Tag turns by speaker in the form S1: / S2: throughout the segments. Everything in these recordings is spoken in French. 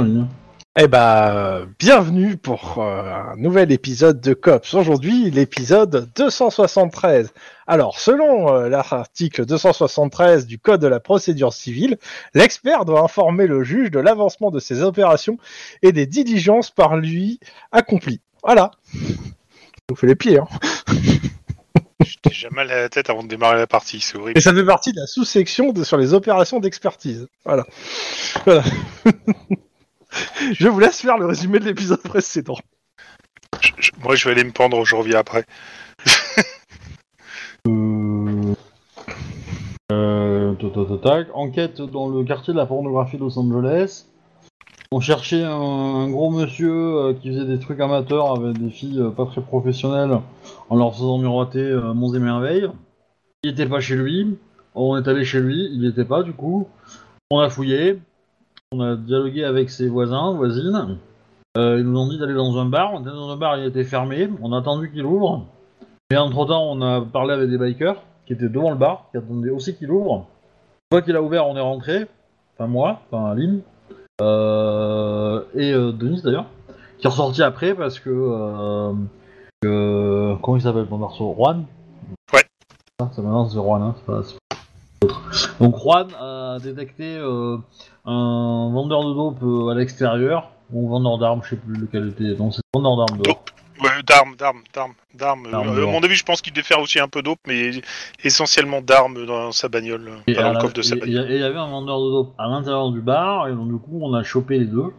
S1: On ligne.
S2: Eh bah, bienvenue pour euh, un nouvel épisode de COPS. Aujourd'hui, l'épisode 273. Alors, selon euh, l'article 273 du Code de la procédure civile, l'expert doit informer le juge de l'avancement de ses opérations et des diligences par lui accomplies. Voilà. Je vous fais les pieds, hein.
S3: J'ai déjà mal à la tête avant de démarrer la partie, c'est horrible.
S2: Et ça fait partie de la sous-section de- sur les opérations d'expertise. Voilà. Voilà. Je vous laisse faire le résumé de l'épisode précédent.
S3: Je- je- moi, je vais aller me pendre, je reviens après.
S1: Euh... Euh... tac, tac, tac, tac. Enquête dans le quartier de la pornographie de Los Angeles. On cherchait un, un gros monsieur euh, qui faisait des trucs amateurs avec des filles euh, pas très professionnelles en leur faisant miroiter euh, monts et merveilles. Il était pas chez lui. On est allé chez lui, il était pas du coup. On a fouillé. On a dialogué avec ses voisins, voisines. Euh, ils nous ont dit d'aller dans un bar. On était dans un bar, il était fermé. On a attendu qu'il ouvre. Et entre temps, on a parlé avec des bikers qui étaient devant le bar, qui attendaient aussi qu'il ouvre. Une fois qu'il a ouvert, on est rentré. Enfin, moi, enfin, Lynn. Euh, et euh, Denis d'ailleurs. Qui est ressorti après parce que. euh, que- comment il s'appelle ton perso Juan?
S3: Ouais.
S1: Ah, ça maintenant c'est Juan, hein, c'est pas. Donc Juan a détecté euh, un vendeur de dope euh, à l'extérieur. Ou vendeur d'armes, je sais plus lequel était. Non, c'est vendeur d'armes dehors.
S3: Ouais, d'armes, d'armes, d'armes, d'armes. Euh, à mon avis, je pense qu'il devait faire aussi un peu d'aupe, mais essentiellement d'armes dans sa bagnole,
S1: Et
S3: dans le coffre de sa bagnole.
S1: et il y avait un vendeur de dope à l'intérieur du bar, et donc du coup on a chopé les deux,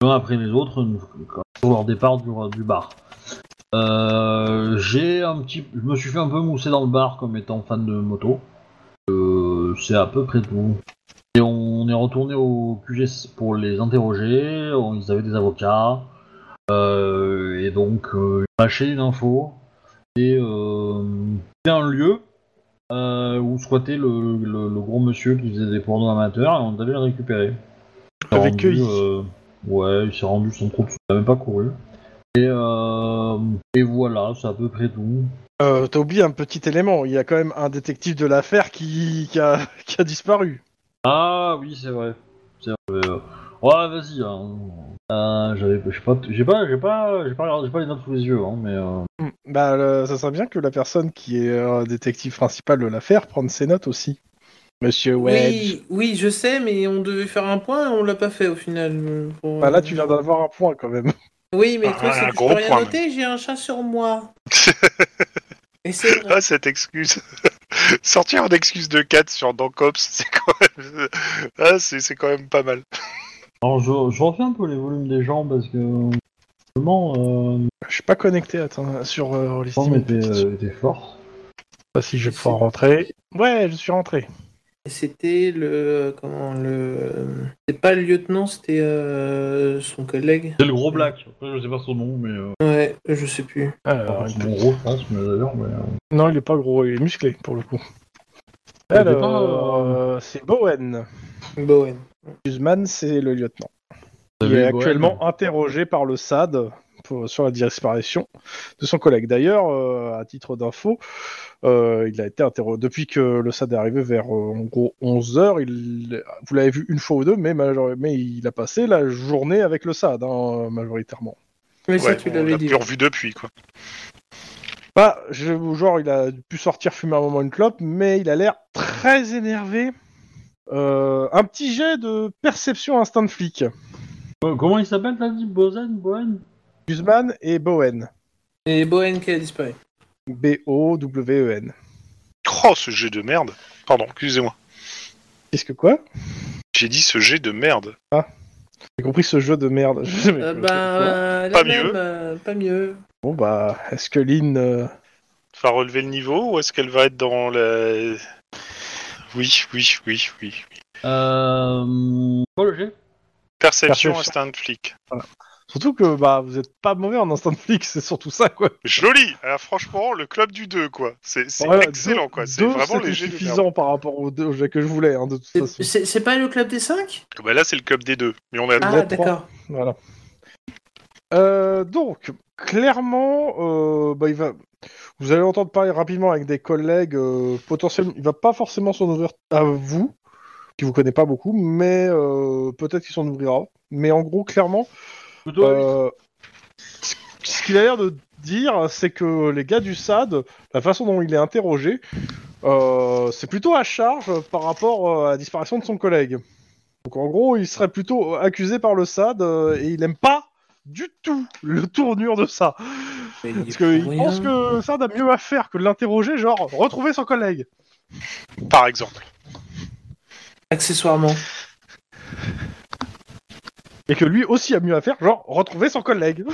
S1: l'un après les autres, pour leur départ du, du bar. Euh, j'ai un petit, je me suis fait un peu mousser dans le bar comme étant fan de moto. C'est à peu près tout. Et on est retourné au QG pour les interroger. on- ils avaient des avocats. Euh, et donc euh, ils lâché une info. Et euh, c'est un lieu euh, où squattait le, le- le gros monsieur qui faisait des pornos amateurs et on allé le récupérer.
S2: Avec
S1: rendu,
S2: eux,
S1: Ouais, il s'est rendu sans trop de sous, il a même pas couru. Et, euh, et voilà, c'est à peu près tout.
S2: Euh, T'as oublié un petit élément. Il y a quand même un détective de l'affaire qui, qui, a, qui a disparu.
S1: Ah oui, c'est vrai. Euh, Ouais, vas-y. Hein. Euh, j'avais, j'ai pas, j'ai pas, j'ai pas, j'ai pas, regardé- j'ai pas les notes sous les yeux, hein, mais. euh,
S2: Hmm. Bah, le- ça serait bien que la personne qui est euh, détective principal de l'affaire prenne ses notes aussi. Monsieur Wedge.
S4: Oui, oui, je sais, mais on devait faire un point et on l'a pas fait au final. pour-
S2: Bah, là, tu viens d'avoir un point quand même.
S4: Oui, mais
S3: Ah,
S4: toi, c'est que je peux rien
S3: point,
S4: noter, j'ai un chat sur moi. et c'est vrai.
S3: Ah, cette excuse. Sortir une excuse de 4 sur Dankops, c'est quand même... Ah, c'est quand même pas mal.
S1: Alors, je, je refais un peu les volumes des gens parce que. Euh,
S2: Je suis pas connecté attends, sur euh,
S1: le était,
S2: petite-
S1: euh, fort.
S2: Je sais pas si je vais pouvoir rentrer. Ouais, je suis rentré.
S4: C'était le. Comment le. C'est pas le lieutenant, c'était euh, son collègue.
S1: C'est le gros black. Après, je sais pas son nom, mais. Euh,
S4: Ouais, je sais plus.
S2: Alors,
S1: gros, je pense, mais d'ailleurs, mais. euh,
S2: Non, il est pas gros, il est musclé pour le coup.
S1: Il
S2: Alors,
S1: pas,
S2: euh, c'est Bowen.
S4: Bowen.
S2: Guzman, c'est le lieutenant.
S1: Vous
S2: Il est actuellement interrogé par le SAD pour- sur la disparition de son collègue. D'ailleurs, euh, à titre d'info, euh, il a été interrogé depuis que le SAD est arrivé vers euh, en gros 11 heures. Il, vous l'avez vu une fois ou deux, mais, major- mais il a passé la journée avec le SAD hein, majoritairement.
S4: Mais ça,
S3: Ouais,
S4: tu
S3: on
S4: l'avais
S3: l'a
S4: dit.
S3: plus revu depuis, quoi.
S2: Bah, je, genre, il a pu sortir fumer un moment une clope, mais il a l'air très énervé. Euh, un petit jet de perception instinct de flic.
S1: Comment il s'appelle, t'as dit? Bozen
S2: Guzman et Bowen.
S4: Et Bowen qui a disparu.
S2: B-O-W-E-N.
S3: Oh, ce jet de merde. Pardon, excusez-moi.
S2: Qu'est-ce que quoi?
S3: J'ai dit ce jet de merde.
S2: J'ai compris ce jeu de merde.
S4: Euh,
S2: pas.
S4: bah, euh, la
S3: Pas
S4: même,
S3: mieux.
S4: euh, pas mieux.
S2: Bon bah, est-ce que Lynn... euh,
S3: Va relever le niveau ou est-ce qu'elle va être dans la... Oui, oui, oui, oui.
S1: Euh. Quoi le jet
S3: Perception,
S2: Perception.
S3: instinct de flic.
S2: Surtout que bah, vous êtes pas mauvais en instant de flic, c'est surtout ça quoi.
S3: Joli Alors franchement, le club du 2, quoi. C'est c'est
S2: Voilà,
S3: excellent,
S2: deux-
S3: quoi. C'est vraiment léger
S2: suffisant par rapport aux deux jets que je voulais, hein, de toute
S4: C'est-
S2: façon.
S4: C'est pas le club des 5
S3: Bah là, c'est le club des deux. Mais on a...
S4: Ah,
S2: trois.
S4: d'accord.
S2: Voilà. Euh, donc, clairement, euh, bah, il va... vous allez entendre parler rapidement avec des collègues euh, potentiellement. Il va pas forcément s'en ouvrir à vous, qui vous connaît pas beaucoup, mais euh, peut-être qu'il s'en ouvrira. Mais en gros, clairement,
S1: Plutôt,
S2: euh, ce- qu'il a l'air de dire, c'est que les gars du SAD, la façon dont il est interrogé, euh, c'est plutôt à charge par rapport euh, à la disparition de son collègue. Donc en gros, il serait plutôt accusé par le SAD euh, et il aime pas du tout le tournure de ça.
S4: Mais
S2: Parce qu'il pense que le SAD a mieux à faire que de l'interroger, genre retrouver son collègue.
S3: Par exemple.
S4: Accessoirement.
S2: Et que lui aussi a mieux à faire, genre retrouver son collègue.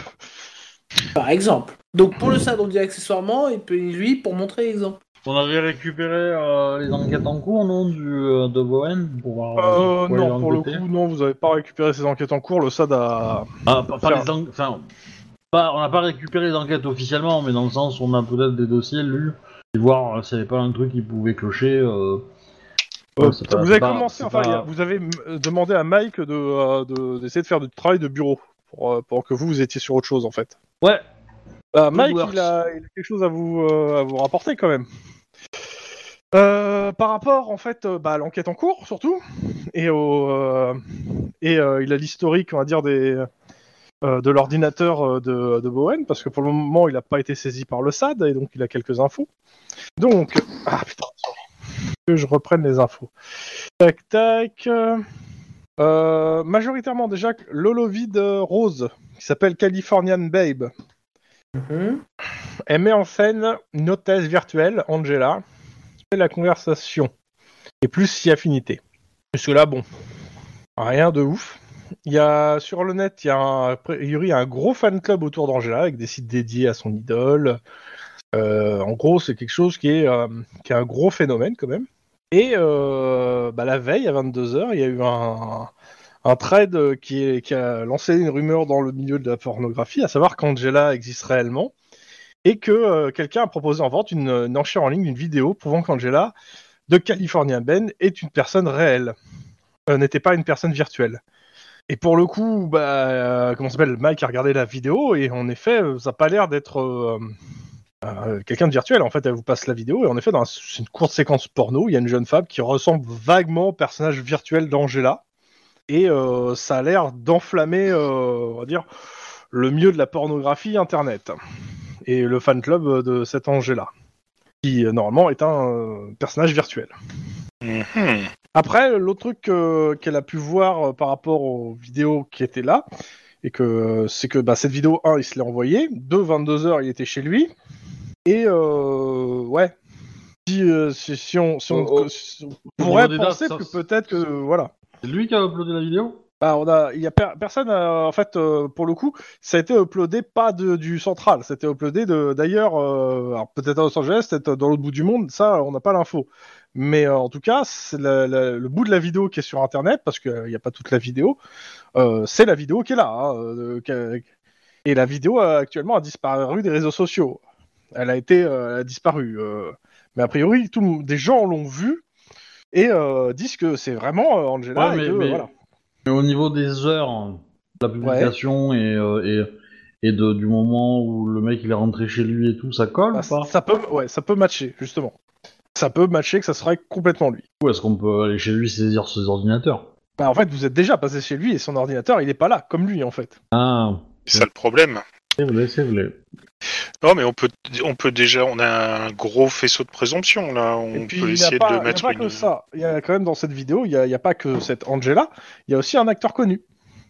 S4: Par exemple. Donc pour le SAD, on dit accessoirement, et puis lui, pour montrer l'exemple.
S1: on avait récupéré euh, les enquêtes en cours, non, du, euh, de Bowen pour voir,
S2: Euh,
S1: pour aller
S2: non, pour le coup, non, vous avez pas récupéré ces enquêtes en cours, le SAD a...
S1: Ah, pas, les en- enfin, pas- on n'a pas récupéré les enquêtes officiellement, mais dans le sens où on a peut-être des dossiers lus et voir euh, s'il n'y avait pas un truc qui pouvait clocher. Euh, pas-
S2: vous avez commencé, enfin,
S1: pas-
S2: vous avez euh, demandé à Mike de, euh, de- d'essayer de faire du travail de bureau pour, pour que vous, vous étiez sur autre chose en fait.
S1: Ouais,
S2: Bah, Mike, il a, il a quelque chose à vous, à vous rapporter quand même. Euh, par rapport en fait bah, à l'enquête en cours surtout et au euh, et euh, il a l'historique on va dire des de l'ordinateur de, de Bowen parce que pour le moment il n'a pas été saisi par le SAD et donc il a quelques infos. Donc ah putain. Que je reprenne les infos. Tac tac. euh, majoritairement déjà l'holovid euh, rose qui s'appelle Californian Babe.
S4: Mhm.
S2: Elle met en scène une hôtesse virtuelle, Angela, qui fait la conversation. Et plus si affinité. Jusque là, bon. Rien de ouf. Il y a, sur le net, il y a un, a priori un gros fan club autour d'Angela avec des sites dédiés à son idole. Euh, en gros, c'est quelque chose qui est, euh, qui est un gros phénomène quand même. Et euh, bah, la veille, à 22h, il y a eu un, trade qui, est- qui a lancé une rumeur dans le milieu de la pornographie, à savoir qu'Angela existe réellement et que euh, quelqu'un a proposé en vente une, enchère en ligne d'une vidéo prouvant qu'Angela de California Ben est une personne réelle, Euh, n'était pas une personne virtuelle. Et pour le coup, bah, euh, comment s'appelle Mike a regardé la vidéo et en effet, euh, ça n'a pas l'air d'être euh, euh, quelqu'un de virtuel. En fait, elle vous passe la vidéo et en effet, dans une courte séquence porno, il y a une jeune femme qui ressemble vaguement au personnage virtuel d'Angela et euh, ça a l'air d'enflammer, euh, on va dire, le milieu de la pornographie internet et le fan club de cette Angela, qui normalement est un personnage virtuel.
S3: Mhm.
S2: Après, l'autre truc qu'elle a pu voir par rapport aux vidéos qui étaient là, et que euh, c'est que bah, cette vidéo, 1, il se l'est envoyée, 2, 22h, il était chez lui, et euh, ouais. Si, euh, si, si on, si on,
S1: Oh, oh.
S2: on pourrait penser
S1: dates,
S2: que peut-être que voilà.
S1: C'est lui qui a uploadé la vidéo?
S2: Bah, on a, il y a per- personne, euh, en fait, euh, pour le coup, ça a été uploadé pas de, du central, c'était uploadé d'ailleurs, euh, peut-être à Los Angeles, peut-être dans l'autre bout du monde, ça, on n'a pas l'info. Mais euh, en tout cas, c'est la- la- le bout de la vidéo qui est sur Internet, parce qu'il n'y a pas toute la vidéo, euh, c'est la vidéo qui est là. hein, euh, et la vidéo euh, actuellement a disparu des réseaux sociaux. Elle a été, euh, elle a disparu. euh, mais a priori, tout, des gens l'ont vue et euh, disent que c'est vraiment euh, Angela.
S1: Ouais,
S2: et
S1: mais-
S2: que,
S1: mais-
S2: voilà.
S1: Mais au niveau des heures hein, de la publication et, euh, et, et de, du moment où le mec il est rentré chez lui et tout, ça colle
S2: Bah,
S1: ou pas?
S2: ça peut, ouais, ça peut matcher justement. Ça peut matcher que ça serait complètement lui.
S1: Ou est-ce qu'on peut aller chez lui saisir ses ordinateurs?
S2: Bah, en fait, vous êtes déjà passé chez lui et son ordinateur, il est pas là, comme lui en fait.
S1: Ah,
S3: C'est ça le problème.
S1: c'est vrai, c'est vrai.
S3: Non, mais on peut, on peut déjà, on a un gros faisceau de présomption là. On
S2: et puis,
S3: peut
S2: il n'y a
S3: essayer
S2: pas,
S3: de
S2: il y a
S3: mettre
S2: pas
S3: une.
S2: que ça. Il y a quand même dans cette vidéo, il n'y a, il y a pas que cette Angela, il y a aussi un acteur connu.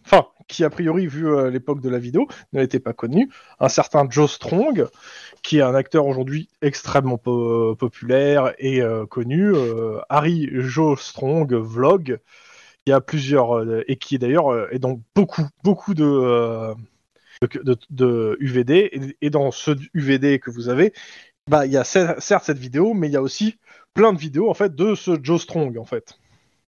S2: Enfin, qui a priori, vu euh, l'époque de la vidéo, n'était pas connu. Un certain Joe Strong, qui est un acteur aujourd'hui extrêmement po- populaire et euh, connu. euh, Harry Joe Strong Vlog, qui a plusieurs et qui d'ailleurs est dans beaucoup beaucoup de UVD et, et dans ce UVD que vous avez, bah il y a cer- certes cette vidéo, mais il y a aussi plein de vidéos en fait de ce Joe Strong en fait.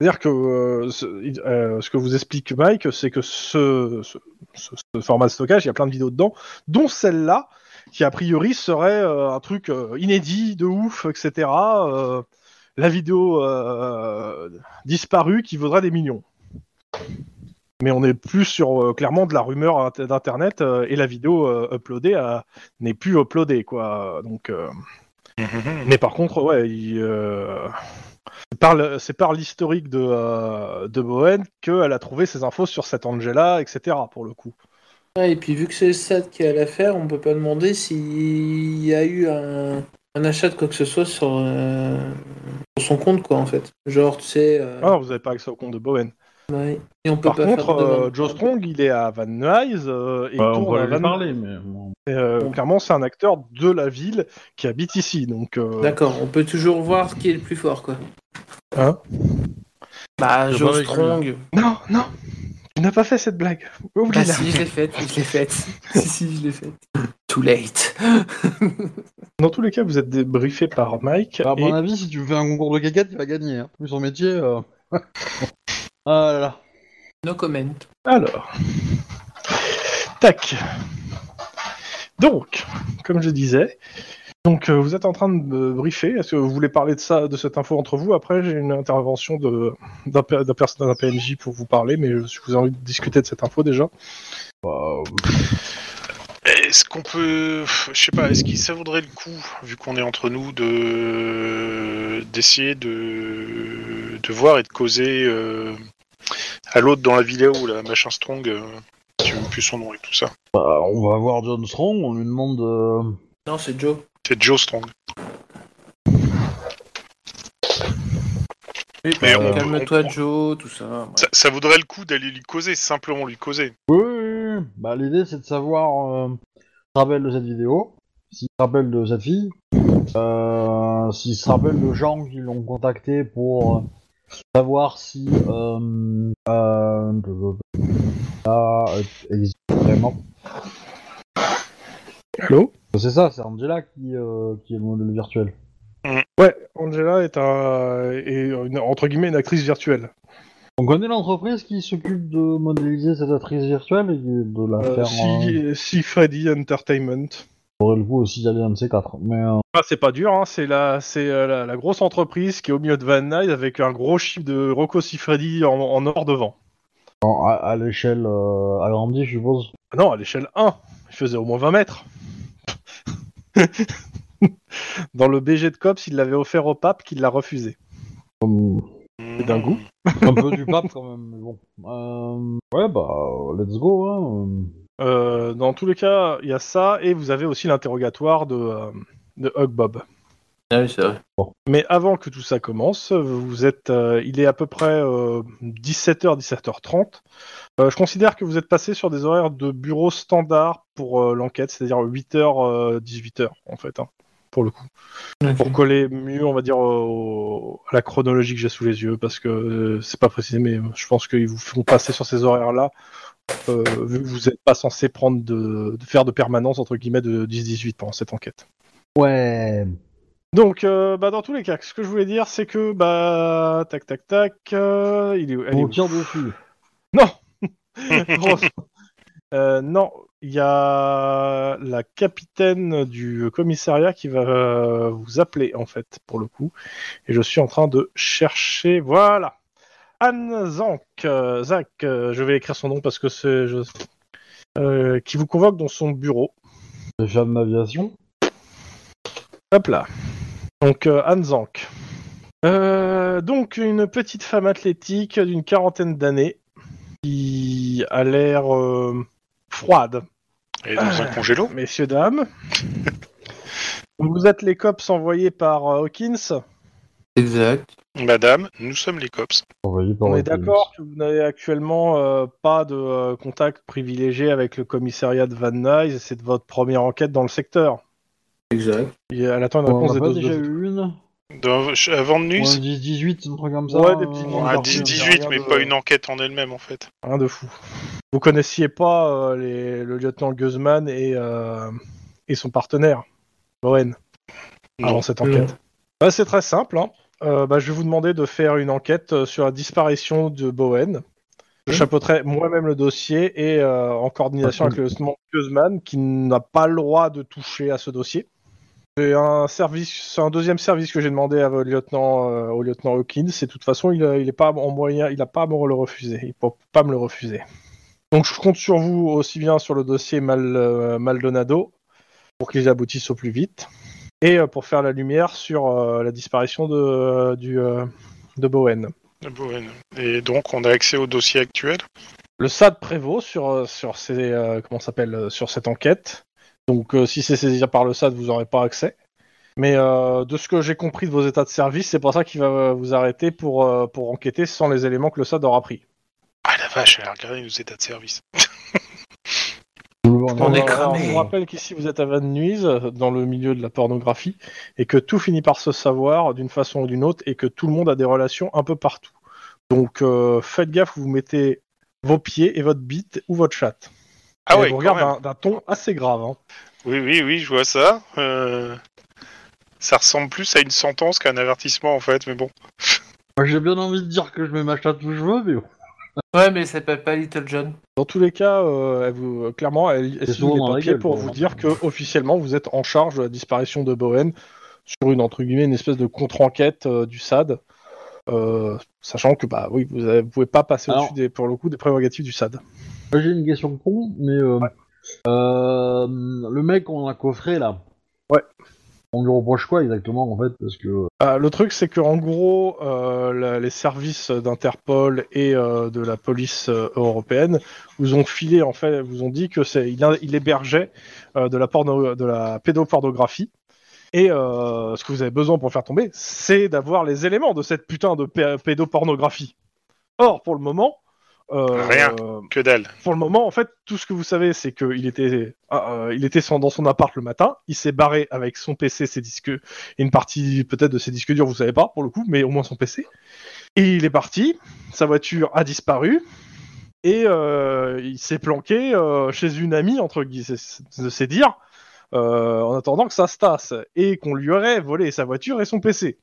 S2: C'est-à-dire que euh, ce, euh, ce que vous explique Mike, c'est que ce, ce, ce- ce format de stockage, il y a plein de vidéos dedans, dont celle-là, qui a priori serait euh, un truc inédit, de ouf, etc. la vidéo disparue qui vaudrait des millions. Mais on est plus sur clairement de la rumeur int- d'internet et la vidéo uploadée n'est plus uploadée quoi. Donc, mais par contre, ouais, il, c'est par l'historique de, euh, de Bowen qu'elle a trouvé ces infos sur cette Angela, etc. pour le coup.
S4: Ouais, et puis vu que c'est SAT qui a l'affaire, on peut pas demander s'il y a eu un, un achat de quoi que ce soit sur, euh, sur son compte, quoi, en fait. Genre, tu sais. euh,
S2: Ah, vous n'avez pas accès au compte de Bowen.
S4: Ouais. Et on peut
S2: Par
S4: pas
S2: contre,
S4: faire
S2: euh. Joe Strong, il est à Van Nuys euh, et il
S1: Bah, on va lui
S2: Van
S1: parler, mais bon.
S2: Euh, clairement, c'est un acteur de la ville qui habite ici, donc. euh,
S4: D'accord, on peut toujours voir qui est le plus fort, quoi.
S2: Hein?
S4: Bah, Joe Strong.
S2: Non, non, tu n'as pas fait cette blague.
S4: Bah, si, je l'ai faite, je l'ai faite. si, si, je l'ai faite. Too late.
S2: Dans tous les cas, vous êtes débriefé par Mike.
S1: Bah, à mon avis, si tu fais un concours de caquette, tu vas gagner. Hein. Plus son métier. ah là là.
S4: No comment.
S2: Alors. Tac. Donc, comme je disais, donc euh, vous êtes en train de me briefer. Est-ce que vous voulez parler de ça, de cette info entre vous? Après, j'ai une intervention de d'un P- d'un PNJ pour vous parler, mais je, vous avez envie de discuter de cette info déjà.
S3: Est-ce qu'on peut, je sais pas, est-ce que ça vaudrait le coup, vu qu'on est entre nous, de d'essayer de de voir et de causer euh, à l'autre dans la vidéo, la machin strong, euh, sais même plus son nom et tout ça.
S1: bah, on va voir John Strong, on lui demande. euh,
S4: Non, c'est Joe.
S3: C'est Joe Strong.
S4: Oui,
S3: Mais
S4: pardon,
S3: on-
S4: calme-toi,
S3: on-
S4: Joe, tout ça. ouais.
S3: Ça, ça vaudrait le coup d'aller lui causer, simplement lui causer.
S1: Oui, oui, oui. Bah, l'idée c'est de savoir euh, s'il se rappelle de cette vidéo, s'il se rappelle de cette fille, euh, s'il se rappelle de gens qui l'ont contacté pour euh, savoir si euh, euh, ça existe vraiment.
S2: Allô?
S1: C'est ça, c'est Angela qui, euh, qui est le modèle virtuel.
S2: Ouais, Angela est, un, est une- entre guillemets une actrice virtuelle.
S1: On connaît l'entreprise qui s'occupe de modéliser cette actrice virtuelle et de la
S2: Euh,
S1: faire.
S2: si, si Freddy Entertainment.
S1: Aurait le coup aussi d'aller un de ces quatre. Mais euh,
S2: Ah, c'est pas dur, hein, c'est la, c'est euh, la, la grosse entreprise qui est au milieu de Van Nuys avec un gros chiffre de Rocco Siffredi en, en or devant.
S1: en- à, à l'échelle euh, agrandie, je suppose.
S2: Ah non, à l'échelle 1, il faisait au moins 20 mètres. Dans le BG de Cops, il l'avait offert au pape qui l'a refusé.
S1: Comme-
S2: d'un goût.
S1: un peu du pape quand même, mais bon. Euh, ouais, bah, let's go. Hein.
S2: Euh, dans tous les cas, il y a ça, et vous avez aussi l'interrogatoire de, euh, de Hug Bob.
S4: Ah oui, c'est vrai.
S2: Mais avant que tout ça commence, vous êtes, euh, il est à peu près 17h, 17h30. Euh, je considère que vous êtes passé sur des horaires de bureau standard pour euh, l'enquête, c'est-à-dire 8h, 18h en fait, hein, pour le coup. Pour coller mieux, on va dire, au- à la chronologie que j'ai sous les yeux, parce que euh, c'est pas précisé, mais je pense qu'ils vous font passer sur ces horaires-là, vu que vous n'êtes pas censé prendre de, de faire de permanence, entre guillemets, de 10-18 pendant cette enquête.
S1: Ouais.
S2: Donc, euh, bah, dans tous les cas, ce que je voulais dire, c'est que, bah, tac, tac, tac, euh, il est, où- elle est
S1: On tire dessus.
S2: Non. Euh, Non, il y a la capitaine du commissariat qui va euh, vous appeler, en fait, pour le coup. Et je suis en train de chercher, voilà Anne Zank, euh, Zach, euh, je vais écrire son nom parce que c'est... je- euh, qui vous convoque dans son bureau.
S1: Les femmes d'aviation.
S2: Hop là. Donc euh, Anne Zank. Euh, donc une petite femme athlétique d'une quarantaine d'années qui a l'air euh, froide.
S3: Et dans un congélo
S2: Messieurs, dames. Vous êtes les cops envoyés par euh, Hawkins.
S4: Exact.
S3: Madame, nous sommes les cops.
S2: On est d'accord que vous n'avez actuellement euh, pas de euh, contact privilégié avec le commissariat de Van Nuys et c'est votre première enquête dans le secteur.
S4: Exact.
S2: Et Elle attend une
S1: On en
S2: réponse
S1: a
S2: des
S1: pas
S2: deux.
S1: déjà eu une
S3: Dans- avant de
S1: Ou
S3: nuit
S1: un 10-18, un truc comme ça
S2: Ouais, des petits
S1: euh,
S2: noms.
S3: Un
S2: Alors,
S3: 10-18, mais pas
S2: euh,
S3: une enquête en elle-même en fait.
S2: Rien de fou. Vous connaissiez pas euh, les- le lieutenant Guzman et, euh, et son partenaire, Bowen, avant cette enquête Bah, C'est très simple. hein. Euh, bah, je vais vous demander de faire une enquête euh, sur la disparition de Bowen. Je chapeauterai moi-même le dossier et euh, en coordination avec le lieutenant Guzman qui n'a pas le droit de toucher à ce dossier. C'est un service, c'est un deuxième service que j'ai demandé à lieutenant, euh, au lieutenant Hawkins. Et de toute façon, il, il est pas en moyen, il a pas à me le refuser. Il peut pas me le refuser. Donc je compte sur vous aussi bien sur le dossier Mal, Maldonado pour qu'ils aboutissent au plus vite. Et euh, pour faire la lumière sur euh, la disparition de, du, euh, de Bowen.
S3: de Bowen. Et donc, on a accès au dossier actuel.
S2: Le SAD prévaut sur, sur, ces, comment s'appelle, sur cette enquête. Donc si c'est saisi par le SAD, vous n'aurez pas accès. Mais euh, de ce que j'ai compris de vos états de service, c'est pour ça qu'il va vous arrêter pour, euh, pour enquêter sans les éléments que le SAD aura pris.
S3: Ah la vache, elle a regardé nos états de service.
S4: On est
S2: Alors,
S4: cramé.
S2: Je vous rappelle qu'ici vous êtes à Van Nuys, dans le milieu de la pornographie, et que tout finit par se savoir d'une façon ou d'une autre, et que tout le monde a des relations un peu partout. Donc euh, faites gaffe où vous mettez vos pieds et votre bite ou votre chatte.
S3: Ah
S2: Et
S3: ouais,
S2: vous regarde d'un d'un ton assez grave. hein.
S3: Oui, oui, oui, je vois ça. Euh, Ça ressemble plus à une sentence qu'à un avertissement en fait, mais bon.
S1: Moi, J'ai bien envie de dire que je mets ma chatte où je veux, mais bon.
S4: Ouais, mais ça s'appelle pas Little John.
S2: Dans tous les cas, euh, elle vous, clairement, elle, elle signe les papiers
S1: gueule,
S2: pour vous dire que officiellement vous êtes en charge de la disparition de Bowen sur une entre guillemets une espèce de contre-enquête euh, du SAD, euh, sachant que bah oui, vous, avez- vous pouvez pas passer
S1: Alors-
S2: au-dessus des pour le coup des prérogatives du SAD.
S1: J'ai une question con, mais euh, euh, le mec qu'on a coffré là.
S2: Ouais.
S1: On lui reproche quoi exactement en fait Parce que
S2: Euh, le truc, c'est que en gros, euh, les services d'Interpol et euh, de la police euh, européenne vous ont filé, en fait, vous ont dit que c'est il, hébergeait euh, de la porno, de la pédopornographie. Et euh, ce que vous avez besoin pour faire tomber, c'est d'avoir les éléments de cette putain de pé- pédopornographie. Or, pour le moment, euh,
S3: Rien. Que dalle.
S2: pour le moment, en fait, tout ce que vous savez, c'est qu'il était, euh, il était son- dans son appart le matin. Il s'est barré avec son PC, ses disques, et une partie peut-être de ses disques durs, vous savez pas pour le coup, mais au moins son PC. Et il est parti. Sa voiture a disparu. Et euh, il s'est planqué euh, chez une amie, entre guillemets, de ses dires, euh, en attendant que ça se tasse. Et qu'on lui aurait volé sa voiture et son PC.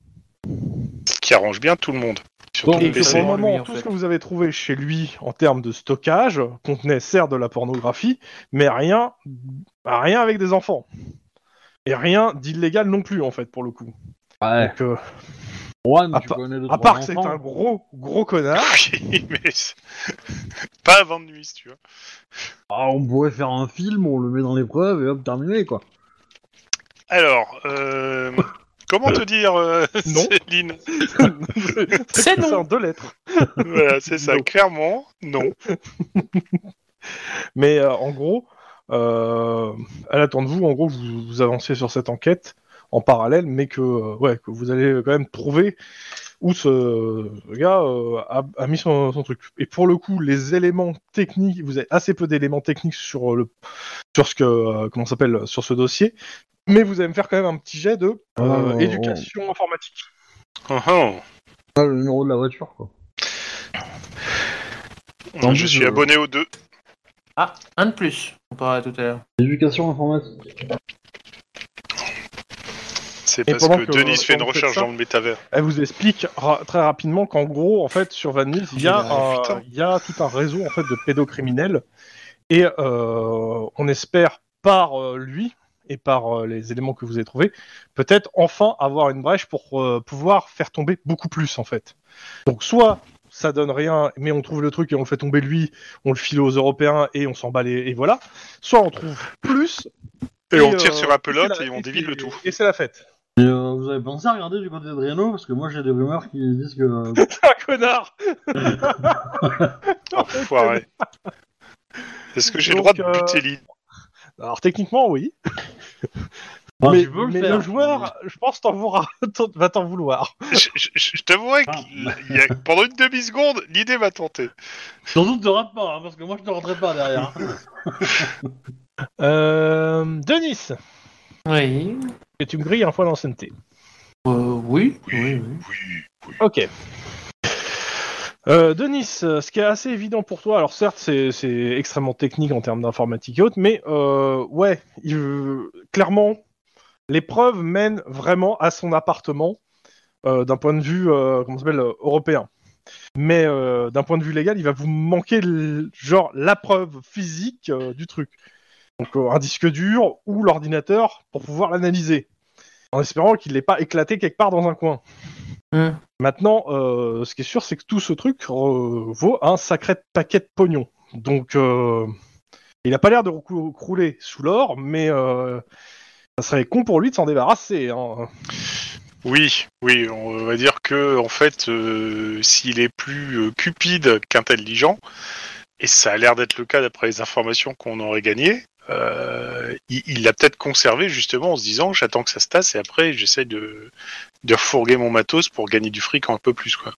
S3: Qui arrange bien tout le monde. Surtout
S2: pour le moment, tout
S4: fait.
S2: ce que vous avez trouvé chez lui en termes de stockage contenait certes de la pornographie, mais rien, rien avec des enfants. Et rien d'illégal non plus, en fait, pour le coup.
S1: ouais,
S2: Donc, euh,
S1: Juan,
S2: à
S1: tu
S2: pa-
S1: connais le
S2: à part que c'est un gros, gros connard,
S3: Oui, mais pas avant de nuit, si tu vois.
S1: Ah, on pourrait faire un film, on le met dans l'épreuve et hop, terminé quoi.
S3: Alors, euh, comment te dire, euh,
S2: Non.
S3: Céline
S4: C'est non.
S2: en deux lettres.
S3: Voilà, c'est ça.
S2: Non.
S3: Clairement, non.
S2: Mais euh, en gros, euh, à l'attente de vous, en gros, vous, vous avancez sur cette enquête en parallèle, mais que, euh, ouais, que vous allez quand même trouver où ce gars euh, a, a mis son, son truc. Et pour le coup, les éléments techniques, vous avez assez peu d'éléments techniques sur le, sur ce que, euh, comment s'appelle, sur ce dossier, mais vous allez me faire quand même un petit jet de euh,
S1: Ah,
S2: éducation informatique.
S3: Oh, oh.
S1: Ah, le numéro de la voiture quoi. En
S3: Je suis
S1: euh,
S3: abonné aux deux.
S4: Ah, un de plus, on parlait tout à l'heure.
S1: Éducation informatique.
S3: C'est
S2: Et
S3: parce que,
S2: que-
S3: Denis fait une recherche
S2: ça-
S3: dans le métavers.
S2: Elle vous explique ra- très rapidement qu'en gros, en fait, sur Van Nuys, il y, a
S3: Ah,
S2: un-
S3: putain.
S2: il y a tout un réseau en fait de pédocriminels et euh, on espère par euh, lui et par euh, les éléments que vous avez trouvés, peut-être enfin avoir une brèche pour euh, pouvoir faire tomber beaucoup plus en fait. Donc soit ça donne rien, mais on trouve le truc et on le fait tomber lui, on le file aux Européens et on s'en bat les... et voilà. Soit on trouve plus
S3: Et, on tire
S2: euh,
S3: sur un
S2: c'est
S3: pelote
S2: la-
S3: et on dévide le tout.
S2: Et c'est la fête.
S1: Et euh, vous avez pensé à regarder du côté de Reno Parce que moi j'ai des rumeurs qui disent que. euh,
S2: T'es un connard
S3: Enfoiré. Est-ce que j'ai le droit de
S2: euh,
S3: buter Lynn
S2: Alors techniquement oui. mais
S1: le
S2: mais
S1: faire.
S2: le joueur, je pense, t'en voudra- t'en- va t'en vouloir.
S3: Je, je- je- je t'avouerai que
S1: Ah.
S3: il y a- pendant une demi-seconde, l'idée m'a tenté.
S1: Surtout te rate pas, hein, parce que moi je te raterai pas derrière.
S2: Euh, Denis,
S4: Oui.
S2: que tu me grilles un fois d'ancienneté.
S4: Euh, oui. Oui, oui.
S3: oui.
S2: Ok. Euh, Denis, euh, ce qui est assez évident pour toi, alors certes c'est c'est extrêmement technique en termes d'informatique et autres, mais euh, ouais, il- clairement, l'épreuve mène vraiment à son appartement euh, d'un point de vue, comment s'appelle, européen. Mais d'un point de vue légal, il va vous manquer le- genre la preuve physique du truc. Donc euh, un disque dur ou l'ordinateur pour pouvoir l'analyser. En espérant qu'il n'ait pas éclaté quelque part dans un coin.
S4: Hmm.
S2: Maintenant, euh, ce qui est sûr, c'est que tout ce truc euh, vaut un sacré paquet de pognon. Donc, euh, il n'a pas l'air de crouler sous l'or, mais euh, ça serait con pour lui de s'en débarrasser. Hein.
S3: Oui, oui, on va dire que en fait, euh, s'il est plus euh, cupide qu'intelligent, et ça a l'air d'être le cas d'après les informations qu'on aurait gagnées, euh, il l'a peut-être conservé justement en se disant j'attends que ça se tasse et après j'essaie de, de refourguer mon matos pour gagner du fric un peu plus quoi.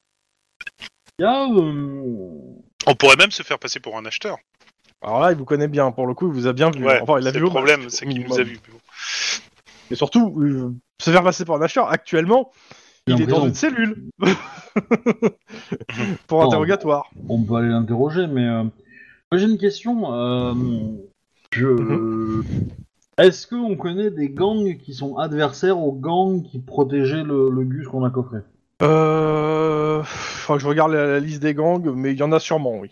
S1: Il y a, euh,
S3: On pourrait même se faire passer pour un acheteur.
S2: Alors là, il vous connaît bien. Pour le coup, il vous a bien vu.
S3: Ouais,
S2: enfin, il a
S3: c'est
S2: vu
S3: le problème, c'est qu'il nous a vu.
S2: Et surtout, euh, se faire passer pour un acheteur, actuellement,
S1: Il est
S2: dans une cellule pour
S1: Non.
S2: interrogatoire.
S1: on peut aller l'interroger, mais euh, moi, j'ai une question. euh, je...
S2: Mhm.
S1: Est-ce qu'on connaît des gangs qui sont adversaires aux gangs qui protégeaient le, le Gus qu'on a coffré?
S2: Euh... Que je regarde la, la liste des gangs, mais il y en a sûrement, oui.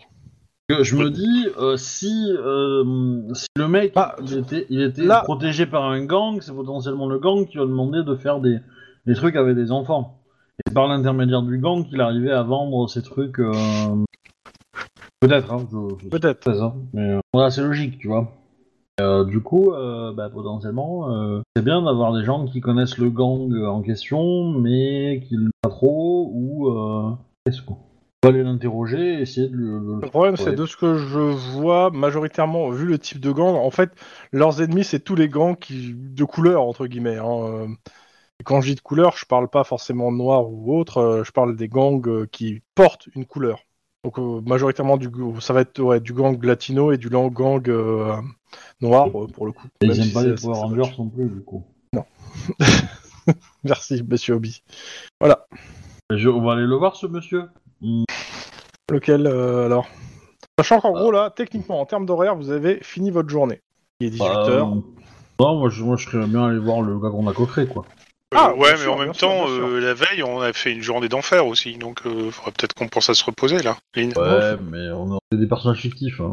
S1: Je me dis, euh, si, euh, si le mec
S2: Bah,
S1: il était, il était
S2: là-
S1: protégé par un gang, c'est potentiellement le gang qui va demander de faire des, des trucs avec des enfants. Et c'est par l'intermédiaire du gang qu'il arrivait à vendre ces trucs. euh, Peut-être, hein, je,
S2: Peut-être.
S1: Mais c'est logique, tu vois. Euh, du coup, euh, bah, potentiellement, euh, c'est bien d'avoir des gens qui connaissent le gang en question, mais qui ne pas trop, ou qu'est-ce qu'on on va aller l'interroger, essayer de le. le-
S2: Le problème, c'est de ce que je vois, majoritairement, vu le type de gang, en fait, leurs ennemis, c'est tous les gangs qui... de couleur, entre guillemets. hein. Et quand je dis de couleur, je parle pas forcément de noir ou autre, je parle des gangs qui portent une couleur. Donc, euh, majoritairement, du... ça va être ouais, du gang latino et du gang euh, noir, euh, pour le coup.
S1: Et ils aiment
S2: si
S1: pas les Power Rangers non plus, du coup.
S2: Merci, monsieur Obi. Voilà.
S1: Je- on va aller le voir, ce monsieur. Hmm.
S2: Lequel, alors? Sachant qu'en gros, là, techniquement, en termes d'horaire, vous avez fini votre journée. Il est 18h.
S1: Euh, Non, moi je, moi je serais bien aller voir le gars qu'on a coffré, quoi.
S2: Ah,
S3: ouais, mais
S2: sûr,
S3: en même temps,
S2: sûr.
S3: euh, la veille, on a fait une journée d'enfer aussi, donc euh, faudrait peut-être qu'on pense à se reposer là. Lynn.
S1: Ouais, mais on a des personnages fictifs. Hein.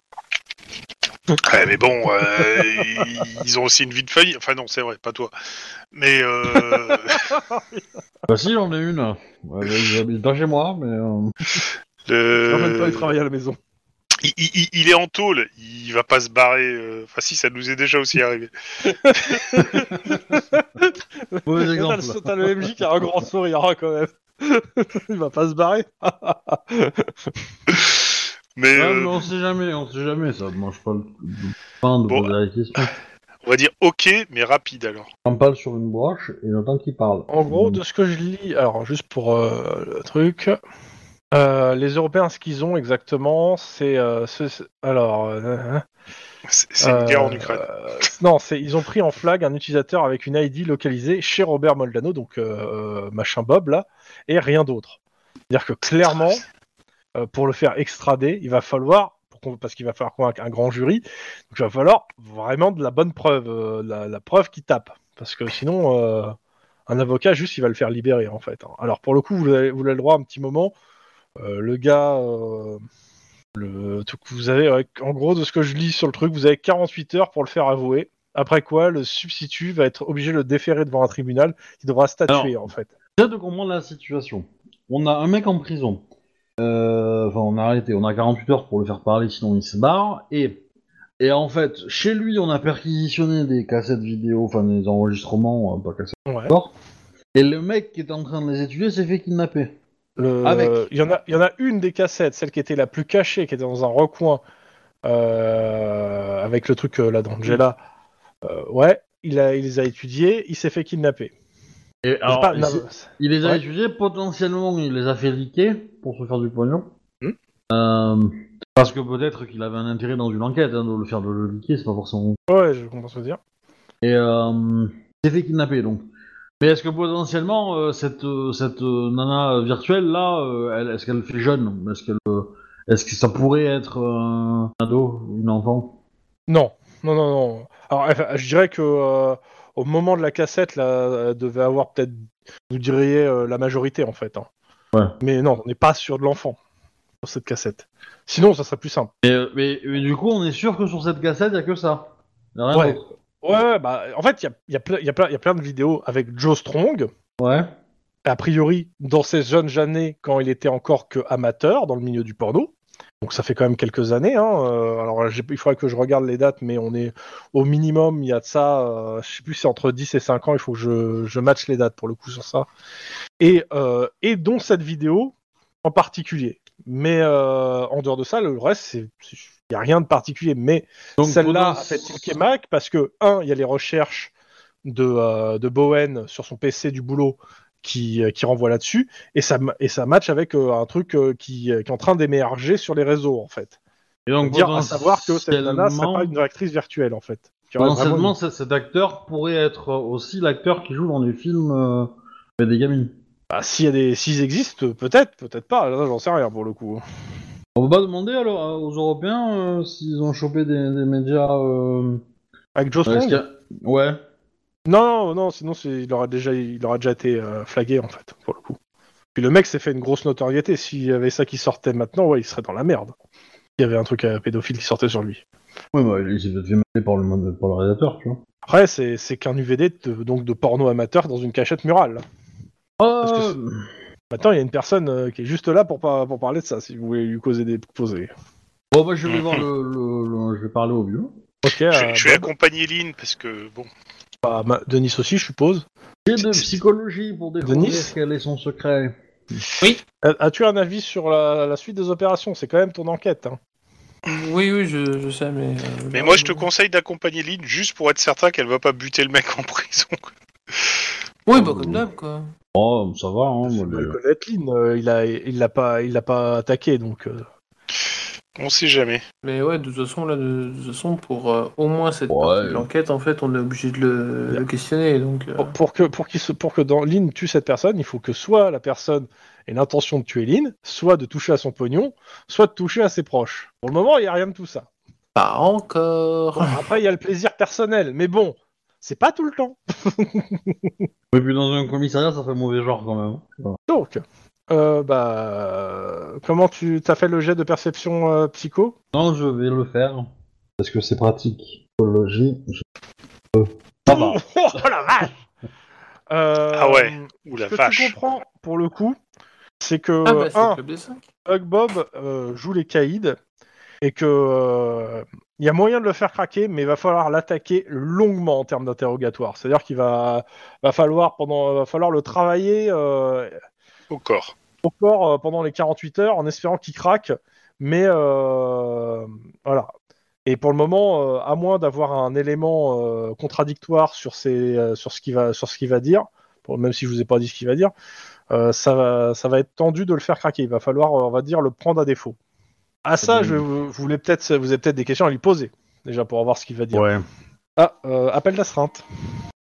S3: Ouais, mais bon, euh, ils ont aussi une vie de famille. Enfin non, c'est vrai, pas toi. Mais euh,
S1: Bah si, j'en ai une. Ouais, pas chez moi, mais... euh,
S3: le-
S2: même temps, il travaille à la maison.
S3: Il, il- il est en tôle, il va pas se barrer. euh, Enfin si, ça nous est déjà aussi arrivé.
S1: Mauvais
S2: T'as
S1: exemple.
S2: le- T'as le MJ qui a un grand sourire hein, quand même. il va pas se barrer.
S3: Mais
S1: Ouais,
S3: euh,
S1: mais on sait jamais, on sait jamais, ça mange pas le pain de
S3: Bon.
S1: poser la question.
S3: on va dire ok, mais rapide alors.
S1: On parle sur une broche et le temps qu'il parle.
S2: En gros, de ce que je lis, alors juste pour euh, le truc, euh, les Européens, ce qu'ils ont exactement, c'est, euh, alors, euh,
S3: C'est c'est une guerre en Ukraine.
S2: non, ils ont pris en flag un utilisateur avec une ID localisée chez Robert Moldano, donc machin Bob là, et rien d'autre. C'est-à-dire que clairement, pour le faire extrader, il va falloir, pour parce qu'il va falloir convaincre un grand jury, donc il va falloir vraiment de la bonne preuve, la, la preuve qui tape, parce que sinon, un avocat juste il va le faire libérer en fait. hein. Alors pour le coup, vous avez, vous avez le droit à un petit moment. Euh, le gars, euh, le tout que vous avez, en gros de ce que je lis sur le truc, vous avez 48 heures pour le faire avouer. Après quoi, le substitut va être obligé de le déférer devant un tribunal qui devra statuer en fait.
S1: J'essaie de comprendre la situation. On a un mec en prison. Euh, Enfin, on a arrêté. On a 48 heures pour le faire parler, sinon il se barre. Et, et en fait, chez lui, on a perquisitionné des cassettes vidéo, enfin des enregistrements, euh, pas cassettes.
S2: Ouais.
S1: Et le mec qui était en train de les étudier s'est fait kidnapper.
S2: Le-
S1: Avec.
S2: Il y en a, il y en a une des cassettes, celle qui était la plus cachée, qui était dans un recoin euh, avec le truc euh, là d'Angela. Euh, ouais, il, a, il les a étudiés, il s'est fait kidnapper.
S1: Et
S2: C'est
S1: alors,
S2: pas-
S1: il,
S2: non,
S1: s'est- il les a
S2: Ouais.
S1: étudiés, potentiellement il les a fait liquer pour se faire du pognon.
S2: Hmm.
S1: Euh, parce que peut-être qu'il avait un intérêt dans une enquête, hein, de le faire de le liquer, c'est pas forcément
S2: ouais, je comprends ce que tu veux dire.
S1: Et euh, il s'est fait kidnapper donc. Mais est-ce que potentiellement euh, cette euh, cette euh, nana virtuelle là, est-ce qu'elle fait jeune? Est-ce qu'elle est-ce que ça pourrait être un ado, une enfant?
S2: Non, non, non, non. Alors, je dirais que au moment de la cassette, là, elle devait avoir peut-être, vous diriez, la majorité en fait. hein.
S1: Ouais.
S2: Mais non, on n'est pas sûr de l'enfant sur cette cassette. Sinon, ça serait plus simple.
S1: mais, mais, mais du coup, on est sûr que sur cette cassette, il y a que ça. Y a rien
S2: Ouais. Ouais, bah, en fait, il y a, y, a y, a y a plein de vidéos avec Joe Strong.
S1: Ouais.
S2: A priori, dans ses jeunes années, quand il était encore que amateur dans le milieu du porno. Donc ça fait quand même quelques années. Hein. euh, alors il faudrait que je regarde les dates, mais on est au minimum, il y a de ça, euh, je sais plus, c'est entre 10 et 5 ans, il faut que je, je matche les dates pour le coup sur ça. Et, euh, et dont cette vidéo en particulier. Mais euh, en dehors de ça, le reste, c'est c'est- il n'y a rien de particulier. Mais celle-là a fait tilquer Mac parce que, un, il y a les recherches de, euh, de Bowen sur son PC du boulot qui, euh, qui renvoient là-dessus, et ça, et ça match avec euh, un truc euh, qui, qui est en train d'émerger sur les réseaux, en fait.
S1: Et donc,
S2: dire à savoir que cette nana serait pas une directrice virtuelle, en fait.
S1: Potentiellement,
S2: vraiment
S1: cet- acteur pourrait être aussi l'acteur qui joue dans des films des gamines.
S2: une- Bah, s'il y a des, s'ils existent, peut-être, peut-être pas. J'en sais rien pour le coup.
S1: On va pas demander alors euh, aux Européens euh, s'ils ont chopé des, des médias. Euh...
S2: Avec Joe
S1: est-ce
S2: Strong
S1: qu'il y a- Ouais.
S2: Non, non, non, sinon c'est- il aura déjà, il aura déjà été euh, flagué en fait, pour le coup. Puis le mec s'est fait une grosse notoriété. S'il y avait ça qui sortait maintenant, ouais, il serait dans la merde. Il y avait un truc euh, pédophile qui sortait sur lui.
S1: Ouais, bah, il s'est peut-être fait mater par le, par le réalisateur, tu vois.
S2: Après, c'est c'est qu'un UVD de, donc de porno amateur dans une cachette murale. Parce que
S1: Euh,
S2: Maintenant, il y a une personne euh, qui est juste là pour, pas, pour parler de ça, si vous voulez lui causer des poser.
S1: Bon, bah, je vais voir le, le- le- Je vais parler au vieux.
S2: Ok,
S3: Je,
S2: euh,
S3: je vais
S2: Bob.
S3: accompagner Lynn parce que bon.
S2: Bah, ma- Denis aussi, je suppose.
S1: J'ai de psychologie pour découvrir quel est son secret.
S2: Euh, As-tu un avis sur la, la suite des opérations? C'est quand même ton enquête. Hein.
S4: Oui, oui, je, je sais, mais. euh,
S3: Mais moi, je te conseille d'accompagner Lynn juste pour être certain qu'elle va pas buter le mec en prison.
S4: Oui, bah comme d'hab, quoi.
S1: Oh, ça va, hein. moi,
S2: Lynn, euh, il a, il l'a pas, il l'a pas attaqué, donc. euh,
S3: On sait jamais.
S4: Mais ouais, de toute façon, là, de, toute façon, pour euh, au moins cette
S1: Ouais.
S4: partie de l'enquête, en fait, on est obligé de le, le questionner, donc. euh,
S2: Pour, pour que pour qu'il se pour que dans Lynn tue cette personne, il faut que soit la personne ait l'intention de tuer Lynn, soit de toucher à son pognon, soit de toucher à ses proches. Pour le moment, il y a rien de tout ça.
S4: Pas encore.
S2: Après, il y a le plaisir personnel, mais bon, c'est pas tout le temps.
S1: Et puis dans un commissariat, ça fait mauvais genre quand même.
S2: Donc, euh, bah, comment tu t'as fait le jet de perception euh, psycho?
S1: Non, je vais le faire. Parce que c'est pratique. Psychologie. je- Euh, Ça va.
S2: Oh la vache Euh,
S3: Ah ouais. Ouh la
S2: Ce que tu comprends, pour le coup, c'est que
S4: Ah, bah,
S2: un,
S4: le club des 5.
S2: Hug Bob euh, joue les caïds et que euh, il y a moyen de le faire craquer, mais il va falloir l'attaquer longuement en termes d'interrogatoire. C'est-à-dire qu'il va, va falloir pendant, va falloir le travailler euh,
S3: Au corps.
S2: au corps euh, pendant les 48 heures en espérant qu'il craque. Mais euh, voilà. Et pour le moment, à moins d'avoir un élément contradictoire sur, ses, sur ce qu'il va, sur ce qu'il va dire, même si je vous ai pas dit ce qu'il va dire, ça, va, ça va être tendu de le faire craquer. Il va falloir, on va dire, le prendre à défaut. À ça,
S1: bien.
S2: je vous, vous voulez peut-être, vous avez peut-être des questions à lui poser déjà pour voir ce qu'il va dire.
S1: Ouais.
S2: Ah, euh, appel d'astreinte.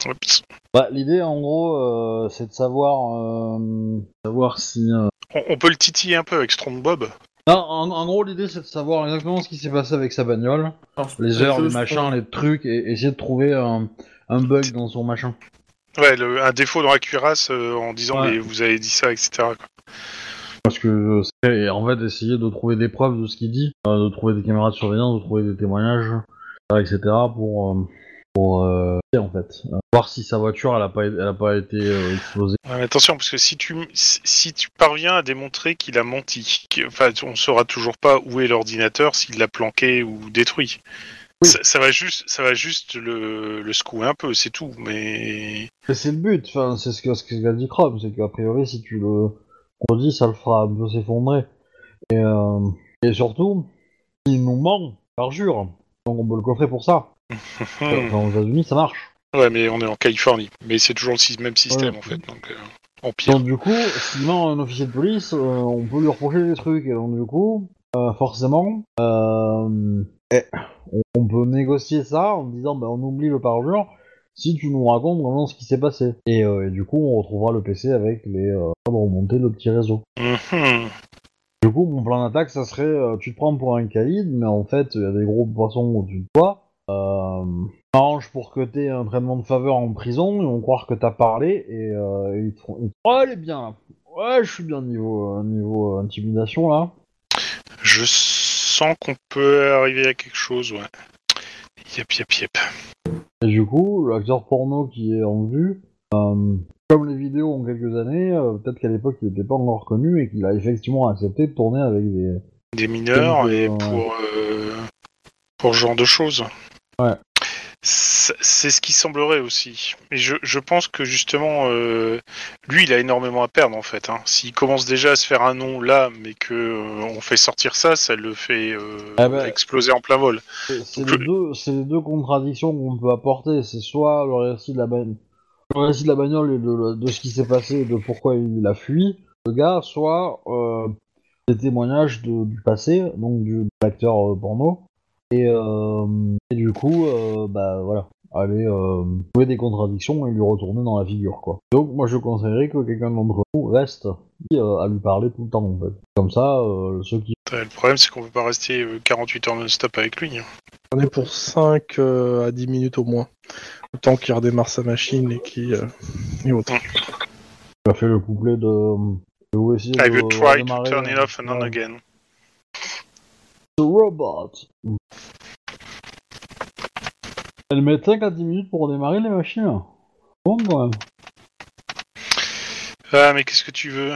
S3: Oups.
S1: Bah, l'idée, en gros, euh, c'est de savoir, euh, savoir si. euh,
S3: On, on peut le titiller un peu avec Strong Bob.
S1: Non, en, en gros, l'idée, c'est de savoir exactement ce qui s'est passé avec sa bagnole,
S4: Alors,
S1: les heures, les machins, les trucs, et essayer de trouver un, un bug dans son machin.
S3: Ouais, le- un défaut dans la cuirasse euh, en disant
S1: Ouais.
S3: mais vous avez dit ça, etc. quoi.
S1: Parce que euh, c'est en fait essayer de trouver des preuves de ce qu'il dit, euh, de trouver des caméras de surveillance, de trouver des témoignages, etc. pour euh, pour euh, en fait euh, voir si sa voiture elle a pas elle a pas été euh, explosée.
S3: Ouais, mais attention, parce que si tu, si tu parviens à démontrer qu'il a menti, que- enfin, on saura toujours pas où est l'ordinateur, s'il l'a planqué ou détruit.
S1: Oui.
S3: Ça, ça va juste, ça va juste le, le secouer un peu, c'est tout. Mais
S1: c'est le but, enfin c'est ce que ce qu'a dit Chrome, c'est qu'a priori si tu le redis ça le fera un peu s'effondrer. Et euh, et surtout il nous ment, parjure. Donc on peut le coffrer pour ça. Enfin, aux États-Unis ça marche.
S3: ouais, mais on est en Californie, mais c'est toujours le même système
S1: Ouais.
S3: en fait, donc euh, en pire.
S1: Donc du coup, s'il ment un officier de police, euh, on peut lui reprocher des trucs. Et donc du coup, euh, forcément, eh, on, on peut négocier ça en disant, ben, on oublie le parjure si tu nous racontes vraiment ce qui s'est passé. Et, euh, et du coup, on retrouvera le PC avec les euh, de remonter le petit réseau.
S3: Mhm.
S1: Du coup, mon plan d'attaque, ça serait, euh, tu te prends pour un caïd, mais en fait, il y a des gros poissons au-dessus de toi. Euh, arrange pour que t'aies un traitement de faveur en prison, ils vont croire que t'as parlé, et euh, ils te font... ils te- Oh, elle est bien. Ouais, je suis bien niveau, niveau intimidation, là.
S3: Je sens qu'on peut arriver à quelque chose, ouais. Yep, yep, yep.
S1: Et du coup, l'acteur porno qui est en vue, euh, comme les vidéos ont quelques années, euh, peut-être qu'à l'époque il n'était pas encore connu et qu'il a effectivement accepté de tourner avec des,
S3: des mineurs
S1: euh,
S3: et
S1: ouais.
S3: pour, euh, pour ce genre de choses.
S1: Ouais.
S3: C'est ce qui semblerait aussi. Mais je, je pense que justement, euh, lui, il a énormément à perdre en fait. hein. S'il commence déjà à se faire un nom là, mais que euh, on fait sortir ça, ça le fait euh,
S1: Ah bah.
S3: exploser en plein vol.
S1: C'est les, deux- c'est les deux contradictions qu'on peut apporter. C'est soit le récit de la bagnole, le récit de la bagnole et de, de ce qui s'est passé et de pourquoi il a fui, le gars, soit des témoignages de- du passé, donc du, de l'acteur porno. Et, euh, et du coup, euh, bah voilà, aller euh, trouver des contradictions et lui retourner dans la figure, quoi. Donc moi je conseillerais que quelqu'un d'entre nous reste euh, à lui parler tout le temps, en fait. Comme ça, euh, ceux qui
S3: Le problème, c'est qu'on peut pas rester euh, 48 heures non-stop avec lui. hein.
S2: On est pour 5 à 10 minutes au moins. Le temps qu'il redémarre sa machine et qui euh, et autres.
S1: a fait le couplet de... de
S3: I
S1: de
S3: will try to turn it off and on
S1: ouais.
S3: again.
S1: The robot. Elle met 5 à 10 minutes pour redémarrer les machines. Bon, quand même.
S3: Ah, mais qu'est-ce que tu veux?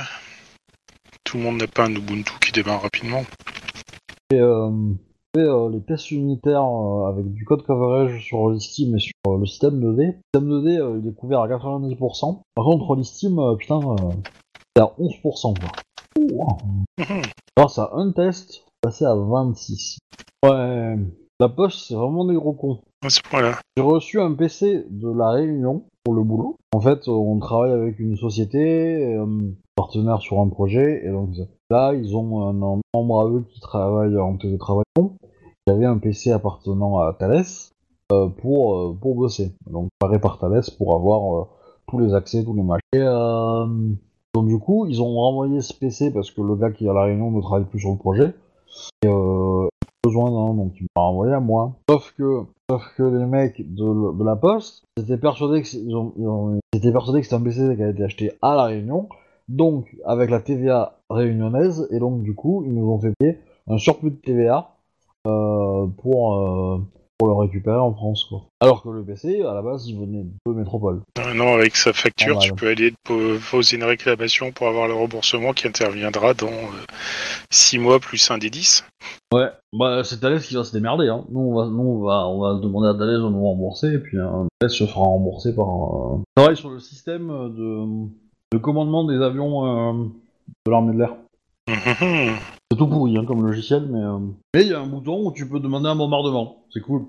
S3: Tout le monde n'a pas un Ubuntu qui démarre rapidement.
S1: Et, euh, et, euh, les tests unitaires euh, avec du code coverage sur l'Steam et sur euh, le système 2D. Le système 2D, euh, il est couvert à 90%. Par contre, l'Steam, euh, putain, euh, c'est à 11%. Quoi.
S3: Mhm.
S1: Grâce à un test, passé à 26. Ouais, la poste, c'est vraiment des gros cons.
S3: À ce point-là.
S1: J'ai reçu un PC de la Réunion pour le boulot. En fait, on travaille avec une société, euh, partenaire sur un projet, et donc là, ils ont un, un membre à eux qui travaille en télétravail. Il y avait un PC appartenant à Thales euh, pour, euh, pour bosser. Donc, paré par Thales pour avoir euh, tous les accès, tous les machins. Et, euh, donc, du coup, ils ont renvoyé ce PC parce que le gars qui est à la Réunion ne travaille plus sur le projet. Et, euh, besoin d'un, donc il m'a renvoyé à moi. Sauf que, sauf que les mecs de, la poste étaient persuadés que c'était un PC qui avait été acheté à la Réunion, donc avec la TVA réunionnaise, et donc du coup ils nous ont fait payer un surplus de TVA euh, pour euh, pour le récupérer en France quoi. Alors que le PC à la base il venait de métropole.
S3: Euh, non, avec sa facture, tu peux aller po- poser une réclamation pour avoir le remboursement qui interviendra dans 6 mois plus un des 10.
S1: Ouais, bah c'est Thales qui va se démerder. Hein. Nous, on va, nous on, va, on va demander à Thales de nous rembourser, et puis euh, Thales se fera rembourser par. Euh... on Travaille sur le système de, de commandement des avions euh, de l'armée de l'air. C'est tout pourri hein, comme logiciel, mais euh, mais il y a un bouton où tu peux demander un bombardement. C'est cool.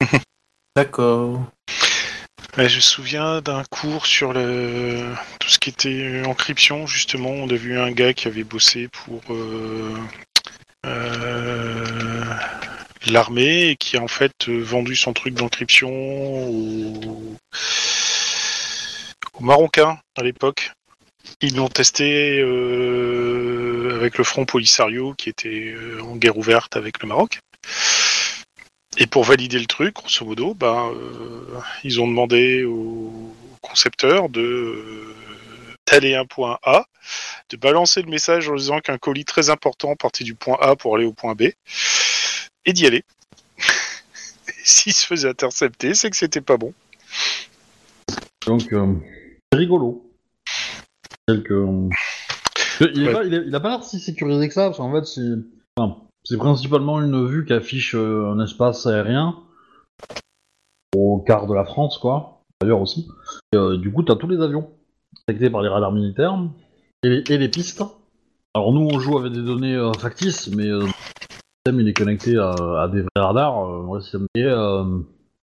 S4: D'accord.
S3: Ouais, je me souviens d'un cours sur le... tout ce qui était encryption, justement. On a vu un gars qui avait bossé pour euh, euh, l'armée et qui a en fait euh, vendu son truc d'encryption aux... aux Marocains à l'époque. Ils l'ont testé euh, avec le Front Polisario qui était euh, en guerre ouverte avec le Maroc. Et pour valider le truc, grosso modo, ben, euh, ils ont demandé au concepteur de euh, un point A, de balancer le message en disant qu'un colis très important partait du point A pour aller au point B, et d'y aller. S'il se faisait intercepter, c'est que c'était pas bon.
S1: Donc euh, c'est rigolo. Il,
S3: Ouais.
S1: pas, l'air si sécurisé que ça, parce qu'en fait c'est. enfin, principalement une vue qui affiche euh, un espace aérien au quart de la France, quoi. D'ailleurs aussi. Et, euh, du coup, t'as tous les avions détectés par les radars militaires et les, et les pistes. Alors nous, on joue avec des données euh, factices, mais le système il est connecté à, à des vrais radars. Et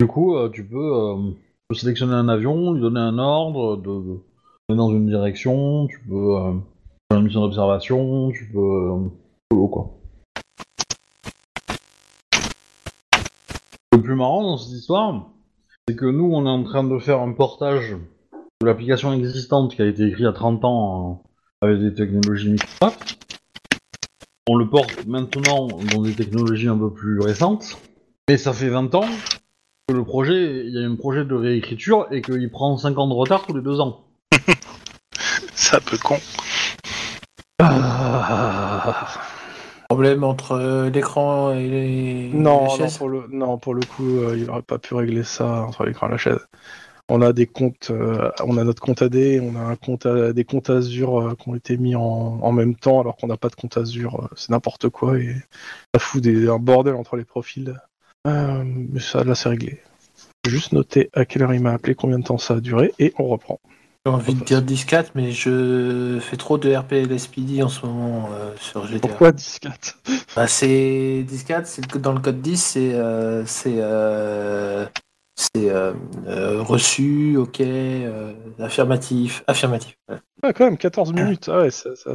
S1: du coup, tu peux, tu peux sélectionner un avion, lui donner un ordre, de, dans une direction, tu peux une mission d'observation, tu peux... Euh, solo, quoi. Le plus marrant dans cette histoire, c'est que nous, on est en train de faire un portage de l'application existante qui a été écrite il y a 30 ans euh, avec des technologies Microsoft. On le porte maintenant dans des technologies un peu plus récentes. Mais ça fait 20 ans que le projet, il y a un projet de réécriture et qu'il prend 5 ans de retard tous les 2 ans.
S3: C'est un peu con.
S4: Problème entre euh, l'écran et les,
S2: Non, non, pour le, non, pour le coup, euh, il aurait pas pu régler ça entre l'écran et la chaise. On a des comptes, euh, on a notre compte AD, on a un compte à- des comptes Azure euh, qui ont été mis en, en même temps alors qu'on n'a pas de compte Azure. c'est n'importe quoi et ça fout des, un bordel entre les profils. Mais ça, là, c'est réglé. Juste noter à quelle heure il m'a appelé, combien de temps ça a duré et on reprend.
S4: J'ai envie de dire 10-4, mais je fais trop de RPLSPD en ce moment euh, sur GTA.
S2: Pourquoi 10-4
S4: Bah, c'est 10-4, c'est dans le code 10, c'est euh, c'est euh, reçu, ok, affirmatif, affirmatif. ouais.
S2: Ah, quand même, 14 minutes. Ah ouais, ça, ça...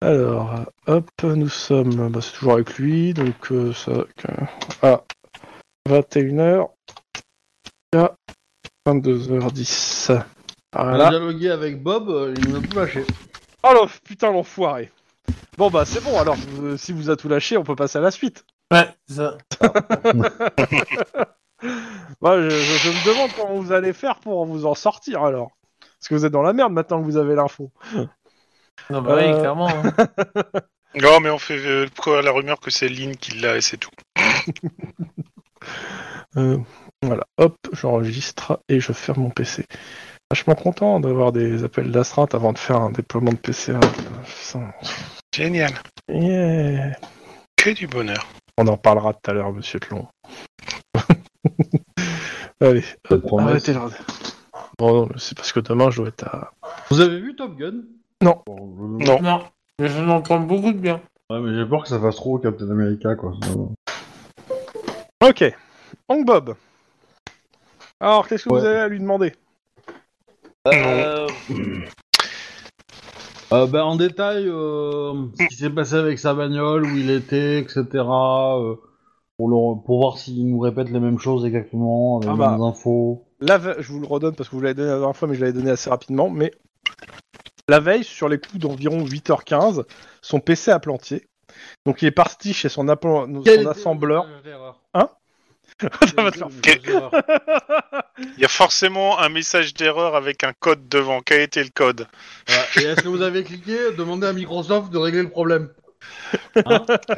S2: Alors, hop, nous sommes. Bah, c'est toujours avec lui, donc ça. À 21h. À 22h10.
S1: On a dialogué avec Bob, euh, il nous a tout lâché.
S2: Oh là, putain, l'enfoiré. Bon, bah, c'est bon, alors, euh, si vous a tout lâché, on peut passer à la suite.
S4: Ouais, c'est ça.
S2: Bah, je, je- je me demande comment vous allez faire pour vous en sortir, alors. Parce que vous êtes dans la merde maintenant que vous avez l'info.
S4: Non, bah oui,
S2: Euh.
S4: clairement. hein.
S3: Non, mais on fait euh, la rumeur que c'est Lynn qui l'a et c'est tout.
S2: Euh, voilà, hop, j'enregistre et je ferme mon PC. Vachement content d'avoir des appels d'astreinte avant de faire un déploiement de PC. Putain.
S3: Génial.
S2: Yeah.
S3: Que du bonheur.
S2: On en parlera tout à l'heure, monsieur Tlon. Allez, arrêtez le... Bon, non, mais c'est parce que demain je dois être à...
S1: Vous avez vu Top Gun?
S2: Non.
S1: Bon, je-
S3: Non.
S4: non, mais je n'entends beaucoup de bien.
S1: Ouais, mais j'ai peur que ça fasse trop Captain America, quoi.
S2: Ok, Hank Bob. Alors, qu'est-ce que
S1: Ouais.
S2: vous avez à lui demander?
S1: Euh... euh, ben, en détail, euh, ce qui s'est passé avec sa bagnole, où il était, etc. euh, pour, le- pour voir s'il nous répète les mêmes choses exactement, les
S2: Ah
S1: mêmes
S2: bah.
S1: infos.
S2: La ve- je vous le redonne parce que vous l'avez donné la dernière fois, mais je l'avais donné assez rapidement. Mais la veille, sur les coups d'environ 8h15, son PC a planté. Donc il est parti chez son, appel- son assembleur. Hein? Va te faire
S3: Il y a forcément un message d'erreur avec un code devant. Quel était le code.
S1: Et est-ce que vous avez cliqué Demandez à Microsoft de régler le problème.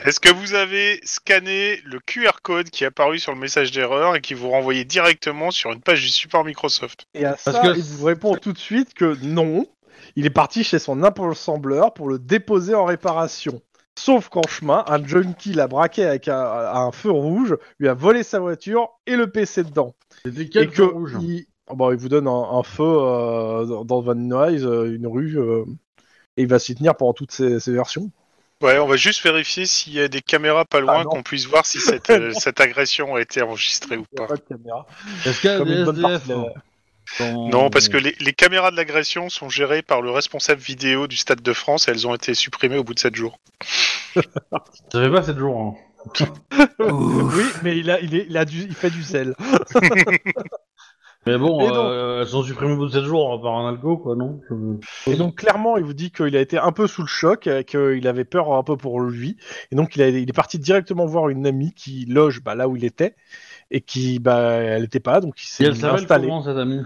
S3: Est-ce que vous avez scanné le QR code qui est apparu sur le message d'erreur et qui vous renvoyait directement sur une page du support Microsoft
S2: Et à ça,
S1: Parce que-
S2: il vous répond tout de suite que non. Il est parti chez son assembleur pour le déposer en réparation. Sauf qu'en chemin, un junkie l'a braqué avec un, un feu rouge, lui a volé sa voiture et le PC dedans.
S1: C'était quel
S2: et que
S1: feu rouge
S2: il... oh, bah, il vous donne un, un feu euh, dans- Van Nuys, euh, une rue, euh, et il va s'y tenir pendant toutes ces, ces versions.
S3: Ouais, on va juste vérifier s'il y a des caméras pas loin
S2: Ah,
S3: qu'on puisse voir si cette, euh, cette agression a été enregistrée ou
S2: Il n'y a
S3: pas.
S2: pas de caméra.
S1: Est-ce qu'il y a
S2: Comme
S1: des
S2: une bonne
S1: SDF dans-
S3: Non, parce que les, les caméras de l'agression sont gérées par le responsable vidéo du Stade de France et elles ont été supprimées au bout de 7 jours.
S1: Ça fait pas 7 jours. Hein.
S2: Oui, mais il, a, il, est, il, a du, il fait du sel.
S1: Mais bon,
S2: donc
S1: euh, elles sont supprimées au bout de 7 jours par un alco, quoi, non? Je-
S2: Et donc clairement, il vous dit qu'il a été un peu sous le choc, euh, qu'il avait peur un peu pour lui, et donc il, a- il est parti directement voir une amie qui loge bah, là où il était, et qui, bah, elle n'était pas, donc il s'est installé.
S1: comment cette amie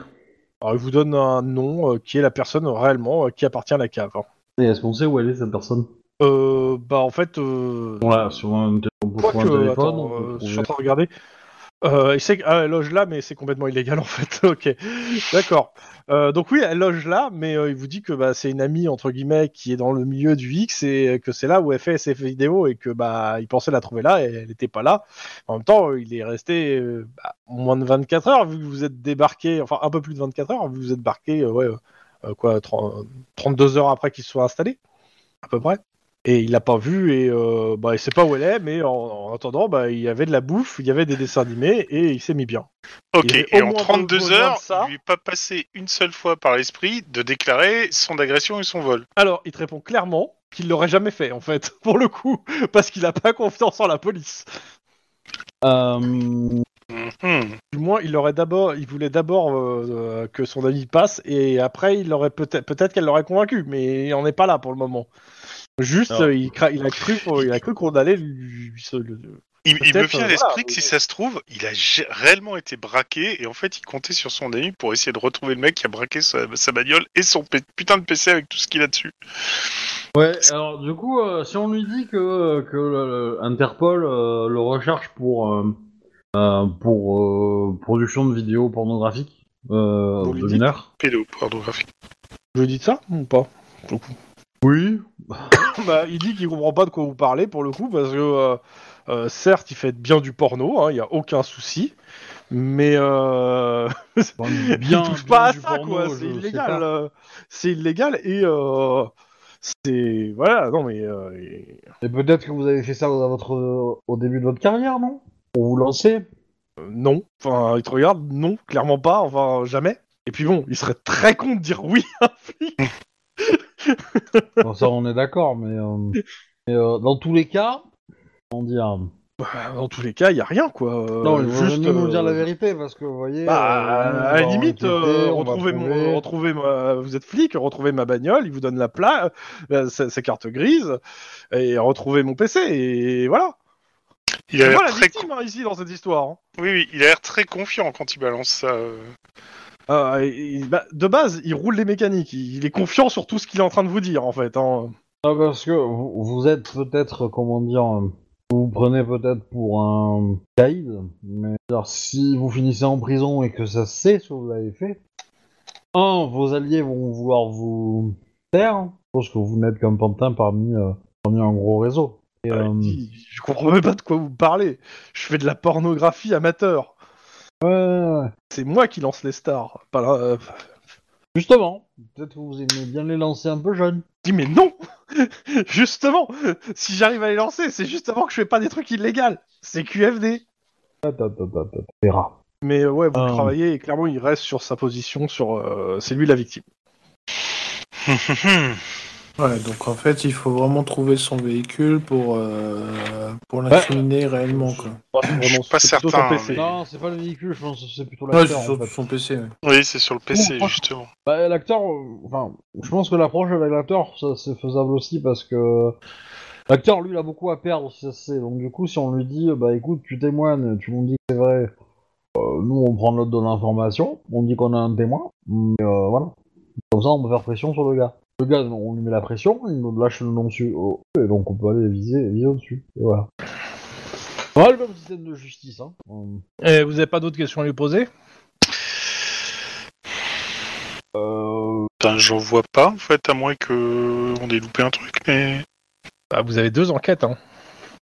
S2: Alors il vous donne un nom euh, qui est la personne réellement euh, qui appartient à la cave. hein.
S1: Et est-ce qu'on sait où elle est cette personne
S2: Euh, bah en fait, euh,
S1: Bon là, sur un, on peut trouver un
S2: quoique,
S1: téléphone,
S2: attends,
S1: on peut
S2: euh, je
S1: trouver-
S2: suis en train de regarder. Euh, ah, elle loge là, mais c'est complètement illégal en fait. ok, d'accord. Euh, donc oui, elle loge là, mais euh, il vous dit que bah, c'est une amie entre guillemets qui est dans le milieu du X et que c'est là où elle fait ses vidéos et que bah il pensait la trouver là et elle n'était pas là. En même temps, il est resté euh, bah, moins de 24 heures vu que vous êtes débarqué, enfin un peu plus de 24 heures vu que vous êtes débarqué, ouais, quoi, 30 32 heures après qu'il soit installé, à peu près. Et il l'a pas vu et euh, bah, il sait pas où elle est, mais en, en attendant, bah, il y avait de la bouffe, il y avait des dessins animés et il s'est mis bien.
S3: Ok, et en
S2: moins
S3: 32
S2: besoin de
S3: heures,
S2: ça.
S3: il lui est pas passé une seule fois par l'esprit de déclarer son agression et son vol.
S2: Alors, il te répond clairement qu'il l'aurait jamais fait, en fait, pour le coup, parce qu'il a pas confiance en la police.
S1: Euh,
S3: Mhm.
S2: Du moins, il aurait d'abord, il voulait d'abord euh, euh, que son ami passe et après, il aurait peut-être, peut-être qu'elle l'aurait convaincu, mais il en est pas là pour le moment. Juste, euh, il, cra- il a cru, il a cru qu'on allait lui,
S3: Il, il me vient à
S2: euh,
S3: l'esprit
S2: voilà,
S3: que si
S2: euh,
S3: ça se trouve, il a réellement été braqué et en fait il comptait sur son ami pour essayer de retrouver le mec qui a braqué sa, sa bagnole et son p- putain de PC avec tout ce qu'il a dessus.
S1: Ouais, alors du coup, euh, si on lui dit que, que le- le- Interpol euh, le recherche pour, euh, euh, pour euh, production de vidéos pornographiques, euh, de
S2: dites
S1: mineurs.
S3: Pédopornographie.
S2: Je lui dis ça ou pas le coup?
S1: Oui.
S2: Bah, il dit qu'il comprend pas de quoi vous parlez pour le coup, parce que euh, euh, certes, il fait bien du porno, hein, il y a aucun souci, mais euh,
S1: Bon,
S2: il
S1: bien,
S2: touche
S1: bien
S2: pas à ça,
S1: porno,
S2: quoi. C'est illégal. euh, c'est illégal et euh, c'est voilà, non mais euh, et-
S1: Et peut-être que vous avez fait ça à votre, au début de votre carrière, non? Pour vous lancer?
S2: Euh, non. Enfin, il te regarde, non, clairement pas, enfin jamais. Et puis bon, il serait très con de dire oui à un flic.
S1: Bon, Ça, on est d'accord, mais, euh, mais, euh, dans tous les cas, comment dire
S2: Bah, dans tous les cas, il y a rien quoi. Euh,
S1: Non, il faut
S2: juste
S1: nous
S2: euh,
S1: dire la vérité, parce que vous voyez.
S2: Bah,
S1: euh,
S2: à la limite,
S1: enquêter,
S2: euh, retrouvez, mon- retrouvez ma- vous êtes flic, retrouvez ma bagnole, il vous donne la pla, euh, sa, sa carte grise, et retrouvez mon PC, et voilà.
S3: Il a l'air très
S2: victime hein, ici dans cette histoire. hein.
S3: Oui, oui, il a l'air très confiant quand il balance ça. Euh.
S2: Et- bah, de base, il roule les mécaniques, il, il est confiant sur tout ce qu'il est en train de vous dire en fait. hein.
S1: Non, parce que vous, vous êtes peut-être, comment dire, euh, vous vous prenez peut-être pour un caïd, mais alors, si vous finissez en prison et que ça sait ce que vous avez fait, un, vos alliés vont vouloir vous taire, hein. je pense que vous n'êtes qu'un pantin parmi, euh, parmi un gros réseau. Et,
S2: Euh, je comprends même pas de quoi vous parlez. Je fais de la pornographie amateur.
S1: Ouais.
S2: C'est moi qui lance les stars. Pas la- euh,
S1: Justement, peut-être que vous aimez bien les lancer un peu jeunes.
S2: Je dis mais non Justement, si j'arrive à les lancer, c'est justement que je fais pas des trucs illégaux. C'est QFD.
S1: Attends, attends, attends, attends, on verra.
S2: Mais euh, ouais, vous
S1: Ah.
S2: travaillez et clairement il reste sur sa position, sur euh, c'est lui la victime.
S4: Ouais, donc en fait, il faut vraiment trouver son véhicule pour, euh, pour l'incriminer réellement, quoi.
S3: Je suis pas
S2: c'est
S3: certain, mais-
S1: Non, c'est pas le véhicule, je pense que c'est plutôt
S4: Ouais,
S1: l'acteur.
S4: c'est
S1: en
S4: sur
S1: fait.
S4: son PC. ouais.
S3: Oui, c'est sur le PC,
S1: Oh,
S3: justement.
S1: Bah, l'acteur, euh, enfin, je pense que l'approche avec l'acteur, ça, c'est faisable aussi parce que l'acteur, lui, il a beaucoup à perdre si ça se sait. Donc, du coup, si on lui dit, bah écoute, tu témoignes, tu nous dis que c'est vrai, euh, nous, on prend note de l'information, on dit qu'on a un témoin, mais euh, voilà. Comme ça, on peut faire pression sur le gars. Le gars, on lui met la pression, il nous lâche le nom dessus, oh, et donc on peut aller viser, viser au-dessus. Et voilà. Voilà le même système de justice, hein. Euh,
S2: Et vous avez pas d'autres questions à lui poser?
S1: Euh,
S3: Ben, j'en vois pas, en fait, à moins que on ait loupé un truc, mais...
S2: bah, Vous avez deux enquêtes. Hein.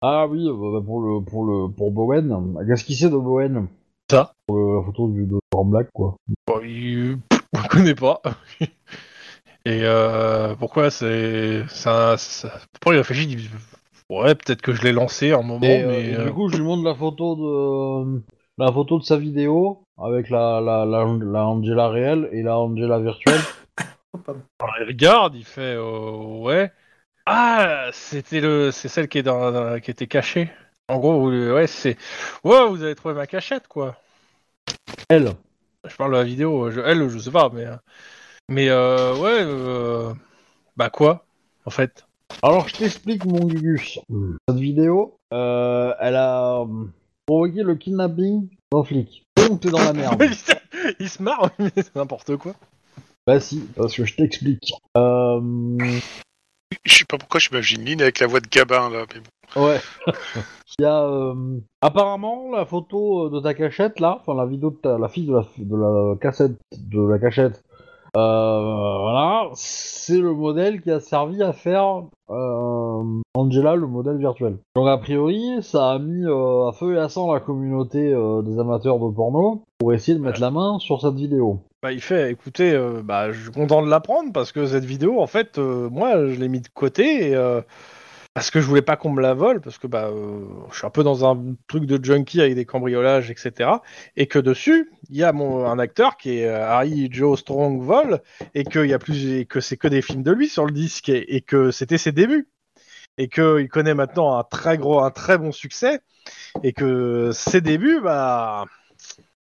S1: Ah oui, euh, bah, pour le pour le pour Bowen. Qu'est-ce qu'il sait de Bowen?
S2: Ça.
S1: Pour le- la photo du de Grand Black quoi.
S2: Bon, il... On connaît pas. Et euh, pourquoi c'est ça, ça... Pourquoi il réfléchit il dit, Ouais, peut-être que je l'ai lancé à un moment,
S1: et, euh,
S2: mais...
S1: et
S2: euh,
S1: du coup, je lui montre la photo de la photo de sa vidéo avec la la, la, la Angela réelle et la Angela virtuelle.
S2: Alors, il regarde, il fait euh, ouais. Ah, c'était le, c'est celle qui est dans, dans- qui était cachée. En gros, vous- ouais, c'est, ouais, vous avez trouvé ma cachette, quoi.
S1: Elle.
S2: Je parle de la vidéo. Je... Elle, je sais pas, mais, euh, mais euh, ouais, euh, bah quoi, en fait?
S1: Alors je t'explique mon Gugus. Cette vidéo, euh, elle a euh, provoqué le kidnapping d'un flic. Donc t'es dans la merde.
S2: il, se... il se marre, mais c'est n'importe quoi.
S1: bah si, parce que je t'explique. Euh,
S3: Je sais pas pourquoi j'imagine Lynn avec la voix de Gabin, là, mais bon.
S1: Ouais. Il y a euh, apparemment la photo euh, de ta cachette là, enfin la vidéo de ta, la fille de la, de la cassette de la cachette. Euh, voilà, c'est le modèle qui a servi à faire euh, Angela, le modèle virtuel. Donc a priori, ça a mis euh, à feu et à sang la communauté des amateurs de porno pour essayer de mettre la main sur cette vidéo.
S2: Bah, il fait, écoutez, bah, je suis content de l'apprendre parce que cette vidéo, en fait, moi, je l'ai mis de côté et, parce que je voulais pas qu'on me la vole, parce que bah, euh, je suis un peu dans un truc de junkie avec des cambriolages, etc. Et que dessus, il y a mon, un acteur qui est euh, Harry Joe Strong Vol et qu'il y a plus, et que c'est que des films de lui sur le disque et, et que c'était ses débuts et qu'il connaît maintenant un très gros, un très bon succès et que ses débuts, bah,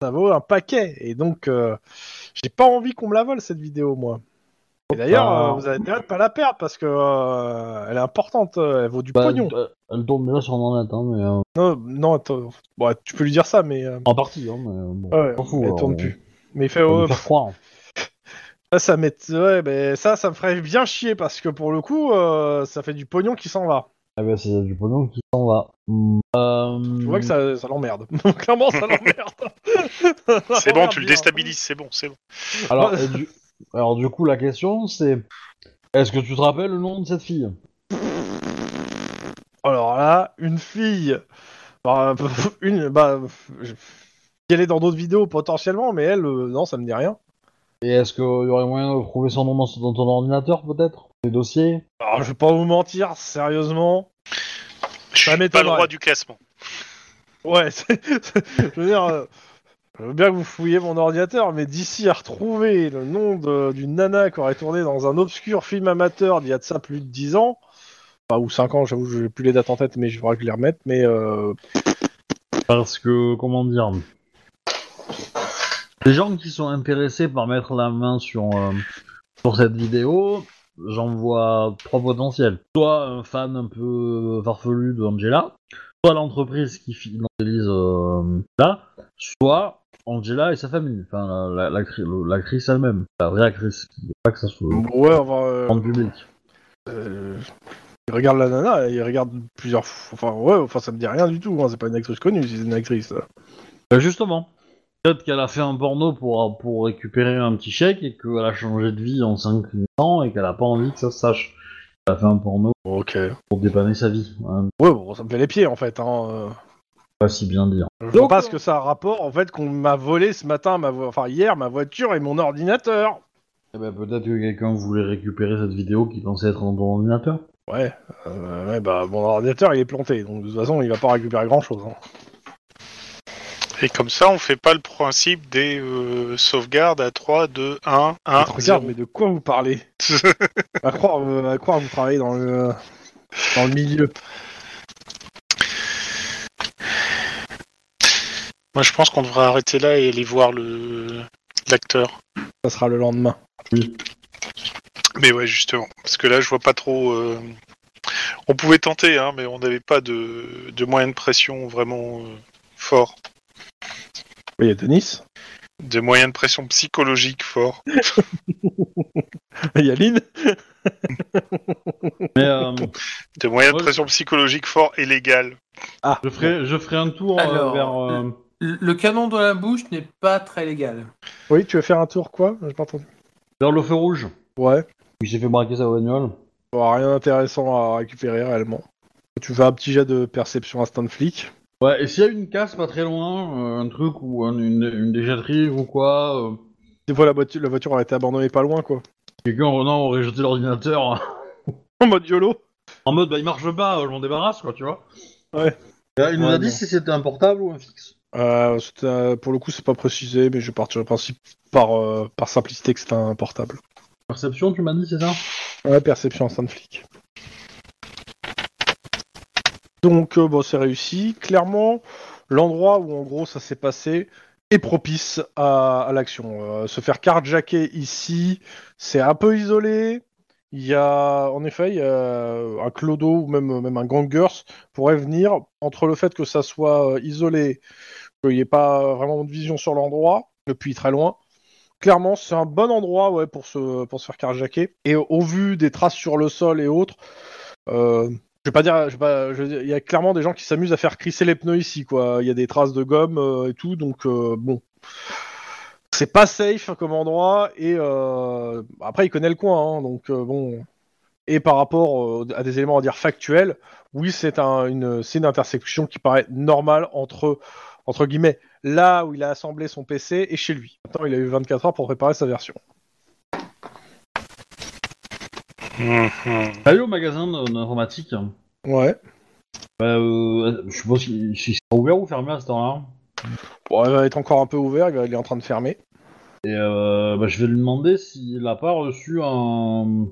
S2: ça vaut un paquet. Et donc, euh, j'ai pas envie qu'on me la vole cette vidéo, moi. Et d'ailleurs, euh, vous avez intérêt de pas la perdre parce que euh, elle est importante, euh, elle vaut du
S1: Bah,
S2: pognon.
S1: elle, elle tourne déjà sur mon net, hein, mais euh,
S2: Non, non, attends, bon, tu peux lui dire ça, mais euh,
S1: en partie, hein, mais bon,
S2: ouais,
S1: on fout,
S2: elle tourne
S1: on-
S2: plus. Mais il fait,
S1: on faire croire.
S2: ça, ça m'est, ouais, mais ça, ça me ferait bien chier parce que pour le coup, euh, ça fait du pognon qui s'en va.
S1: Ah bah c'est du pognon qui s'en va. Euh,
S2: Je vois que ça, ça l'emmerde. Clairement, ça l'emmerde.
S3: C'est bon, tu le déstabilises, c'est bon, c'est bon.
S1: Alors, du... Alors du coup la question c'est est-ce que tu te rappelles le nom de cette fille?
S2: Alors là, une fille. Bah, une. Bah. je- Elle est dans d'autres vidéos potentiellement, mais elle, euh, non, ça me dit rien.
S1: Et est-ce qu'il y aurait moyen de trouver son nom dans, dans ton ordinateur peut-être? Les dossiers?
S2: Alors, je vais pas vous mentir, sérieusement.
S3: Je suis pas le roi du classement.
S2: Ouais, c'est- je veux dire, euh, je veux bien que vous fouillez mon ordinateur, mais d'ici à retrouver le nom de- d'une nana qui aurait tourné dans un obscur film amateur d'il y a de ça plus de 10 ans, enfin, ou 5 ans, j'avoue, je n'ai plus les dates en tête, mais je voudrais que je les remette, mais euh,
S1: Parce que, comment dire Les gens qui sont intéressés par mettre la main sur, euh, sur cette vidéo, j'en vois trois potentiels. Soit un fan un peu farfelu d'Angela, soit l'entreprise qui finalise euh, là, soit Angela et sa famille, enfin la- la- l'actrice elle-même, la vraie actrice, pas que ça soit
S2: ouais, on va... euh,
S1: en public.
S2: euh, il regarde la nana, il regarde plusieurs fois, enfin, ouais, enfin, ça me dit rien du tout, hein, c'est pas une actrice connue, c'est une actrice.
S1: Euh, justement, peut-être qu'elle a fait un porno pour, pour récupérer un petit chèque et qu'elle a changé de vie en 5 ans et qu'elle a pas envie que ça se sache. Elle a fait un porno.
S2: Ouais,
S1: pour dépanner sa vie. hein,
S2: bon, ça me fait les pieds, en fait, hein.
S1: Pas si bien dire.
S2: Je vois
S1: Donc,
S2: pas ce que ça a rapport, en fait, qu'on m'a volé ce matin, ma vo- enfin hier, ma voiture et mon ordinateur.
S1: Eh ben, peut-être que quelqu'un voulait récupérer cette vidéo qui pensait être dans ton ordinateur.
S2: Ouais, euh, ouais, bah mon ordinateur il est planté, donc de toute façon il va pas récupérer grand chose.
S3: Et comme ça, on fait pas le principe des euh, sauvegardes à 3, 2, 1, 1,
S2: Regarde, mais de quoi vous parlez? À croire, euh, à croire vous travaillez dans le, dans le milieu.
S3: Moi, je pense qu'on devrait arrêter là et aller voir le l'acteur.
S2: Ça sera le lendemain.
S3: Mais ouais, justement, parce que là, je vois pas trop. euh, On pouvait tenter, hein, mais on n'avait pas de, de moyen de pression vraiment euh, fort,
S2: Oui, il y a Denis,
S3: de moyen de pression psychologique fort.
S2: il y a Lynn.
S1: Mais euh,
S3: De moyen de pression psychologique fort et légal.
S1: je, ferai, je ferai un tour euh,
S4: Alors,
S1: vers. Euh,
S4: Le canon dans la bouche n'est pas très légal.
S2: Oui, tu veux faire un tour quoi? J'ai pas entendu.
S1: vers le feu rouge?
S2: Ouais,
S1: Il s'est fait braquer sa bagnole?
S2: Bon, rien d'intéressant à récupérer réellement. Tu fais un petit jet de perception instant flic.
S1: Ouais, et s'il y a une casse pas très loin, euh, un truc ou un- une, une déchetterie ou quoi, euh,
S2: Des fois la voiture, la voiture aurait été abandonnée pas loin quoi.
S1: quelqu'un en revenant aurait jeté l'ordinateur
S2: En mode YOLO.
S1: en mode bah il marche pas, euh, je m'en débarrasse quoi, tu vois.
S2: Ouais.
S1: Et, euh, il nous
S2: Ouais,
S1: a dit si c'était un portable ou un fixe.
S2: Euh, euh, pour le coup, c'est pas précisé, mais je vais partir du principe par, euh, par simplicité que c'est un portable.
S1: Perception, tu m'as dit, c'est ça?
S2: Ouais, perception instant flic. Donc, euh, bon, c'est réussi. Clairement, l'endroit où en gros ça s'est passé est propice à, à l'action. Se faire carjacker ici, c'est un peu isolé. Il y a, en effet, il y a un clodo ou même, même un gangers pourrait venir entre le fait que ça soit isolé, qu'il n'y ait pas vraiment de vision sur l'endroit depuis très loin. Clairement, c'est un bon endroit ouais, pour, se, faire carjacker. Et au, vu des traces sur le sol et autres, euh, je vais pas dire, vais pas, dire, il y a clairement des gens qui s'amusent à faire crisser les pneus ici, quoi. Il y a des traces de gomme euh, et tout, donc euh, bon, c'est pas safe comme endroit. Et après, il connaît le coin, hein, donc bon. Et par rapport à des éléments à dire factuels, oui, c'est un, une intersection qui paraît normale entre entre guillemets là où il a assemblé son PC et chez lui. Maintenant, il a eu 24 heures pour préparer sa version.
S3: Mhm.
S1: Allez au magasin d'informatique.
S2: Ouais.
S1: Bah, euh, je suppose qu'il sera ouvert ou fermé à ce temps-là.
S2: Bon, il va être encore un peu ouvert, il, est en train de fermer.
S1: Et euh, bah, je vais lui demander s'il a pas reçu un,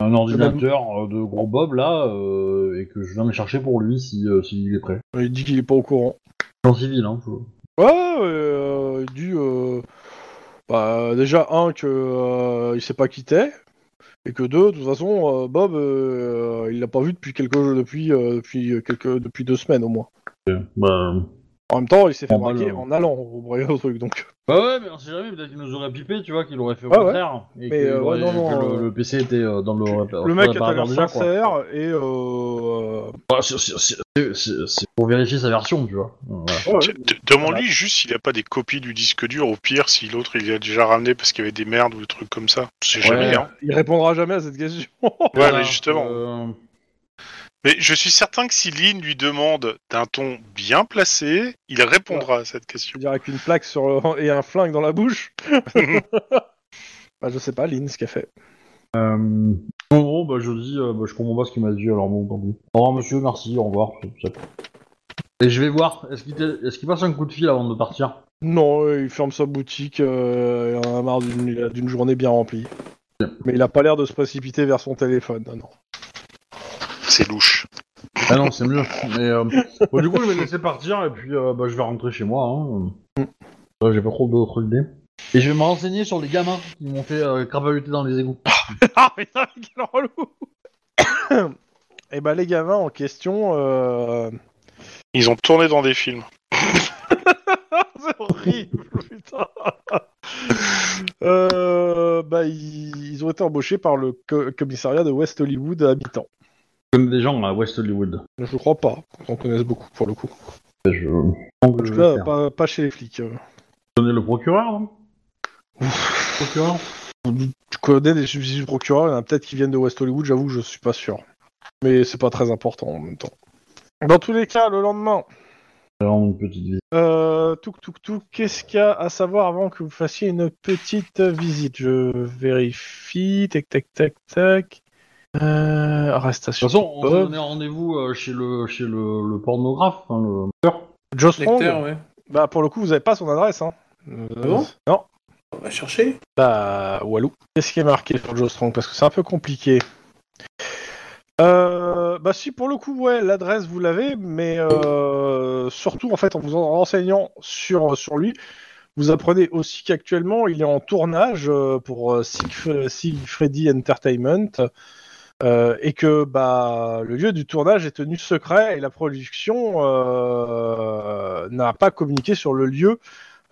S1: un ordinateur euh, de gros Bob là, euh, et que je viens le chercher pour lui si, euh, s'il est prêt.
S2: Il dit qu'il est pas au courant.
S1: En civil, hein. faut-
S2: Ouais, euh, il dit euh, bah, déjà un que euh, il sait pas qui t'es et que deux, de toute façon, euh, Bob, euh, il l'a pas vu depuis quelques depuis euh, depuis quelques depuis deux semaines au moins.
S1: Bah,
S2: En même temps, il s'est fait braquer en allant au, au truc, donc.
S1: Bah ouais, mais on sait jamais, peut-être qu'il nous aurait pipé, tu vois, qu'il aurait fait au
S2: Ouais, ouais.
S1: contraire. Et
S2: Mais,
S1: qu'il
S2: euh, ouais, non, non,
S1: que le,
S2: euh,
S1: le PC était euh, dans le réparateur
S2: Le mec a l'air sincère et euh...
S1: Bah, c'est- c'est- c'est- c'est c'est pour vérifier sa version, tu vois. Voilà.
S2: ouais,
S3: Tiens, de- Demande-lui juste s'il a pas des copies du disque dur, au pire, si l'autre il l'a déjà ramené parce qu'il y avait des merdes ou des trucs comme ça. C'est jamais,
S1: Ouais.
S3: hein.
S2: il répondra jamais à cette question.
S3: Ouais,
S1: Voilà,
S3: mais justement.
S1: euh,
S3: Mais je suis certain que si Lynn lui demande d'un ton bien placé, il répondra à cette question.
S2: dire, avec une plaque sur le- et un flingue dans la bouche. bah, je sais pas, Lynn, ce qu'elle fait.
S1: euh, En gros, bah, je dis, euh, bah, je comprends pas ce qu'il m'a dit, alors bon, tant pis. Au revoir, monsieur, merci, au revoir. Et je vais voir, est-ce qu'il est-ce qu'il passe un coup de fil avant de partir?
S2: Non, euh, il ferme sa boutique, euh, il en a marre d'une journée bien remplie. Mais il a pas l'air de se précipiter vers son téléphone, non.
S3: C'est louche.
S1: Ah non, c'est mieux. Mais euh, bon, du coup, je vais laisser partir et puis euh, bah, je vais rentrer chez moi. Hein. Euh, J'ai pas trop d'autres idées. Et je vais me renseigner sur les gamins qui m'ont fait euh, cravaluter dans les égouts.
S2: Ah putain, quel relou Et bah les gamins en question, euh...
S3: Ils ont tourné dans des films.
S2: c'est horrible, putain. Euh, bah ils, ils ont été embauchés par le co- commissariat de West Hollywood habitant.
S1: Connais des gens à West Hollywood.
S2: Je crois pas qu'on connaisse beaucoup pour le coup.
S1: Je...
S2: En tout cas, pas, pas chez les flics. euh.
S1: Je connais le procureur, non? Procureur?
S2: Tu connais des substituts de procureur, il y en a peut-être qui viennent de West Hollywood, j'avoue que je suis pas sûr. Mais c'est pas très important en même temps. Dans tous les cas, le lendemain,
S1: Vraiment une petite visite.
S2: euh, touk touk touk, qu'est-ce qu'il y a à savoir avant que vous fassiez une petite visite? Je vérifie, tac tac tac tac. Euh,
S1: De
S2: arrestation.
S1: toute façon, on
S2: Bob.
S1: donné rendez-vous euh, chez le chez le, le pornographe, hein, le
S2: Joe Strong,
S4: Lecteur, ouais.
S2: bah pour le coup, vous avez pas son adresse, hein. Euh,
S4: Ah bon
S2: Non.
S4: On va chercher.
S2: Bah, Walou. Qu'est-ce qui est marqué sur Joe Strong? Parce que c'est un peu compliqué. Euh, bah si, pour le coup, ouais, l'adresse, vous l'avez, mais euh, surtout, en fait, en vous en renseignant sur, sur lui, vous apprenez aussi qu'actuellement, il est en tournage euh, pour Sig- Sigfredi Entertainment, euh, et que bah, le lieu du tournage est tenu secret, et la production euh, n'a pas communiqué sur le lieu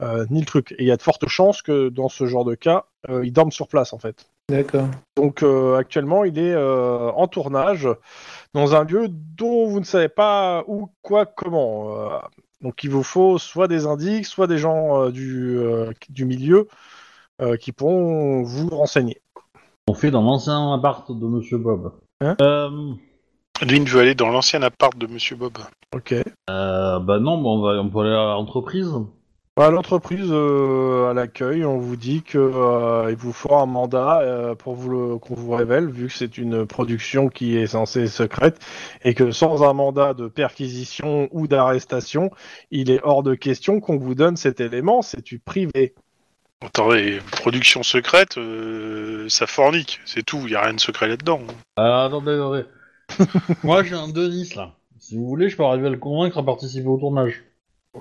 S2: euh, ni le truc. Et il y a de fortes chances que dans ce genre de cas, euh, il dorme sur place en fait.
S4: D'accord.
S2: Donc actuellement, il est en tournage dans un lieu dont vous ne savez pas où, quoi, comment. Donc il vous faut soit des indices, soit des gens du, du milieu qui pourront vous renseigner.
S1: On fait dans l'ancien appart de Monsieur Bob.
S2: Hein
S1: euh,
S3: Lynn veut aller dans l'ancien appart de Monsieur Bob.
S2: Ok.
S1: euh, bah non, bah on, va, on peut aller à l'entreprise.
S2: À l'entreprise, euh, à l'accueil, on vous dit que euh, il vous faut un mandat euh, pour vous le- qu'on vous révèle, vu que c'est une production qui est censée secrète, et que sans un mandat de perquisition ou d'arrestation, il est hors de question qu'on vous donne cet élément, c'est du privé?
S3: Attendez, production secrète, euh, ça fornique, c'est tout, il y a rien de secret là-dedans.
S1: Ah, attendez, attendez. Moi, j'ai un Denis là. Si vous voulez, je peux arriver à le convaincre à participer au tournage.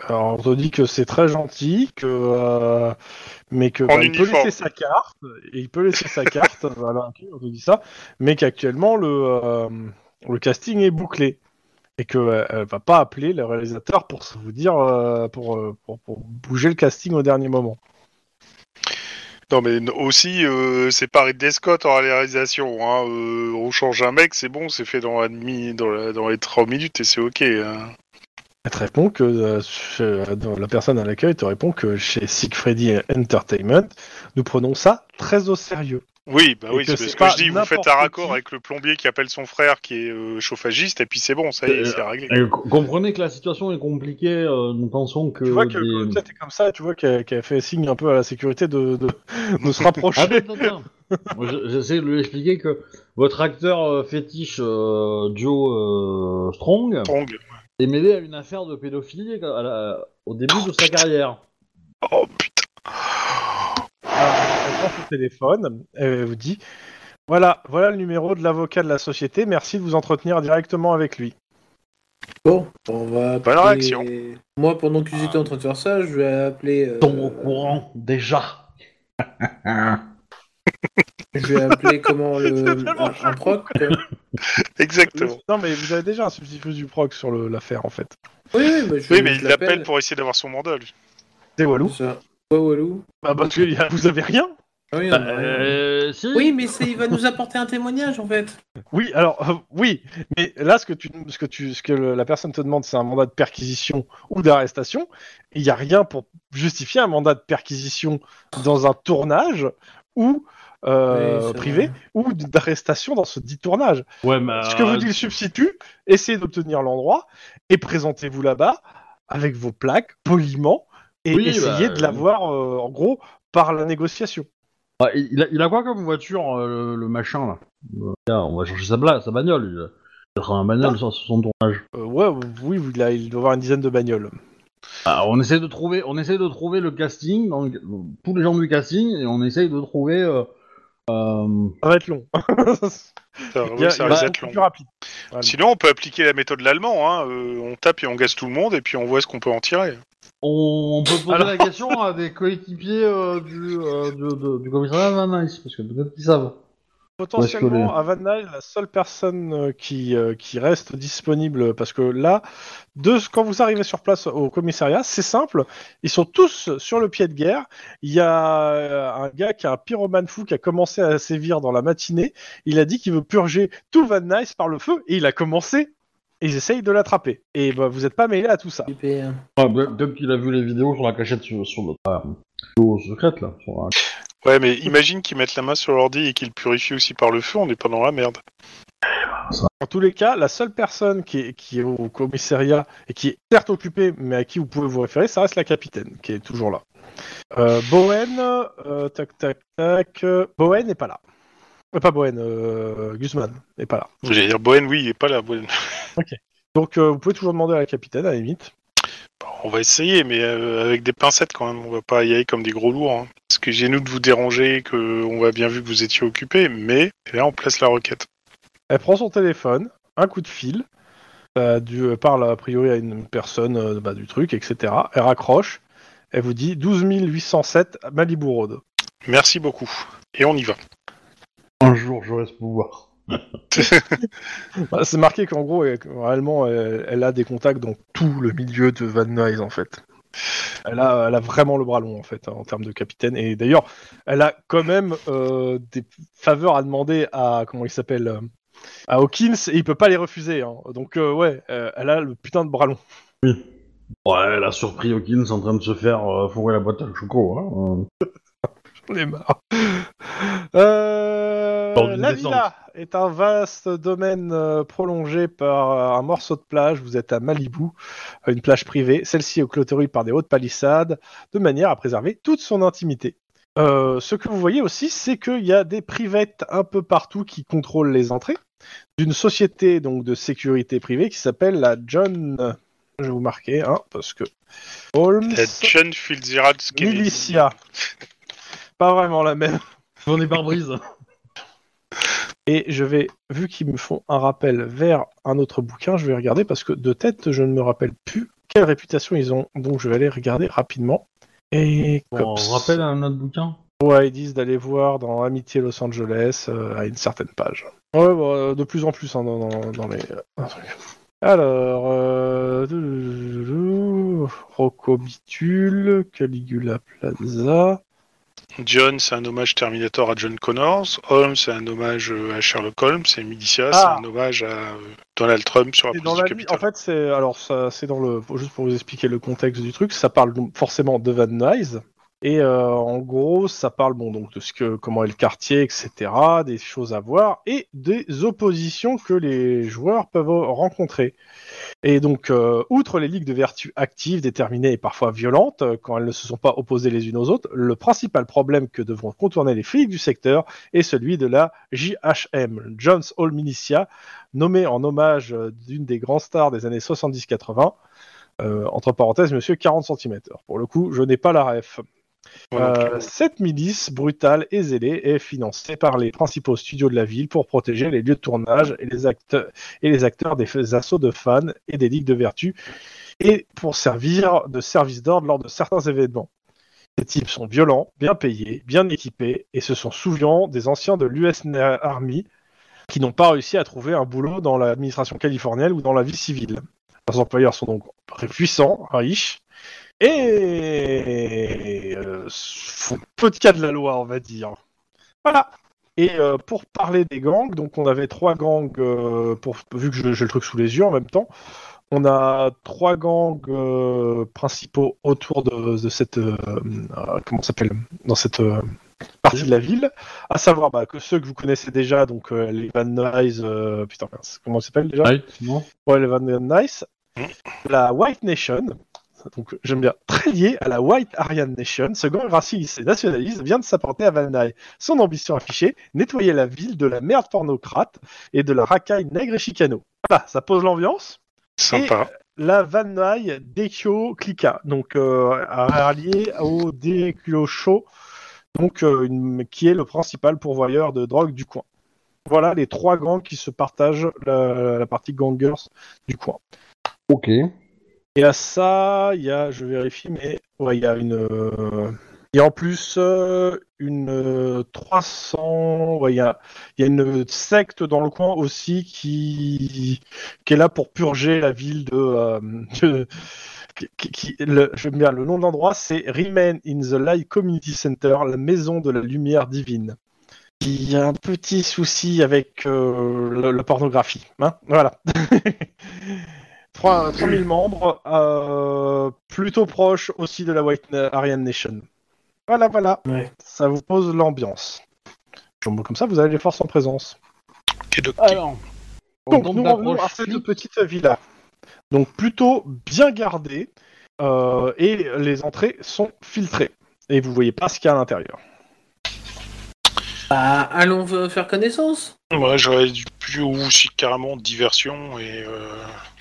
S2: Alors on te dit que c'est très gentil, que euh, mais que bah, il peut laisser sa carte, et il peut laisser sa carte, voilà, on te dit ça, mais qu'actuellement le euh, le casting est bouclé et que euh, elle va pas appeler le réalisateur pour se vous dire pour, pour pour bouger le casting au dernier moment.
S3: Non mais aussi, euh, c'est pas Ridley Scott en réalisation. Hein. euh, on change un mec, c'est bon, c'est fait dans, demi, dans, les 3 minutes et c'est ok. hein.
S2: Elle te répond que euh, dans la personne à l'accueil te répond que chez Sigfredi Entertainment, nous prenons ça très au sérieux.
S3: Oui, bah
S2: Et
S3: oui, c'est ce que je dis, vous faites un raccord
S2: qui.
S3: avec le plombier qui appelle son frère qui est euh, chauffagiste et puis c'est bon, ça y est,
S1: Euh,
S3: c'est réglé.
S1: Et co- comprenez que la situation est compliquée. euh, nous pensons que.
S2: Tu vois que
S1: des-
S2: le est comme ça, tu vois qu'elle qu'elle fait signe un peu à la sécurité de, de, de se rapprocher.
S1: Attends, attends, attends. J'essaie de lui expliquer que votre acteur euh, fétiche euh, Joe euh, Strong
S3: Strong.
S1: est mêlé à une affaire de pédophilie à la- au début de sa carrière.
S3: Oh putain.
S2: Prend son téléphone, elle vous dit voilà, voilà le numéro de l'avocat de la société, merci de vous entretenir directement avec lui.
S4: Bon, on va
S3: Bonne
S4: appeler-
S3: réaction.
S4: Moi, pendant que j'étais en train de faire ça, je vais appeler. euh,
S1: sont au courant déjà.
S4: Je vais appeler comment le un, un proc.
S3: Exactement.
S2: Non, mais vous avez déjà un substitut du proc sur l'affaire en fait.
S4: Oui, oui, bah, je,
S3: Oui, mais
S4: je
S3: il l'appelle pour essayer d'avoir son mandat, lui.
S2: C'est Walou.
S4: C'est ça. Ouais, Walou.
S2: Bah, parce que vous avez rien
S4: Ah oui, on a rien.
S1: Euh, si.
S4: Oui, mais c'est- il va nous apporter un témoignage en fait.
S2: Oui, alors euh, oui, mais là ce que tu, ce que tu, ce que le- la personne te demande, c'est un mandat de perquisition ou d'arrestation. Il n'y a rien pour justifier un mandat de perquisition dans un tournage ou euh,
S4: Oui, c'est
S2: privé
S4: vrai.
S2: ou d'arrestation dans ce dit tournage.
S1: Ouais, mais.
S2: Ce que vous dit le substitut, essayez d'obtenir l'endroit et présentez-vous là-bas avec vos plaques poliment et
S1: Oui,
S2: essayez
S1: bah,
S2: de l'avoir euh, en gros par la négociation.
S1: Ah, il, a, il a quoi comme voiture, euh, le, le machin là? Euh, tiens, On va chercher sa, bla- sa bagnole. Il a, un bagnole sur, sur son tournage.
S2: Euh, ouais, oui, il, a- il doit avoir une dizaine de bagnoles.
S1: Ah, on essaie de trouver, on essaie de trouver le casting, donc tous les gens du casting, et on essaye de trouver. euh, euh,
S2: Ça va être long.
S3: Ça, oui,
S2: va être
S3: long.
S2: plus rapide. Voilà.
S3: Sinon, on peut appliquer la méthode de l'allemand. Hein. euh, on tape et on gaze tout le monde, et puis on voit ce qu'on peut en tirer.
S1: On, on peut poser
S2: Alors-
S1: la question à des coéquipiers euh, du, euh, de- du commissariat Van Nuys, parce que peut-être qu'ils savent.
S2: Potentiellement, à Van Nuys, la seule personne euh, qui, euh, qui reste disponible, parce que là, de, quand vous arrivez sur place au commissariat, c'est simple, ils sont tous sur le pied de guerre. Il y a euh, un gars qui a un pyromane fou qui a commencé à sévir dans la matinée. Il a dit qu'il veut purger tout Van Nuys par le feu, et il a commencé. Et ils essayent de l'attraper. Et bah, vous n'êtes pas mêlé à tout ça.
S4: Super.
S1: Ah, peut-être qu'il a vu les vidéos sur la cachette sur, sur le. Ah, vidéo secrète là. sur la-
S3: Ouais, mais imagine qu'ils mettent la main sur l'ordi et qu'ils le purifient aussi par le feu, on n'est pas dans la merde.
S2: En tous les cas, la seule personne qui est, qui est au commissariat et qui est certes occupée, mais à qui vous pouvez vous référer, ça reste la capitaine, qui est toujours là. Euh, Bowen, euh, tac tac tac, euh, Bowen n'est pas là. Pas Bowen, euh, Guzman n'est pas là.
S3: J'allais dire Bohen, oui, il est pas là.
S2: Donc euh, vous pouvez toujours demander à la capitaine, à la limite.
S3: Bon, on va essayer, mais euh, avec des pincettes quand même. On va pas y aller comme des gros lourds. Hein. Parce que j'ai nous de vous déranger, que on a bien vu que vous étiez occupé, mais là on place la requête.
S2: Elle prend son téléphone, un coup de fil, du, elle parle a priori à une personne bah, du truc, etc. Elle raccroche, elle vous dit 12 807 Malibu Road.
S3: Merci beaucoup. Et on y va.
S1: Un jour, j'aurai ce pouvoir.
S2: Bah, c'est marqué qu'en gros, elle- réellement, elle, elle a des contacts dans tout le milieu de Van Nuys, en fait. Elle a, elle a vraiment le bras long, en fait, hein, en termes de capitaine. Et d'ailleurs, elle a quand même euh, des faveurs à demander à, comment il s'appelle, euh, à Hawkins, et il peut pas les refuser. hein. Donc, euh, ouais, euh, elle a le putain de bras long.
S1: Ouais, elle a surpris Hawkins en train de se faire euh, fourrer la boîte à choco. Hein. euh.
S2: J'en ai marre. Euh, la
S1: descente.
S2: villa est un vaste domaine euh, prolongé par euh, un morceau de plage. Vous êtes à Malibu, euh, une plage privée. Celle-ci est clôturée par des hautes palissades, de manière à préserver toute son intimité. Euh, ce que vous voyez aussi, c'est qu'il y a des privettes un peu partout qui contrôlent les entrées d'une société donc de sécurité privée qui s'appelle la John. Je vais vous marquer, hein, parce que Holmes
S3: La John Fitzgerald.
S2: Militia. Pas vraiment la même.
S1: J'en ai par brise.
S2: Et je vais, vu qu'ils me font un rappel vers un autre bouquin, je vais regarder parce que de tête, je ne me rappelle plus quelle réputation ils ont. Donc je vais aller regarder rapidement. Et
S1: On
S2: Cops.
S1: rappelle un autre bouquin?
S2: Ouais, ils disent d'aller voir dans Amitié Los Angeles euh, à une certaine page. Ouais, bah, euh, de plus en plus hein, dans, dans- dans les. euh, trucs. Alors, euh... Rocco Bitul, Caligula Plaza.
S3: John, c'est un hommage Terminator à John Connors. Holmes, c'est un hommage euh, à Sherlock Holmes. Et Militia,
S2: Ah.
S3: c'est un hommage à euh, Donald Trump sur la place
S2: dans
S3: du
S2: la
S3: Capitole.
S2: en fait, c'est alors ça, c'est dans le juste pour vous expliquer le contexte du truc, ça parle donc forcément de Van Nuys et euh, en gros, ça parle bon donc de ce que comment est le quartier, etc., des choses à voir et des oppositions que les joueurs peuvent rencontrer. Et donc, euh, outre les ligues de vertu actives, déterminées et parfois violentes, euh, quand elles ne se sont pas opposées les unes aux autres, le principal problème que devront contourner les flics du secteur est celui de la JHM, Jones Hall Militia, nommé en hommage euh, d'une des grandes stars des années 70-80. Euh, entre parenthèses, monsieur 40 cm. Pour le coup, je n'ai pas la ref. Euh, cette milice brutale et zélée est financée par les principaux studios de la ville pour protéger les lieux de tournage et les acteurs, des assauts de fans et des ligues de vertu et pour servir de service d'ordre lors de certains événements. Ces types sont violents, bien payés, bien équipés et se sont souvent des anciens de l'US Army qui n'ont pas réussi à trouver un boulot dans l'administration californienne ou dans la vie civile. Leurs employeurs sont donc très puissants, riches et euh, font peu de cas de la loi, on va dire. Voilà. Et euh, pour parler des gangs, donc on avait trois gangs, euh, pour, vu que je- j'ai le truc sous les yeux en même temps, on a trois gangs euh, principaux autour de, de cette euh, euh, comment ça s'appelle dans cette euh, partie de la ville, à savoir bah, que ceux que vous connaissez déjà, donc euh, les Van Nuys, euh, putain comment ça s'appelle déjà?
S1: Ouais,
S2: les Van Nuys,
S3: Mm.
S2: la White Nation. Donc j'aime bien très lié à la White Aryan Nation. Ce gang raciste et nationaliste vient de s'apporter à Van Nuys. Son ambition affichée nettoyer la ville de la merde pornocrate et de la racaille nègre et chicano. Voilà, ça pose l'ambiance
S3: Sympa.
S2: la Van Nuys Dekyo Klika, donc euh, allié au Dekyo Show, donc euh, une- qui est le principal pourvoyeur de drogue du coin. Voilà les trois gangs qui se partagent la, la partie gangers du coin.
S1: Ok.
S2: Et à ça, il y a, je vérifie, mais ouais, il y a une, euh, il y a en plus euh, une euh, 300, ouais, il y a, y a une secte dans le coin aussi qui, qui est là pour purger la ville de, euh, le, bien le nom de l'endroit, c'est Remain in the Light Community Center, la maison de la lumière divine. Il y a un petit souci avec euh, la, la pornographie, hein, voilà. 3, 3000 membres, euh, plutôt proche aussi de la White Aryan Nation. Voilà, voilà,
S4: Ouais.
S2: ça vous pose l'ambiance. Donc, Comme ça, vous avez les forces en présence.
S3: Et donc,
S1: Alors.
S2: Donc,
S1: on
S2: nous revenons à cette petite villa. Donc, plutôt bien gardée, euh, et les entrées sont filtrées. Et vous voyez pas ce qu'il y a à l'intérieur.
S4: Bah, allons faire connaissance.
S3: moi, j'aurais dû plus ou si carrément diversion et. euh,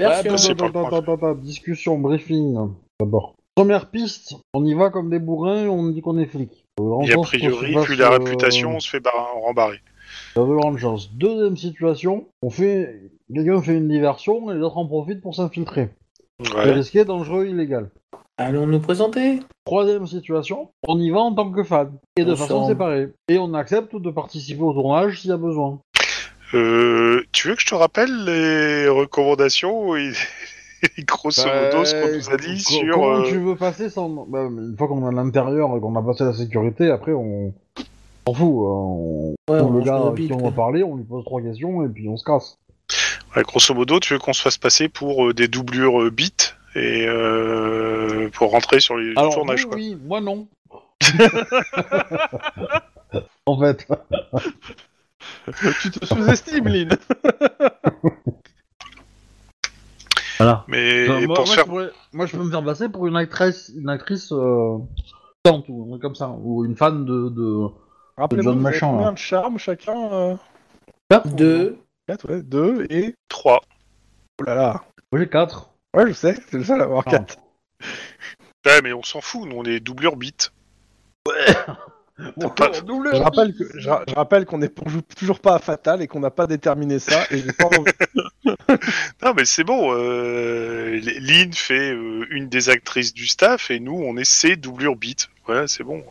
S3: le
S1: attends, discussion, briefing. D'abord. Première piste, on y va comme des bourrins, on dit qu'on est flic. Euh,
S3: Et a priori, vu la
S1: euh,
S3: réputation, on se fait bar- rembarrer.
S1: Ça veut grande chance. Deuxième situation, on fait, quelqu'un fait une diversion et les autres en profitent pour s'infiltrer. C'est
S3: Ouais.
S1: risqué, dangereux, illégal.
S4: Allons nous présenter.
S1: Troisième situation, on y va en tant que fan et de
S4: On
S1: façon séparée. Et on accepte de participer au tournage s'il y a besoin.
S3: Euh, tu veux que je te rappelle les recommandations et et grosso modo ce qu'on nous a dit
S1: co-
S3: sur.
S1: Comment
S3: euh,
S1: tu veux passer sans. bah, une fois qu'on est à l'intérieur et qu'on a passé la sécurité, après on. On s'en fout. hein, On...
S4: Ouais, on
S1: le
S4: mange
S1: gars
S4: pas
S1: à qui on va
S4: quoi.
S1: parler, on lui pose trois questions et puis on se casse.
S3: ouais, grosso modo, tu veux qu'on se fasse passer pour euh, des doublures euh, bits et euh, pour rentrer sur les
S1: Alors,
S3: tournages.
S1: oui,
S3: quoi.
S1: oui, moi non. en fait.
S2: tu te sous-estimes, Lynn
S1: Voilà.
S3: Mais
S1: moi,
S3: pour
S1: moi,
S3: faire.
S1: je pourrais- moi, je peux me faire passer pour une actrice, une actrice euh, tante ou comme ça, ou une fan de. de... John
S2: vous avez
S1: Machin,
S2: combien de charme chacun euh
S4: Deux.
S2: Quatre, ouais, deux et...
S3: 3.
S2: Oh là là
S1: Moi j'ai 4.
S2: Ouais, je sais, c'est le seul à avoir
S1: Ah.
S2: quatre.
S3: Ouais, mais on s'en fout, nous on est doublures bits.
S1: Bon,
S3: pas-
S1: double
S2: Je rappelle que je, ra- je rappelle qu'on est on joue toujours pas à Fatal et qu'on n'a pas déterminé ça. Et j'ai pas envie-
S3: Non, mais c'est bon. Euh, Lynn fait euh, une des actrices du staff et nous on est ses doublures bits. Ouais, c'est bon.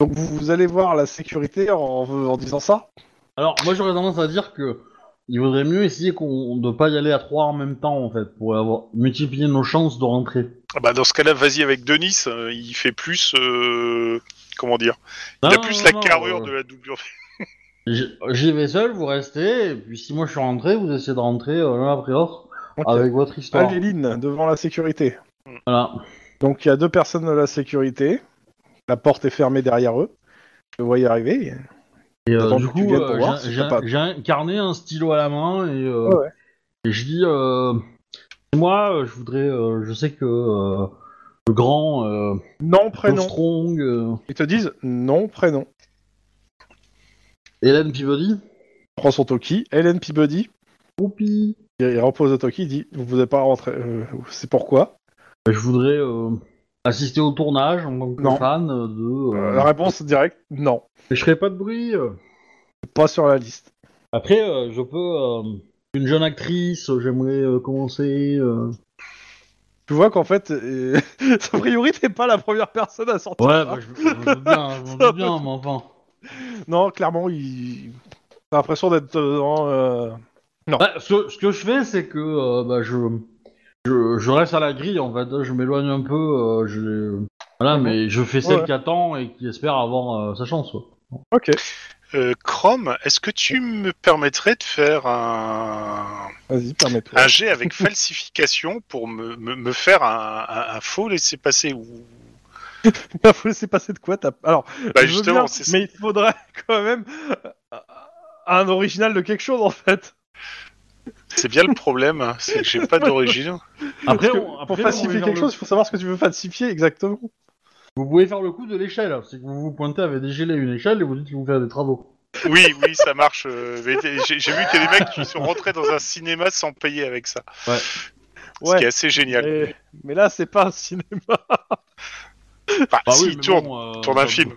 S2: Donc vous, vous allez voir la sécurité en, en disant ça?
S1: Alors, moi j'aurais tendance à dire que il vaudrait mieux essayer qu'on de pas y aller à trois en même temps en fait, pour avoir multiplier nos chances de rentrer.
S3: Ah bah, dans ce cas-là, vas-y avec Denis. euh, il fait plus. euh, comment dire? Il a plus
S1: non,
S3: la
S1: non,
S3: carrure
S1: euh,
S3: de la doublure.
S1: J'y vais seul, vous restez, et puis si moi je suis rentré, vous essayez de rentrer euh, l'un après l'autre avec votre histoire.
S2: Allez, Lynn, devant la sécurité.
S1: Voilà.
S2: Donc il y a deux personnes de la sécurité. La porte est fermée derrière eux. Je le voyais arriver.
S1: Et euh, du coup, euh, j'ai-
S2: pas-
S1: incarné un stylo à la main et, euh,
S2: Ouais, ouais.
S1: et je dis, euh, moi, je voudrais, euh, je sais que euh, le grand euh,
S2: Non, prénom.
S1: Strong, euh,
S2: Ils te disent non, prénom.
S1: Hélène Peabody,
S2: Prends son Toki. Hélène Peabody.
S1: Oupi.
S2: Il il repose le Toki. Il dit Vous n'êtes pas rentré. euh, c'est pourquoi?
S1: Je voudrais assister au tournage en tant que
S2: Non.
S1: fan euh, de.
S2: Euh,
S1: euh,
S2: La réponse directe Non.
S1: je ferai pas de bruit. euh.
S2: Pas sur la liste.
S1: Après, euh, je peux. euh, une jeune actrice, j'aimerais euh, commencer. euh,
S2: Tu vois qu'en fait, euh, a priori, t'es pas la première personne à sortir.
S1: Ouais,
S2: ça.
S1: bah, je, je veux bien, je veux bien, mais enfin.
S2: Non, clairement, il. T'as l'impression d'être dans. euh,
S1: Bah, ce, que, ce que je fais, c'est que euh, bah, je, je, je reste à la grille, en fait. Je m'éloigne un peu. euh, je, voilà,
S2: Mhm.
S1: mais je fais celle
S2: Ouais.
S1: qui attend et qui espère avoir euh, sa chance. quoi.
S2: Ok.
S3: Euh, Chrome, est-ce que tu me permettrais de faire un, un jet avec falsification pour me, me, me faire un, un, un faux laisser-passer ou...
S2: Il faut laisser passer de quoi t'as- Alors,
S3: Bah justement,
S2: bien,
S3: c'est ça.
S2: mais il faudrait quand même un original de quelque chose en fait.
S3: C'est bien le problème, hein, c'est que j'ai pas d'origine.
S1: Après,
S2: Parce que
S1: on-
S2: pour
S1: après, on
S2: falsifier quelque
S1: le-
S2: chose, il faut savoir ce que tu veux falsifier exactement.
S1: Vous pouvez faire le coup de l'échelle. C'est que vous vous pointez avec des gilets une échelle et vous dites que vous faites des travaux.
S3: Oui, oui, ça marche. euh, mais t'es- J'ai j'ai vu qu'il y a des mecs qui sont rentrés dans un cinéma sans payer avec ça.
S1: Ouais.
S3: Ce qui est assez génial.
S2: Mais, mais là, c'est pas un cinéma.
S3: Bah,
S1: Bah
S3: si,
S1: oui,
S3: il
S1: mais
S3: tourne,
S1: bon, euh,
S3: tourne un film.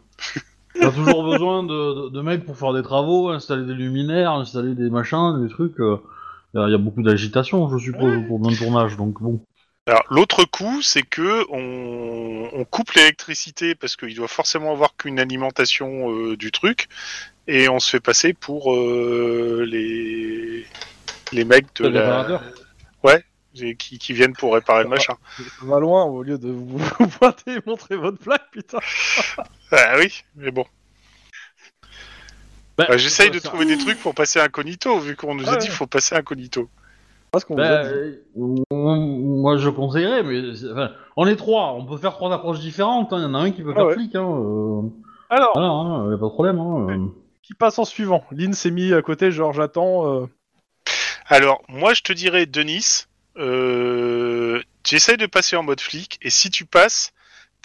S1: T'as toujours besoin de, de, de mecs pour faire des travaux, installer des luminaires, installer des machins, des trucs. Il y a beaucoup d'agitation, je suppose, pour un tournage. Donc bon.
S3: Alors l'autre coup, c'est que on, on coupe l'électricité parce qu'il doit forcément avoir qu'une alimentation euh, du truc, et on se fait passer pour euh, les les mecs de la
S1: réparateur.
S3: qui, qui viennent pour réparer le machin.
S2: Ça va loin au lieu de vous pointer et montrer votre plaque, putain.
S3: Ah oui, mais bon.
S1: Bah,
S3: Bah, J'essaye de trouver des trucs pour passer incognito, vu qu'on nous a dit qu'il faut passer incognito.
S2: Parce qu'on vous
S1: Bah,
S2: a dit.
S1: euh, moi je conseillerais, mais enfin, on est trois, on peut faire trois approches différentes. hein. Il y en a un qui peut
S2: Ah
S1: faire
S2: ouais.
S1: flic, hein, euh,
S2: Alors,
S1: voilà, hein, y a pas de problème. Hein, euh.
S2: qui passe en suivant Lynn s'est mis à côté, genre j'attends. euh,
S3: Alors, moi, je te dirais, Denis, euh, tu essayes de passer en mode flic, et si tu passes,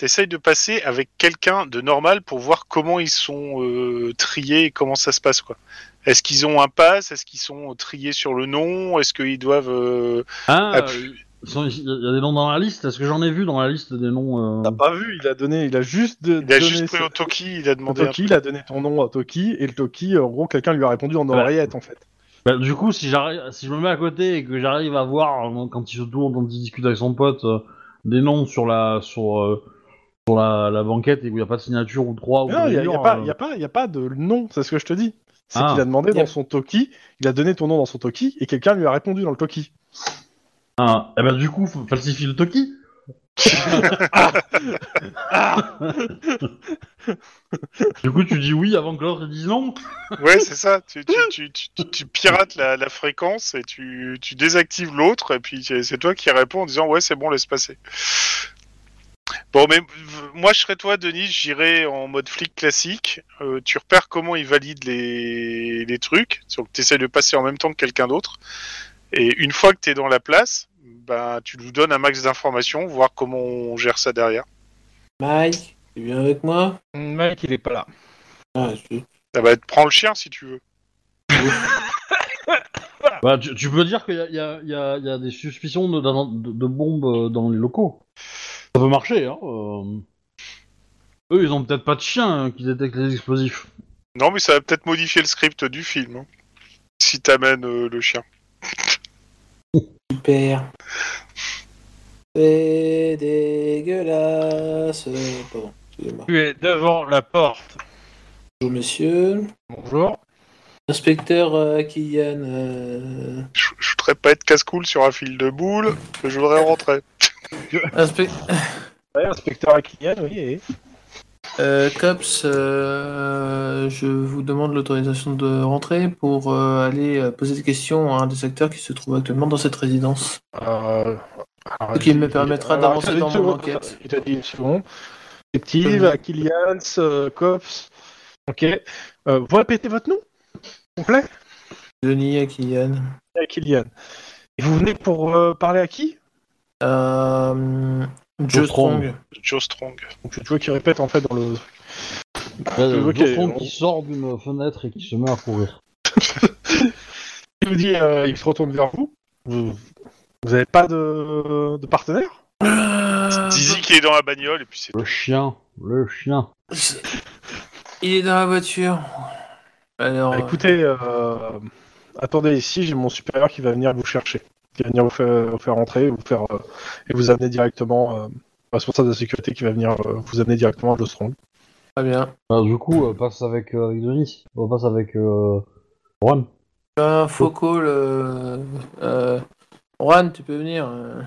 S3: tu essayes de passer avec quelqu'un de normal pour voir comment ils sont euh, triés et comment ça se passe. quoi. Est-ce qu'ils ont un pass? Est-ce qu'ils sont triés sur le nom? Est-ce qu'ils doivent... euh,
S1: Ah, euh, il y a des noms dans la liste. Est-ce que j'en ai vu dans la liste des noms euh,
S2: T'as pas vu, il a donné, il a juste de,
S3: Il a
S2: donné
S3: juste pris
S2: ce-
S3: au Toki, il a
S2: au
S3: demandé... un
S2: Toki, il a donné ton nom à Toki, et le Toki, en gros, quelqu'un lui a répondu en
S1: Ouais.
S2: oreillette en fait.
S1: bah, Du coup, si j'arrive, si je me mets à côté et que j'arrive à voir quand il se tourne, quand il discute avec son pote, euh, des noms sur la sur euh, sur la, la banquette et où il n'y a pas de signature ou ou
S2: Non, il n'y a, pas,
S1: euh,
S2: y a, a pas de nom, c'est ce que je te dis. C'est
S1: Ah.
S2: qu'il a demandé
S4: a-
S2: dans son Toki, il a donné ton nom dans son Toki, et quelqu'un lui a répondu dans le Toki.
S1: Ah, et ben du coup, faut falsifier le Toki. du coup, tu dis oui avant que l'autre dise non.
S3: Ouais, c'est ça. Tu, tu, tu, tu, tu- tu pirates la, la fréquence et tu, tu désactives l'autre, et puis c'est toi qui réponds en disant ouais, c'est bon, laisse passer. Bon, mais moi je serais toi, Denis, j'irais en mode flic classique. Euh, tu repères comment ils valident les, les trucs, donc tu essaies de passer en même temps que quelqu'un d'autre. Et une fois que tu es dans la place, ben, tu nous donnes un max d'informations, voir comment on gère ça derrière.
S4: Mike, tu viens avec moi?
S2: Mec, il est pas là.
S4: ah, je-
S3: Ça va être prends le chien si tu veux.
S1: Bah, tu, tu peux dire qu'il y a des suspicions de, de- de bombes euh, dans les locaux. Ça peut marcher, hein. euh. Eux, ils ont peut-être pas de chien hein, qui détecte les explosifs.
S3: Non, mais ça va peut-être modifier le script du film. hein. Si t'amènes euh, le chien.
S4: Super. C'est dégueulasse. Pardon, excusez-moi.
S2: Tu es devant la porte.
S4: Bonjour monsieur.
S2: Bonjour.
S4: Inspecteur euh, Kylian. euh,
S3: Je, je voudrais pas être casse-coule sur un fil de boule, mais je voudrais rentrer.
S4: Inspe-
S2: Ouais, inspecteur Akilian, oui. Et...
S4: euh, Cops, euh, je vous demande l'autorisation de rentrer pour euh, aller euh, poser des questions à un des acteurs qui se trouve actuellement dans cette résidence.
S2: Euh,
S4: qui me permettra d'avancer dans mon enquête.
S2: Il t'a dit une seconde. Détective, Akilians, euh, Cops. Ok. Vous répétez votre nom complet
S4: Denis à Kylian.
S2: Akilian. Et vous venez pour parler à qui?
S4: Euh,
S1: Joe
S4: Joe
S1: Strong.
S4: Strong.
S3: Joe Strong.
S2: Donc tu vois qui répète en fait dans le.
S1: Euh, Joe Strong
S2: on-
S1: qui sort d'une fenêtre et qui se met à courir.
S2: Il vous dit, euh, il se retourne vers vous. Vous vous avez pas de, de partenaire?
S3: Dizzy qui est dans la bagnole, et puis c'est
S1: Le chien, le chien.
S4: Il est dans la voiture. Alors,
S2: Bah, Écoutez, euh, attendez ici, j'ai mon supérieur qui va venir vous chercher. Qui va venir vous faire, vous faire rentrer, vous faire euh, et vous amener directement euh, responsable de la sécurité qui va venir euh, vous amener directement à Strong.
S4: Très bien.
S1: Bah, du coup, euh, passe avec, euh, avec Denis. On passe avec euh, Juan.
S4: Un faux call. Euh, euh, Juan, tu peux venir. euh.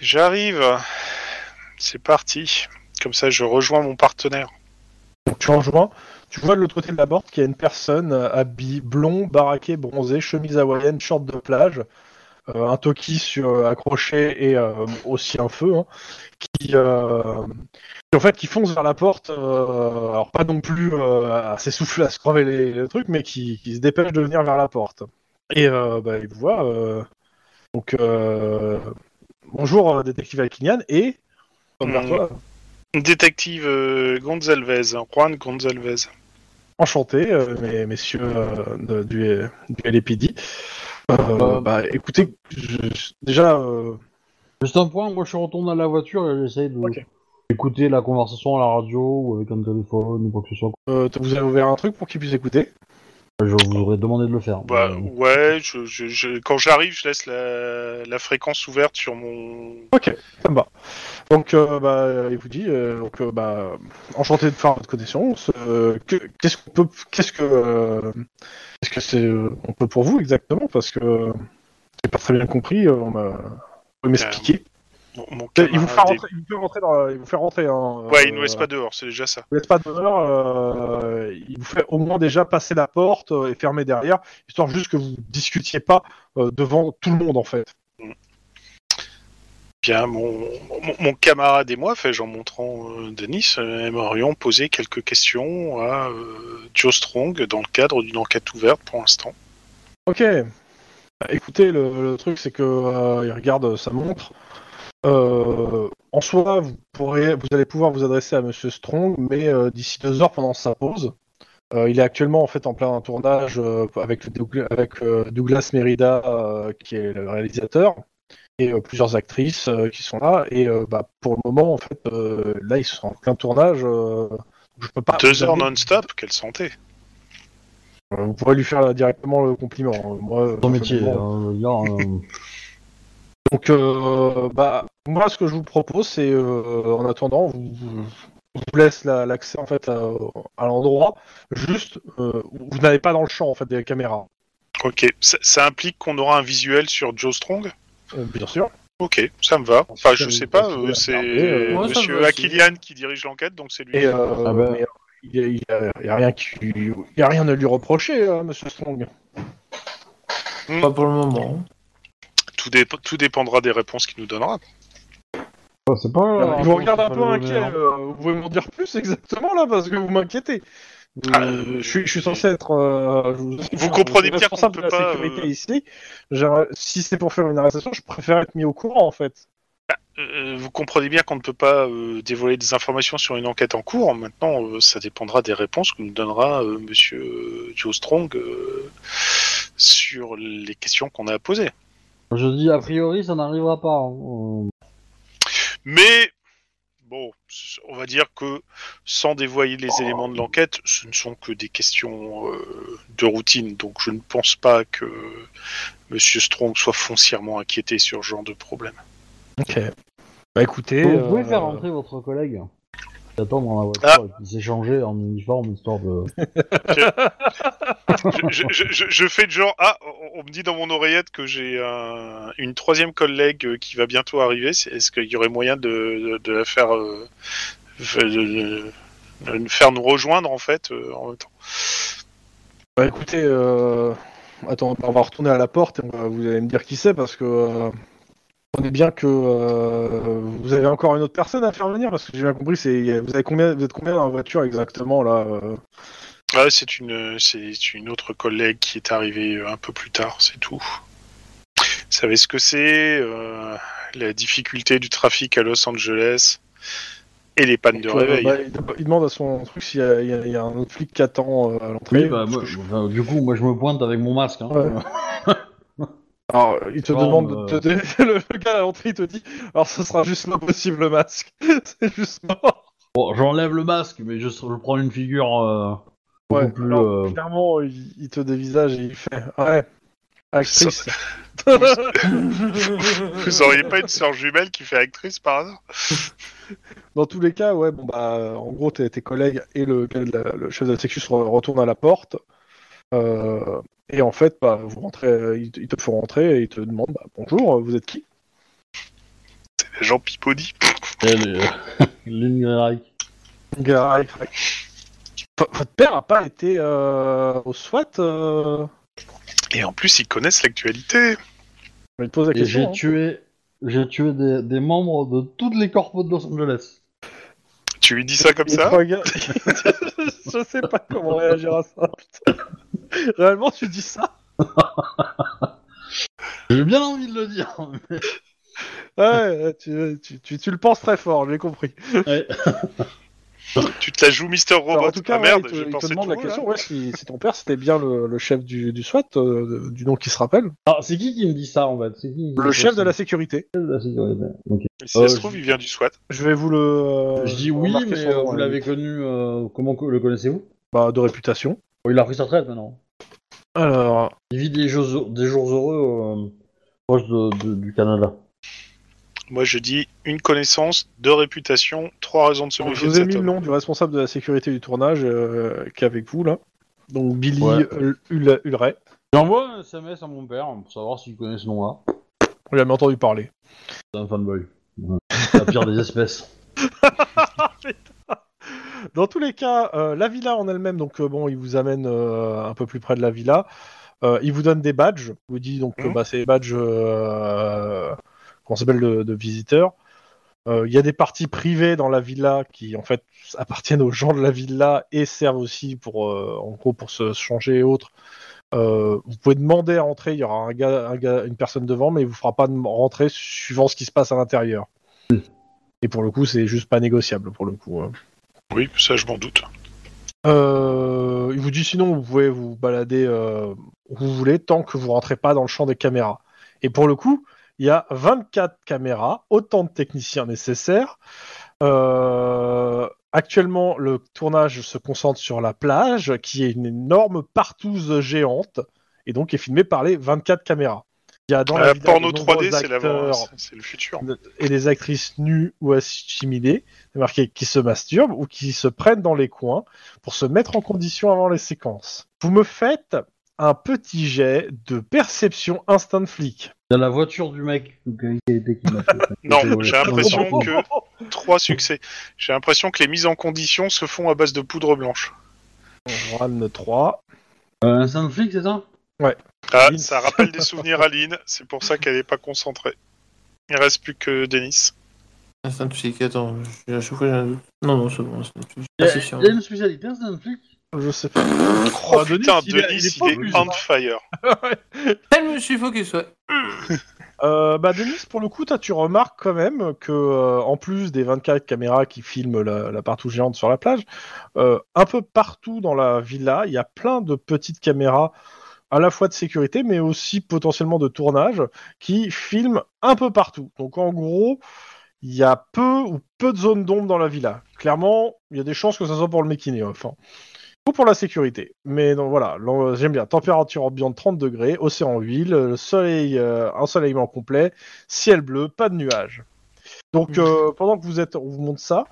S3: J'arrive. C'est parti. Comme ça, je rejoins mon partenaire.
S2: Donc tu rejoins, tu vois de l'autre côté de la porte qu'il y a une personne euh, habillée blond, baraqué, bronzé, chemise hawaïenne, short de plage, euh, un toki sur, euh, accroché et euh, aussi un feu, hein, qui, euh, qui, en fait qui fonce vers la porte, alors pas non plus à s'essouffler, à se crever les, les trucs, mais qui, qui se dépêche de venir vers la porte. Et bah, il vous voit. donc bonjour détective Alkinian et vers
S3: Mm.
S2: toi,
S3: Détective Gonzalez, Juan Gonzalez.
S2: Enchanté, euh, mes- messieurs euh, de- du, du LAPD. Euh, bah, écoutez, je- déjà,
S1: Juste un point, moi je retourne à la voiture et j'essaye de
S2: Ok.
S1: écouter la conversation à la radio ou avec un téléphone ou quoi que ce soit.
S2: euh, vous avez ouvert un truc pour qu'ils puissent écouter?
S1: Je vous aurais demandé de le faire.
S3: Bah,
S1: Euh,
S3: ouais, je, je- je- quand j'arrive, je laisse la, la fréquence ouverte sur mon.
S2: Ok, ça me va. Donc, euh, bah, il vous dit, euh, donc, euh, bah, enchanté de faire votre connaissance. Euh, que- qu'est-ce qu'on peut, qu'est-ce que, euh, qu'est-ce que c'est, euh, on peut pour vous exactement? Parce que j'ai pas très bien compris. euh, on m'a, m'expliquer.
S3: Mon, mon
S2: il vous fait rentrer, il vous fait rentrer dans, il vous fait rentrer. Hein,
S3: Ouais, il
S2: euh,
S3: nous laisse pas dehors, c'est déjà ça.
S2: vous n'êtes pas d'honneur, euh, il vous fait au moins déjà passer la porte euh, et fermer derrière, histoire juste que vous discutiez pas euh, devant tout le monde en fait.
S3: Bien, mon, mon, mon camarade et moi, fais-je en montrant euh, Denis, euh, aimerions poser quelques questions à euh, Joe Strong dans le cadre d'une enquête ouverte pour l'instant.
S2: Ok. Bah, écoutez, le, le truc c'est que euh, il regarde sa montre. Euh, en soi, vous pourrez, vous allez pouvoir vous adresser à Monsieur Strong, mais euh, d'ici deux heures pendant sa pause. Euh, il est actuellement en fait en plein tournage euh, avec, Douglas, avec euh, Douglas Merida, euh, qui est le réalisateur, et euh, plusieurs actrices euh, qui sont là. Et euh, bah, pour le moment, en fait, euh, là, ils sont en plein tournage. euh, je peux pas.
S3: Deux heures non-stop, quelle santé
S2: euh, Vous pourrez lui faire directement le compliment. hein. Moi,
S1: Ton métier, hein, dire, euh,
S2: Donc, euh, bah, moi, ce que je vous propose, c'est, euh, en attendant, vous, vous vous laisse la- l'accès en fait à, à l'endroit. Juste, euh, vous n'allez pas dans le champ en fait des caméras,
S3: Ok, ça, ça implique qu'on aura un visuel sur Joe Strong?
S2: Euh, bien sûr.
S3: Ok, ça me va. Enfin, je sais pas, euh, c'est
S2: euh,
S3: Monsieur. Akilian qui dirige l'enquête, donc c'est lui.
S2: Et euh,
S1: Ah
S2: mais, euh, il y a, rien qui, il y a rien à lui reprocher, euh, Monsieur Strong.
S4: Pas pour le moment.
S3: Tout, dép- tout dépendra des réponses qu'il nous donnera.
S1: Oh, c'est pas.
S2: il vous regarde un peu inquiet. euh, vous pouvez m'en dire plus exactement là parce que vous m'inquiétez.
S3: Ah,
S2: Euh, je, suis, je suis censé être. euh, je
S3: Vous
S2: je
S3: comprenez bien qu'on peut
S2: de la
S3: pas,
S2: sécurité
S3: euh,
S2: ici. Si c'est pour faire une arrestation, je préfère être mis au courant en fait.
S3: Euh, vous comprenez bien qu'on ne peut pas euh, dévoiler des informations sur une enquête en cours. Maintenant, euh, ça dépendra des réponses que nous donnera euh, Monsieur euh, Joe Strong euh, sur les questions qu'on a à poser.
S1: Je dis, a priori, ça n'arrivera pas. hein.
S3: Mais bon, on va dire que sans dévoiler les éléments de l'enquête, ce ne sont que des questions euh, de routine. Donc je ne pense pas que Monsieur Strong soit foncièrement inquiété sur ce genre de problème.
S2: Ok. Bah écoutez.
S1: Vous pouvez
S2: euh,
S1: faire rentrer votre collègue attend dans la voiture
S3: Ah.
S1: et s'échanger en uniforme histoire de.
S3: je, je- je- je fais de genre ah, on- me dit dans mon oreillette que j'ai un- une troisième collègue qui va bientôt arriver. Est-ce qu'il y aurait moyen de, de- de la faire euh, de, de- faire nous rejoindre en fait euh, en même temps?
S2: Bah écoutez, euh... attends, on va retourner à la porte et on va- vous allez me dire qui c'est parce que. On est bien que euh, vous avez encore une autre personne à faire venir parce que j'ai bien compris c'est vous avez combien vous êtes combien dans la voiture exactement là euh?
S3: Ah, c'est une, c'est une autre collègue qui est arrivée euh, un peu plus tard, c'est tout. Vous savez ce que c'est euh, La difficulté du trafic à Los Angeles et les pannes de réveil.
S2: bah, il, il demande à son truc s'il y, a- y y un autre flic qui attend euh, à l'entrée.
S1: Oui, bah, moi,
S2: je-
S1: enfin, du coup, moi je me pointe avec mon masque. Hein.
S2: Ouais. Alors, il te demande de
S1: euh,
S2: te le, le gars à l'entrée il te dit alors ce sera juste pas possible le masque. c'est juste mort.
S1: Bon, j'enlève le masque, mais je, je prends une figure euh, beaucoup
S2: Ouais,
S1: plus.
S2: alors,
S1: euh,
S2: clairement il, il te dévisage et il fait ouais. Actrice.
S3: Vous auriez pas une sœur jumelle qui fait actrice par hasard?
S2: Dans tous les cas, ouais, bon bah, en gros, tes, tes collègues et le, le, le chef de la sécu retournent à la porte. Euh, et en fait, bah, vous rentrez, euh, ils, te- font rentrer et ils te demandent bah, bonjour, vous êtes qui?
S3: Les gens.
S1: Et les-.
S2: Garay, ouais. V- Votre père a pas été euh, au SWAT euh...
S3: Et en plus, ils connaissent l'actualité.
S2: Pose la
S1: j'ai
S2: hein.
S1: tué, j'ai tué des, des membres de toutes les corpos de Los Angeles.
S3: Tu lui dis ça comme ça?
S2: Je sais pas comment réagir à ça. Réellement, tu dis ça
S1: J'ai bien envie de le dire. mais-
S2: Ouais, tu, tu, tu, tu le penses très fort, j'ai compris.
S1: Ouais.
S3: Tu te la joues Mister Robot.
S2: Alors, en tout cas,
S3: ah merde,
S2: ouais, il te,
S3: j'ai
S2: il te
S3: pensé
S2: demande la
S3: là.
S2: question ouais, si, si ton père c'était bien le, le chef du, du SWAT, euh, du nom qui se rappelle.
S1: Ah, c'est qui qui me dit ça en fait? C'est qui
S2: Le chef de la sécurité.
S1: chef de la sécurité. Ok.
S3: Et Si ça
S1: Euh,
S3: se trouve, il vient du SWAT.
S2: Je vais vous le. euh,
S1: Je dis oui,
S2: remarquer
S1: mais
S2: son
S1: euh,
S2: nom,
S1: vous
S2: la
S1: l'avez connu. euh, comment co- le connaissez-vous?
S2: Bah, de réputation.
S1: Il a pris sa retraite maintenant.
S2: Alors,
S1: Il vit des jours, des jours heureux euh, proche de- de- du Canada.
S3: Moi, je dis une connaissance, deux réputations, trois raisons de se
S2: je
S3: méfier de
S2: vous ai mis le nom du responsable de la sécurité du tournage euh, qui est avec vous là. Donc Billy
S1: Ouais.
S2: Ul- Ul- Ulray.
S1: J'envoie un SMS à mon père pour savoir s'il connaît ce nom-là.
S2: On jamais entendu parler.
S1: C'est un fanboy. Ouais. La pire des espèces.
S2: Dans tous les cas, euh, la villa en elle-même, donc euh, bon, il vous amène euh, un peu plus près de la villa. Il vous donne des badges. Il vous dit donc que
S3: Mhm.
S2: bah, c'est des badges qu'on s'appelle de, de visiteurs. Il y a des parties privées dans la villa qui en fait appartiennent aux gens de la villa et servent aussi pour en gros pour se changer et autres. Euh, vous pouvez demander à entrer, il y aura un gars, un gars- une personne devant, mais il vous fera pas rentrer suivant ce qui se passe à l'intérieur. Et pour le coup, c'est juste pas négociable pour le coup. hein.
S3: Oui, ça, je m'en doute.
S2: Euh, il vous dit sinon vous pouvez vous balader euh, où vous voulez tant que vous rentrez pas dans le champ des caméras. Et pour le coup, il y a 24 caméras, autant de techniciens nécessaires. Euh, actuellement, le tournage se concentre sur la plage, qui est une énorme partouze géante, et donc est filmée par les 24 caméras. Il y a dans la
S3: porno
S2: de nombreux
S3: 3D, c'est le futur.
S2: et des actrices nues ou assimilées, c'est marqué qui se masturbent ou qui se prennent dans les coins pour se mettre en condition avant les séquences. Vous me faites un petit jet de perception instant flic.
S1: Il y a la voiture du mec.
S3: Non, j'ai l'impression que trois succès. J'ai l'impression que les mises en condition se font à base de poudre blanche.
S2: Ran 3.
S1: Euh, un sound flic, c'est ça?
S3: Ah,
S2: Lynn.
S3: ça rappelle des souvenirs à Lynn, c'est pour ça qu'elle n'est pas concentrée. Il reste plus que Denis.
S4: Instant flic, attends, je- à chaque fois j'ai un doute. Non, non, c'est bon, instant flic.
S1: Il y
S4: Ah, c'est sûr.
S1: il y a une spécialité, un sound flic
S2: Je sais pas.
S3: Oh,
S2: Ah, Denis,
S3: putain,
S2: il est-
S3: Denis,
S2: il est
S3: il on fire.
S4: Tellement je suis focus, ouais.
S2: Euh, bah Denis, pour le coup, toi, tu remarques quand même que euh, en plus des 24 caméras qui filment la, la partout géante sur la plage, euh, un peu partout dans la villa, il y a plein de petites caméras à la fois de sécurité, mais aussi potentiellement de tournage, qui filment un peu partout. Donc en gros, il y a peu ou peu de zones d'ombre dans la villa. Clairement, il y a des chances que ça soit pour le making of. hein. Ou pour la sécurité. Mais donc voilà, j'aime bien. Température ambiante 30 degrés, océan huile, le soleil, euh, ensoleillement complet, ciel bleu, pas de nuages. Donc euh, pendant que vous êtes, on vous montre ça,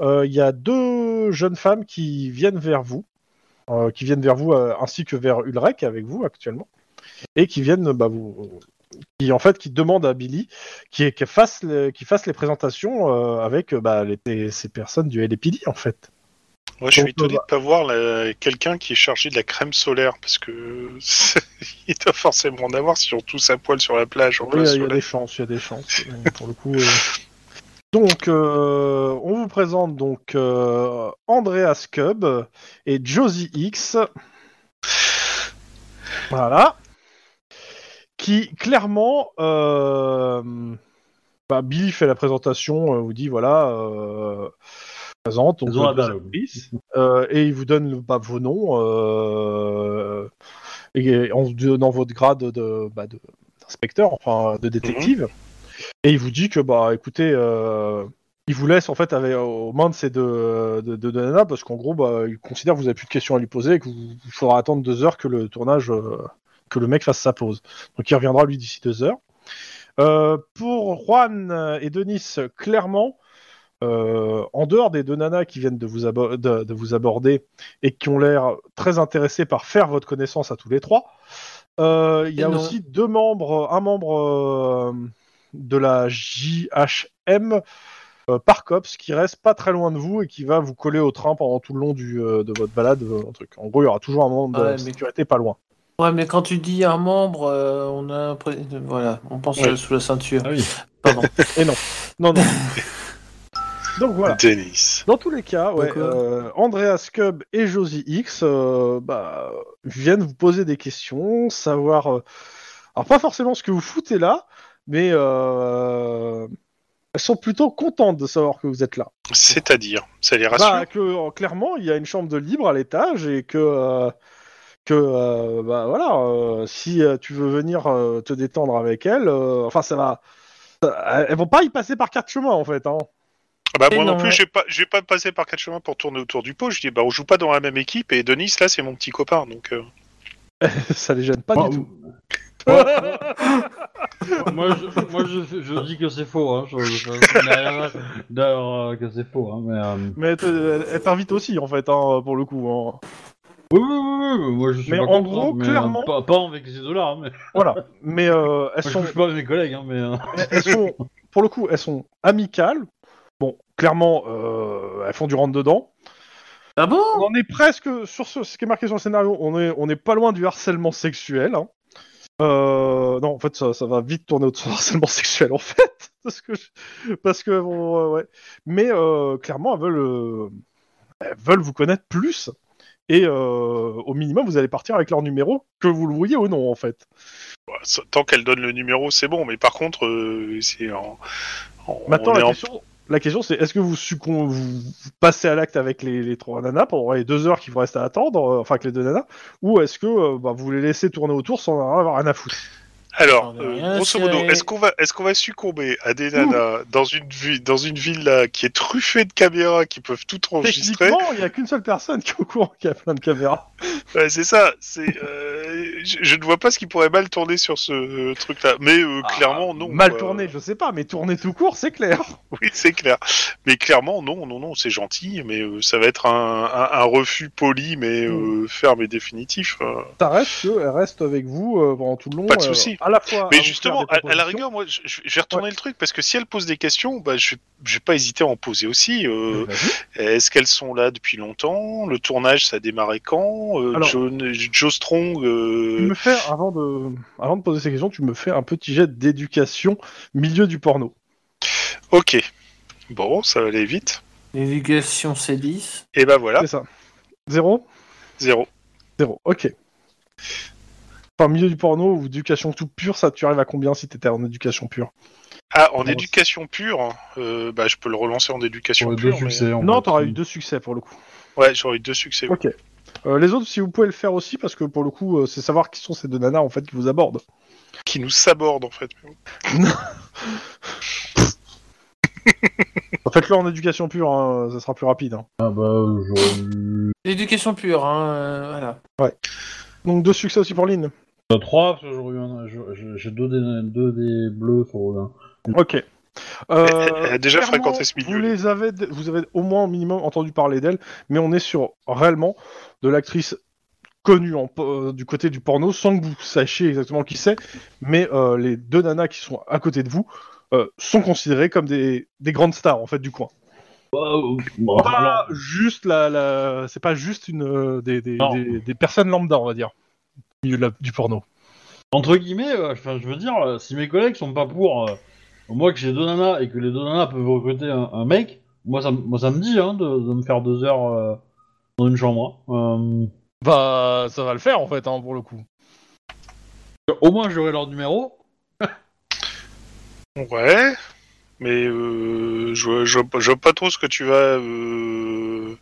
S2: euh, il y a deux jeunes femmes qui viennent vers vous, euh, qui viennent vers vous euh, ainsi que vers Ulrich avec vous actuellement, et qui viennent, bah, vous, qui en fait, qui demandent à Billy qui, qui fasse, les, qui fasse les présentations euh, avec bah, les- ces personnes du LPD en fait.
S3: Moi, je suis étonné de pas voir la- quelqu'un qui est chargé de la crème solaire, parce que il doit forcément en avoir, si on tous à poil sur la plage. En
S2: Oui, il y a
S3: soleil.
S2: des chances, il y a des chances. pour le coup. Donc, euh, on vous présente donc euh, Andreas Cub et Josie X. Voilà. Qui clairement, euh, bah, Billy fait la présentation, vous dit voilà, présente
S1: dalle.
S2: actrices, euh, et il vous donne bah, vos noms et en vous donnant votre grade de, bah, de- enfin de détective. Et il vous dit que bah écoutez, euh, il vous laisse en fait avec, aux mains de ces deux de, de, de nanas parce qu'en gros bah, il considère que vous avez plus de questions à lui poser et qu'il faudra attendre deux heures que le tournage euh, que le mec fasse sa pause. Donc il reviendra lui d'ici deux heures. Euh, pour Juan et Denis, clairement, euh, en dehors des deux nanas qui viennent de vous, abo- de, de vous aborder et qui ont l'air très intéressés par faire votre connaissance à tous les trois, euh, il y a
S4: non.
S2: aussi deux membres, un membre de la JHM euh, par COPS qui reste pas très loin de vous et qui va vous coller au train pendant tout le long du, euh, de votre balade. euh, un truc. En gros, il y aura toujours un membre
S4: Ouais,
S2: de
S4: mais-
S2: sécurité pas loin.
S4: Ouais, mais quand tu dis un membre, euh, on a voilà, on pense
S2: Ouais.
S4: sous la ceinture.
S1: Ah oui.
S4: Pardon.
S2: Et non, non, non. Donc voilà.
S3: Denis.
S2: Dans tous les cas, ouais, euh, Andreas Cub et Josie X euh, bah, viennent vous poser des questions, savoir. euh, alors, pas forcément ce que vous foutez là, mais euh, elles sont plutôt contentes de savoir que vous êtes là.
S3: C'est-à-dire, ça les rassure
S2: Bah, que euh, clairement, il y a une chambre de libre à l'étage et que. euh, que euh, bah voilà, euh, si euh, tu veux venir euh, te détendre avec elles, euh, enfin ça va, elles vont pas y passer par quatre chemins en fait. Hein.
S3: Ah Bah, moi non,
S4: non,
S3: plus,
S4: ouais.
S3: j'ai pas, j'ai pas passé par quatre chemins pour tourner autour du pot. Je dis, bah, on joue pas dans la même équipe et Denis, là, c'est mon petit copain. Donc, euh,
S2: ça les gêne pas du tout.
S1: Moi, moi, je, moi je, je dis que c'est faux. Hein. Je, je, dire euh, que c'est faux. Hein. Mais, euh,
S2: Mais elle te- elle elle t'invite aussi en fait, hein, pour le coup. hein.
S1: Oui, oui, oui, oui, mais moi je suis
S2: Mais
S1: pas
S2: en gros,
S1: mais, euh,
S2: clairement-
S1: pas, pas avec ces deux-là. Hein, mais...
S2: Voilà. Mais euh, elles
S1: Moi,
S2: sont,
S1: je pas mes collègues. Hein, mais, euh,
S2: elles sont, pour le coup, elles sont amicales. Bon, clairement, euh, elles font du rentre dedans.
S4: Ah bon?
S2: On en est presque sur ce, ce qui est marqué sur le scénario. On est, on est pas loin du harcèlement sexuel. hein. Euh, non, en fait, ça, ça va vite tourner autour du harcèlement sexuel, en fait, parce que, je- parce que, bon, euh, ouais. Mais euh, clairement, elles veulent, euh, elles veulent vous connaître plus. Et euh, au minimum, vous allez partir avec leur numéro, que vous le voyez ou non, en fait.
S3: bah, tant qu'elle donne le numéro, c'est bon. Mais par contre, euh, c'est en. en-
S2: Maintenant,
S3: on est
S2: la
S3: en-
S2: la question, c'est est-ce que vous, succom- vous, vous passez à l'acte avec les, les trois nanas pendant les deux heures qu'il vous reste à attendre, euh, enfin avec les deux nanas, ou est-ce que euh, bah, vous les laissez tourner autour sans en avoir rien à foutre?
S3: Alors, euh, grosso modo, est-ce qu'on va, est-ce qu'on va succomber à des nanas dans une ville, dans une villa qui est truffée de caméras qui peuvent tout enregistrer?
S2: Techniquement, il n'y a qu'une seule personne qui est au courant qu'il y a plein de caméras.
S3: Ouais, c'est ça. C'est, euh, je, je ne vois pas ce qui pourrait mal tourner sur ce euh, truc-là. Mais euh,
S2: Ah,
S3: clairement, non.
S2: Mal
S3: quoi.
S2: tourné, je sais pas, mais tourné tout court, c'est clair.
S3: Oui, c'est clair. Mais clairement, non, non, non, c'est gentil, mais euh, ça va être un, un, un refus poli, mais
S2: Mm.
S3: euh, ferme et définitif. euh.
S2: Ça reste qu'elle reste avec vous euh, pendant tout le long.
S3: Pas de
S2: euh,
S3: souci.
S2: à la fois.
S3: Mais justement, à, à la rigueur, moi, je, vais retourner le truc parce que si elle pose des questions, bah, je, je vais pas hésiter à en poser aussi. Euh,
S2: Vas-y.
S3: Est-ce qu'elles sont là depuis longtemps? Le tournage, ça a démarré quand? Euh,
S2: Alors-
S3: Joe, Joe Strong, euh,
S2: Tu me fais, avant de, avant de poser ces questions, tu me fais un petit jet d'éducation milieu du porno.
S3: ok. Bon, ça va aller vite.
S4: L'éducation c'est 10.
S3: Et ben voilà,
S2: C'est ça. Zéro?
S3: Zéro.
S2: Zéro, ok. Enfin, milieu du porno ou éducation tout pure, ça, tu arrives à combien si t'étais en éducation pure?
S3: Ah, en
S2: Non,
S3: éducation pure, euh, bah, je peux le relancer en éducation
S1: pour les deux
S3: pure. mais-
S1: succès. en
S2: Non, t'auras eu deux succès pour le coup.
S3: Ouais, j'aurais eu deux succès.
S2: Ok. Euh, les autres, si vous pouvez le faire aussi, parce que pour le coup, euh, c'est savoir qui sont ces deux nanas en fait qui vous abordent.
S3: Qui nous sabordent en fait.
S2: Faites-le en éducation pure, hein, ça sera plus rapide. hein.
S1: Ah bah, j'aurais eu
S4: L'éducation pure, hein, euh, voilà.
S2: Donc deux succès aussi pour Lynn.
S1: euh, trois, parce que j'aurais eu un. je- je- J'ai deux des, deux des bleus sur le.
S2: Ok. Euh,
S3: Elle a déjà fréquenté ce milieu.
S2: Vous les avez, vous avez au moins au minimum entendu parler d'elle, mais on est sur réellement de l'actrice connue en, euh, du côté du porno, sans que vous sachiez exactement qui c'est. Mais euh, les deux nanas qui sont à côté de vous euh, sont considérées comme des, des grandes stars en fait du coin.
S1: Bon,
S2: Pas juste la, la- c'est pas juste une euh, des, des,
S1: Non.
S2: des- des personnes lambda, on va dire, au milieu de la- du porno.
S1: entre guillemets, euh, je veux dire, si mes collègues sont pas pour moi que j'ai deux nanas et que les deux nanas peuvent recruter un, un mec, moi ça, moi ça me dit hein, de, de me faire deux heures euh, dans une chambre. hein. Euh,
S2: Bah, ça va le faire en fait, hein, pour le coup.
S1: au moins j'aurai leur numéro.
S3: Ouais, mais euh, je, vois- je, vois pas- je vois pas trop ce que tu vas. Euh...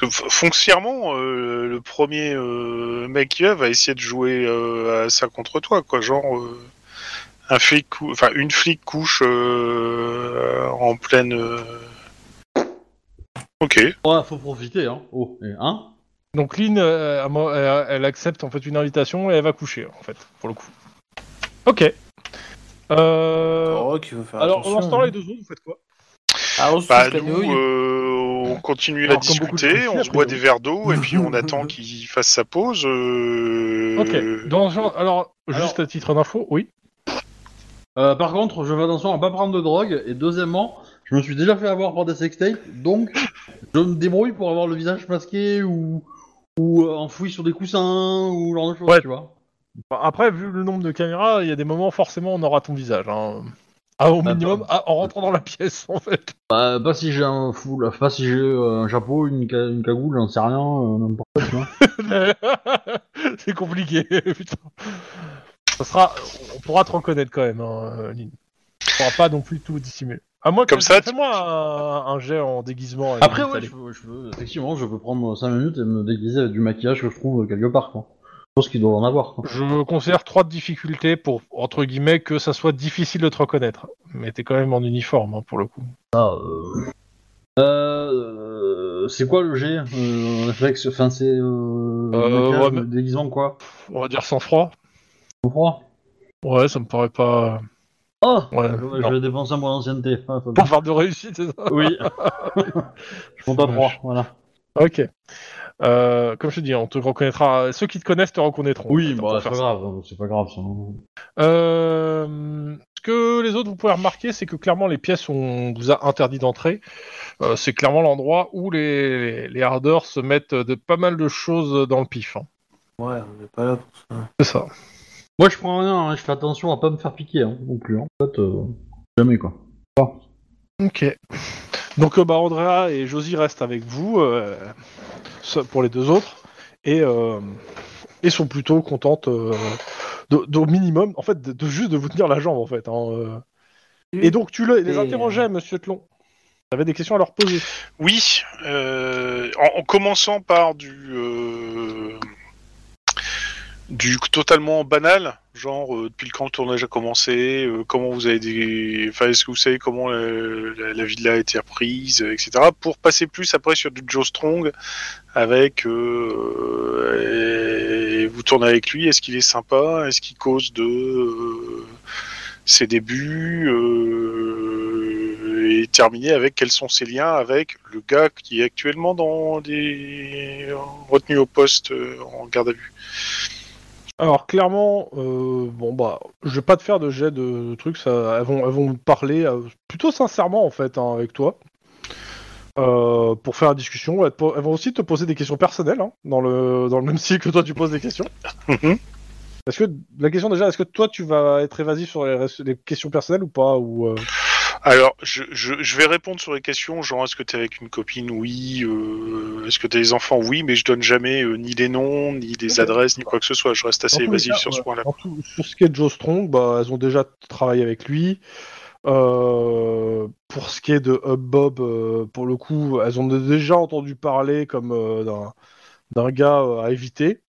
S3: parce que Foncièrement, euh, le premier euh, mec qui va va essayer de jouer euh, à ça contre toi, quoi. Genre, euh, un flic, cou- enfin une flic couche euh, en pleine. euh, Ok.
S1: Ouais, faut profiter, hein. Oh, et hein?
S2: Donc Lynn, euh, elle, elle accepte en fait une invitation et elle va coucher en fait, pour le coup. Ok. Euh,
S4: Oh, faire
S2: alors, pendant ce temps-là,
S4: hein.
S2: les deux autres, vous faites quoi?
S4: Ah, on se
S3: Bah, nous, euh, on continue
S2: Alors,
S3: à discuter,
S2: filles,
S3: on se boit des verres d'eau et puis on attend qu'il fasse sa pause. euh,
S2: Ok. Dans le genre- alors,
S1: Alors-
S2: juste à titre d'info, oui.
S1: Euh, par contre, je fais attention à pas prendre de drogue. Et deuxièmement, je me suis déjà fait avoir par des sextapes, donc je me débrouille pour avoir le visage masqué ou, ou euh, enfoui sur des coussins ou genre de choses,
S2: Ouais.
S1: tu vois.
S2: Après, vu le nombre de caméras, il y a des moments forcément on aura ton visage. Hein. Ah, au minimum, ah, en rentrant dans la pièce en fait.
S1: Bah, pas si j'ai un fou, pas si j'ai euh, un chapeau, une, ca- une cagoule, j'en sais rien, euh, n'importe quoi, tu vois.
S2: C'est compliqué, putain. Ça sera, on pourra te reconnaître quand même, hein, Lynn. On pourra pas non plus tout dissimuler. À moi,
S3: Comme ça, tu-
S2: fais-moi un, un jet en déguisement.
S1: Après, ouais, je peux, je peux- effectivement, je peux prendre 5 minutes et me déguiser avec du maquillage que je trouve quelque part, quoi. Je pense qu'il doit en avoir, quoi.
S2: Je considère trois difficultés pour, entre guillemets, que ça soit difficile de te reconnaître. Mais t'es quand même en uniforme, hein, pour le coup.
S1: Ah, euh... Euh, c'est quoi le G euh, réflexe, enfin c'est euh,
S2: Euh,
S1: maquillage,
S2: ouais, mais-
S1: déguisement quoi?
S2: On va dire sans froid.
S1: Froid
S2: Ouais, ça me paraît pas...
S1: Oh
S2: Ouais,
S1: je,
S2: non.
S1: je vais dépenser un point d'ancienneté. Ah,
S2: Pour faire de réussite, c'est ça
S1: Oui. je monte à 3, voilà.
S2: Ok. Euh, comme je te dis, on te reconnaîtra. Ceux qui te connaissent te reconnaîtront.
S1: Oui, bah, c'est pas grave, c'est pas grave ça.
S2: Euh, ce que les autres vous pouvez remarquer, c'est que clairement les pièces on vous a interdit d'entrer. Euh, c'est clairement l'endroit où les, les hardeurs se mettent de pas mal de choses dans le pif. hein.
S4: Ouais, on n'est pas là pour ça.
S2: C'est ça.
S1: Moi je prends rien, hein, je fais attention à pas me faire piquer hein, non plus. hein. En fait, euh, jamais quoi.
S2: Ok. Donc euh, bah, Andrea et Josie restent avec vous euh, pour les deux autres et, euh, et sont plutôt contentes euh, de- d'au minimum, en fait, de, de juste de vous tenir la jambe en fait. hein, euh. Et donc tu le- les
S4: Et,
S2: interrogeais, Monsieur Tlon. T'avais des questions à leur poser.
S3: Oui, euh, en, en commençant par du euh, du totalement banal, genre euh, depuis quand le tournage a commencé, euh, comment vous avez des, enfin est-ce que vous savez comment euh, la, la villa a été reprise, etc. Pour passer plus après sur du Joe Strong avec euh, vous tournez avec lui, est-ce qu'il est sympa, est-ce qu'il cause de euh, ses débuts et terminer avec quels sont ses liens avec le gars qui est actuellement dans des retenu au poste en garde à vue?
S2: Alors clairement, euh, bon bah, je vais pas te faire de jet de, trucs, ça, elles vont, elles vont parler euh, plutôt sincèrement en fait hein, avec toi. Euh, pour faire la discussion, elles, elles vont aussi te poser des questions personnelles hein, dans le dans le même style que toi tu poses des questions.
S3: Mhm.
S2: Est-ce que la question déjà, est-ce que toi tu vas être évasif sur les, questions personnelles ou pas ou euh,
S3: Alors, je, je, je vais répondre sur les questions, genre est-ce que t'es avec une copine? Oui. Euh, est-ce que t'as des enfants? Oui, mais je donne jamais euh, ni les noms, ni des adresses, ni quoi que ce soit. Je reste assez évasif sur ce point-là.
S2: Sur ce qui est de Joe Strong, bah, elles ont déjà travaillé avec lui. Euh, pour ce qui est de Hub Bob, euh, pour le coup, elles ont déjà entendu parler comme euh, d'un- d'un gars à éviter,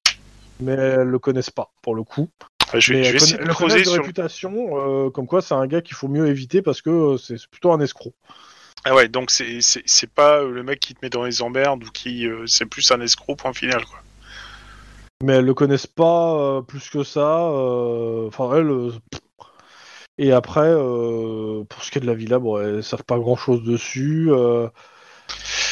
S2: mais elles le connaissent pas pour le coup.
S3: Enfin, je, vais- je essayer de creuser
S2: de
S3: sur.
S2: réputation, euh, comme quoi c'est un gars qu'il faut mieux éviter parce que euh, c'est plutôt un escroc.
S3: Ah ouais, donc c'est pas euh, le mec qui te met dans les emmerdes ou qui euh, c'est plus un escroc point final quoi.
S2: mais elles le connaissent pas euh, plus que ça. Enfin, elles. et après, pour ce qui est de la villa, bon, elles savent pas grand chose dessus.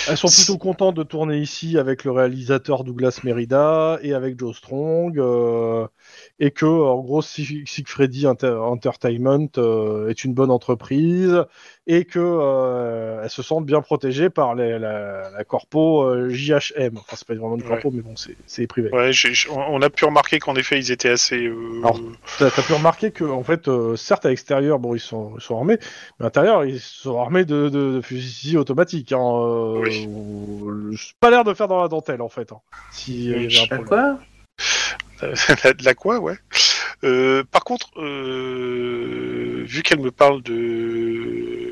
S2: Elles sont plutôt contentes de tourner ici avec le réalisateur Douglas Merida et avec Joe Strong. euh, et que, en gros, Enter- Entertainment euh, est une bonne entreprise et que euh, elles se sentent bien protégées par les- la, la corpo euh, JHM. Enfin, c'est pas vraiment une corpo, mais bon, c'est privé.
S3: Ouais, on on a pu remarquer qu'en effet ils étaient assez.
S2: Alors, T'as pu remarquer que, en fait, certes à l'extérieur, bon, ils sont, ils sont armés, mais à l'intérieur, ils sont armés de, de, de fusils automatiques. Hein,
S3: Oui.
S2: J'ai pas l'air de faire dans la dentelle, en fait. Hein, si, euh, un
S4: À
S2: problème.
S4: quoi
S3: de la quoi, ouais. Euh, par contre, euh, vu qu'elle me parle de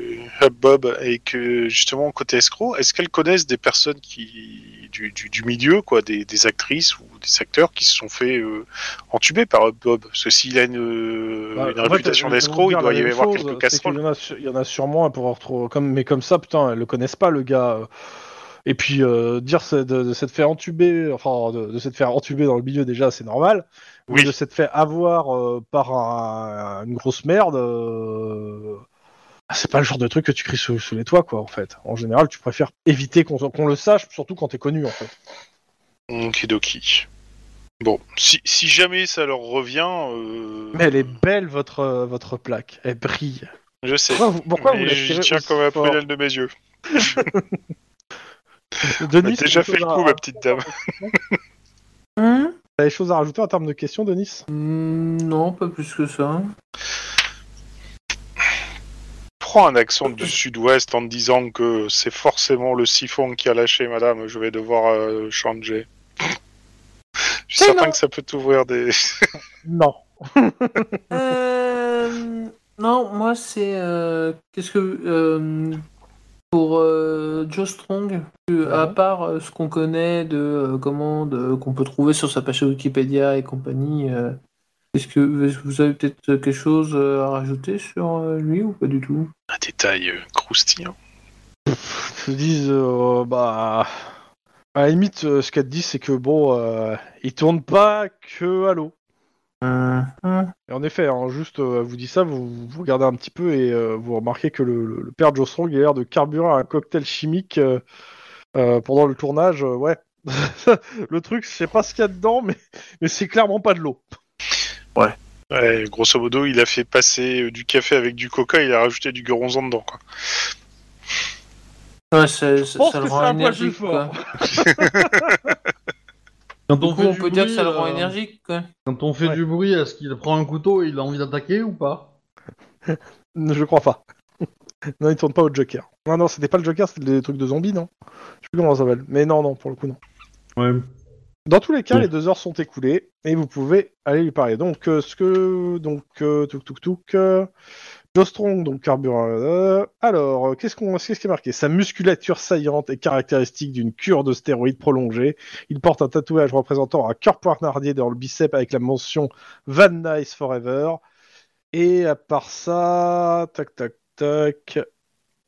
S3: Bob et que justement côté escroc, est-ce qu'elles connaissent des personnes qui du, du, du milieu, quoi, des, des actrices ou des acteurs qui se sont fait euh, entuber par Bob? Parce que s'il a une,
S2: Bah,
S3: une réputation d'escroc, il doit y avoir
S2: chose,
S3: quelques casseroles.
S2: y en a, su- il y en a sûrement un pour retrouver, comme, mais comme ça, putain, elles le connaissent pas, le gars. Et puis euh, dire de, de s'être fait entuber, enfin de, de s'être fait entuber dans le milieu déjà, c'est normal.
S3: Oui.
S2: Mais de s'être fait avoir euh, par un- une grosse merde, euh, c'est pas le genre de truc que tu cries sous, sous les toits, quoi, en fait. En général, tu préfères éviter qu'on le sache, surtout quand t'es connu, en fait.
S3: Okidoki. Bon, si, si jamais ça leur revient, euh,
S2: Mais elle est belle, votre, votre plaque. Elle brille.
S3: je sais.
S2: Pourquoi vous, pourquoi
S3: Mais je tiens comme un prunelle de mes yeux.
S2: Denis,
S3: T'as déjà
S2: t'as
S3: fait
S2: des
S3: le
S2: choses
S3: coup,
S2: à-
S3: ma petite dame.
S4: Hum
S2: T'as des choses à rajouter en termes de questions, Denis?
S4: Hmm, non, pas plus que ça.
S3: Un accent du sud-ouest en disant que c'est forcément le siphon qui a lâché, madame. Je vais devoir euh, changer. Je suis
S4: Mais
S3: certain
S4: non.
S3: que ça peut t'ouvrir des.
S2: Non.
S4: Euh, non, moi c'est euh, qu'est-ce que euh, pour euh, Joe Strong, à part euh, ce qu'on connaît de euh, commandes euh, qu'on peut trouver sur sa page Wikipédia et compagnie, euh, est-ce que vous avez peut-être quelque chose euh, à rajouter sur euh, lui ou pas du tout?
S3: Un détail euh, croustillant.
S2: Ils disent, euh, bah. À la limite, euh, ce qu'elle te dit, c'est que bon, euh, il tourne pas que à l'eau.
S4: Hum.
S2: Et en effet, hein, juste, euh, elle vous dit ça, vous, vous regardez un petit peu et euh, vous remarquez que le, le- le père Joe Strong a l'air de carburer un cocktail chimique euh, euh, pendant le tournage. euh, ouais. le truc, je sais pas ce qu'il y a dedans, mais, mais c'est clairement pas de l'eau.
S3: Ouais, grosso modo, il a fait passer euh, du café avec du coca, il a rajouté du goronzan dedans, quoi.
S4: Ouais, ça, ça-
S2: pense
S4: ça
S2: que
S4: le
S2: c'est
S4: rend
S2: un poil plus
S4: énergique
S2: fort.
S4: quoi.
S1: Quand on,
S4: coup,
S1: fait
S4: on
S1: du
S4: peut dire que ça le
S1: bruit,
S4: rend
S1: euh,
S4: énergique quoi.
S1: Quand on fait
S2: Ouais.
S1: du bruit, est-ce qu'il prend un couteau et il a envie d'attaquer ou pas?
S2: Je crois pas. non, il tourne pas au Joker. Non, non, c'était pas le Joker, c'était des trucs de zombies, non? Je sais plus comment ça s'appelle. Mais non, non, pour le coup, non.
S1: Ouais.
S2: Dans tous les cas,
S1: Ouais.
S2: les deux heures sont écoulées et vous pouvez aller lui parler. Donc, euh, ce que. Donc, euh, touk touk touk. euh, Joe Strong, donc carburant. alors, qu'est-ce qu'on, qu'est-ce qui est marqué? Sa musculature saillante est caractéristique d'une cure de stéroïdes prolongée. Il porte un tatouage représentant un cœur poignardier dans le bicep avec la mention Van Nice Forever. Et à part ça, tac tac tac.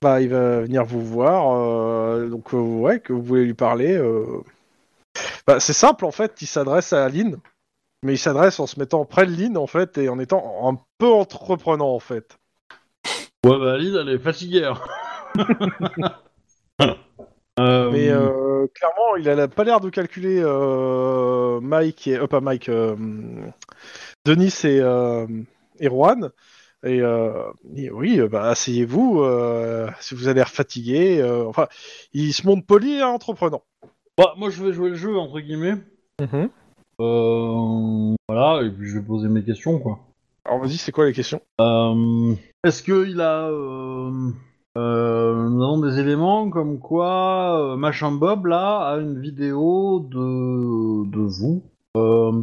S2: Bah, il va venir vous voir. donc, ouais, que vous voulez lui parler. Bah, c'est simple en fait, il s'adresse à Lynn, mais il s'adresse en se mettant près de Lynn en fait et en étant un peu entreprenant en fait.
S1: Ouais, bah Lynn, elle est fatiguée. hein. Euh,
S2: Mais euh, clairement, il a pas l'air de calculer euh, Mike et euh, pas Mike, euh, Denis et, et Juan. Et, euh, et oui, bah, asseyez-vous euh, si vous avez l'air fatigué. euh, enfin, il se montre poli et entreprenant.
S1: Bah, moi, je vais jouer le jeu, entre guillemets. Euh, voilà, et puis je vais poser mes questions, quoi.
S2: Alors vas-y, c'est quoi les questions?
S1: Euh, Est-ce qu'il a... Euh, euh, nous avons des éléments comme quoi euh, Machin Bob, là, a une vidéo de, de vous euh,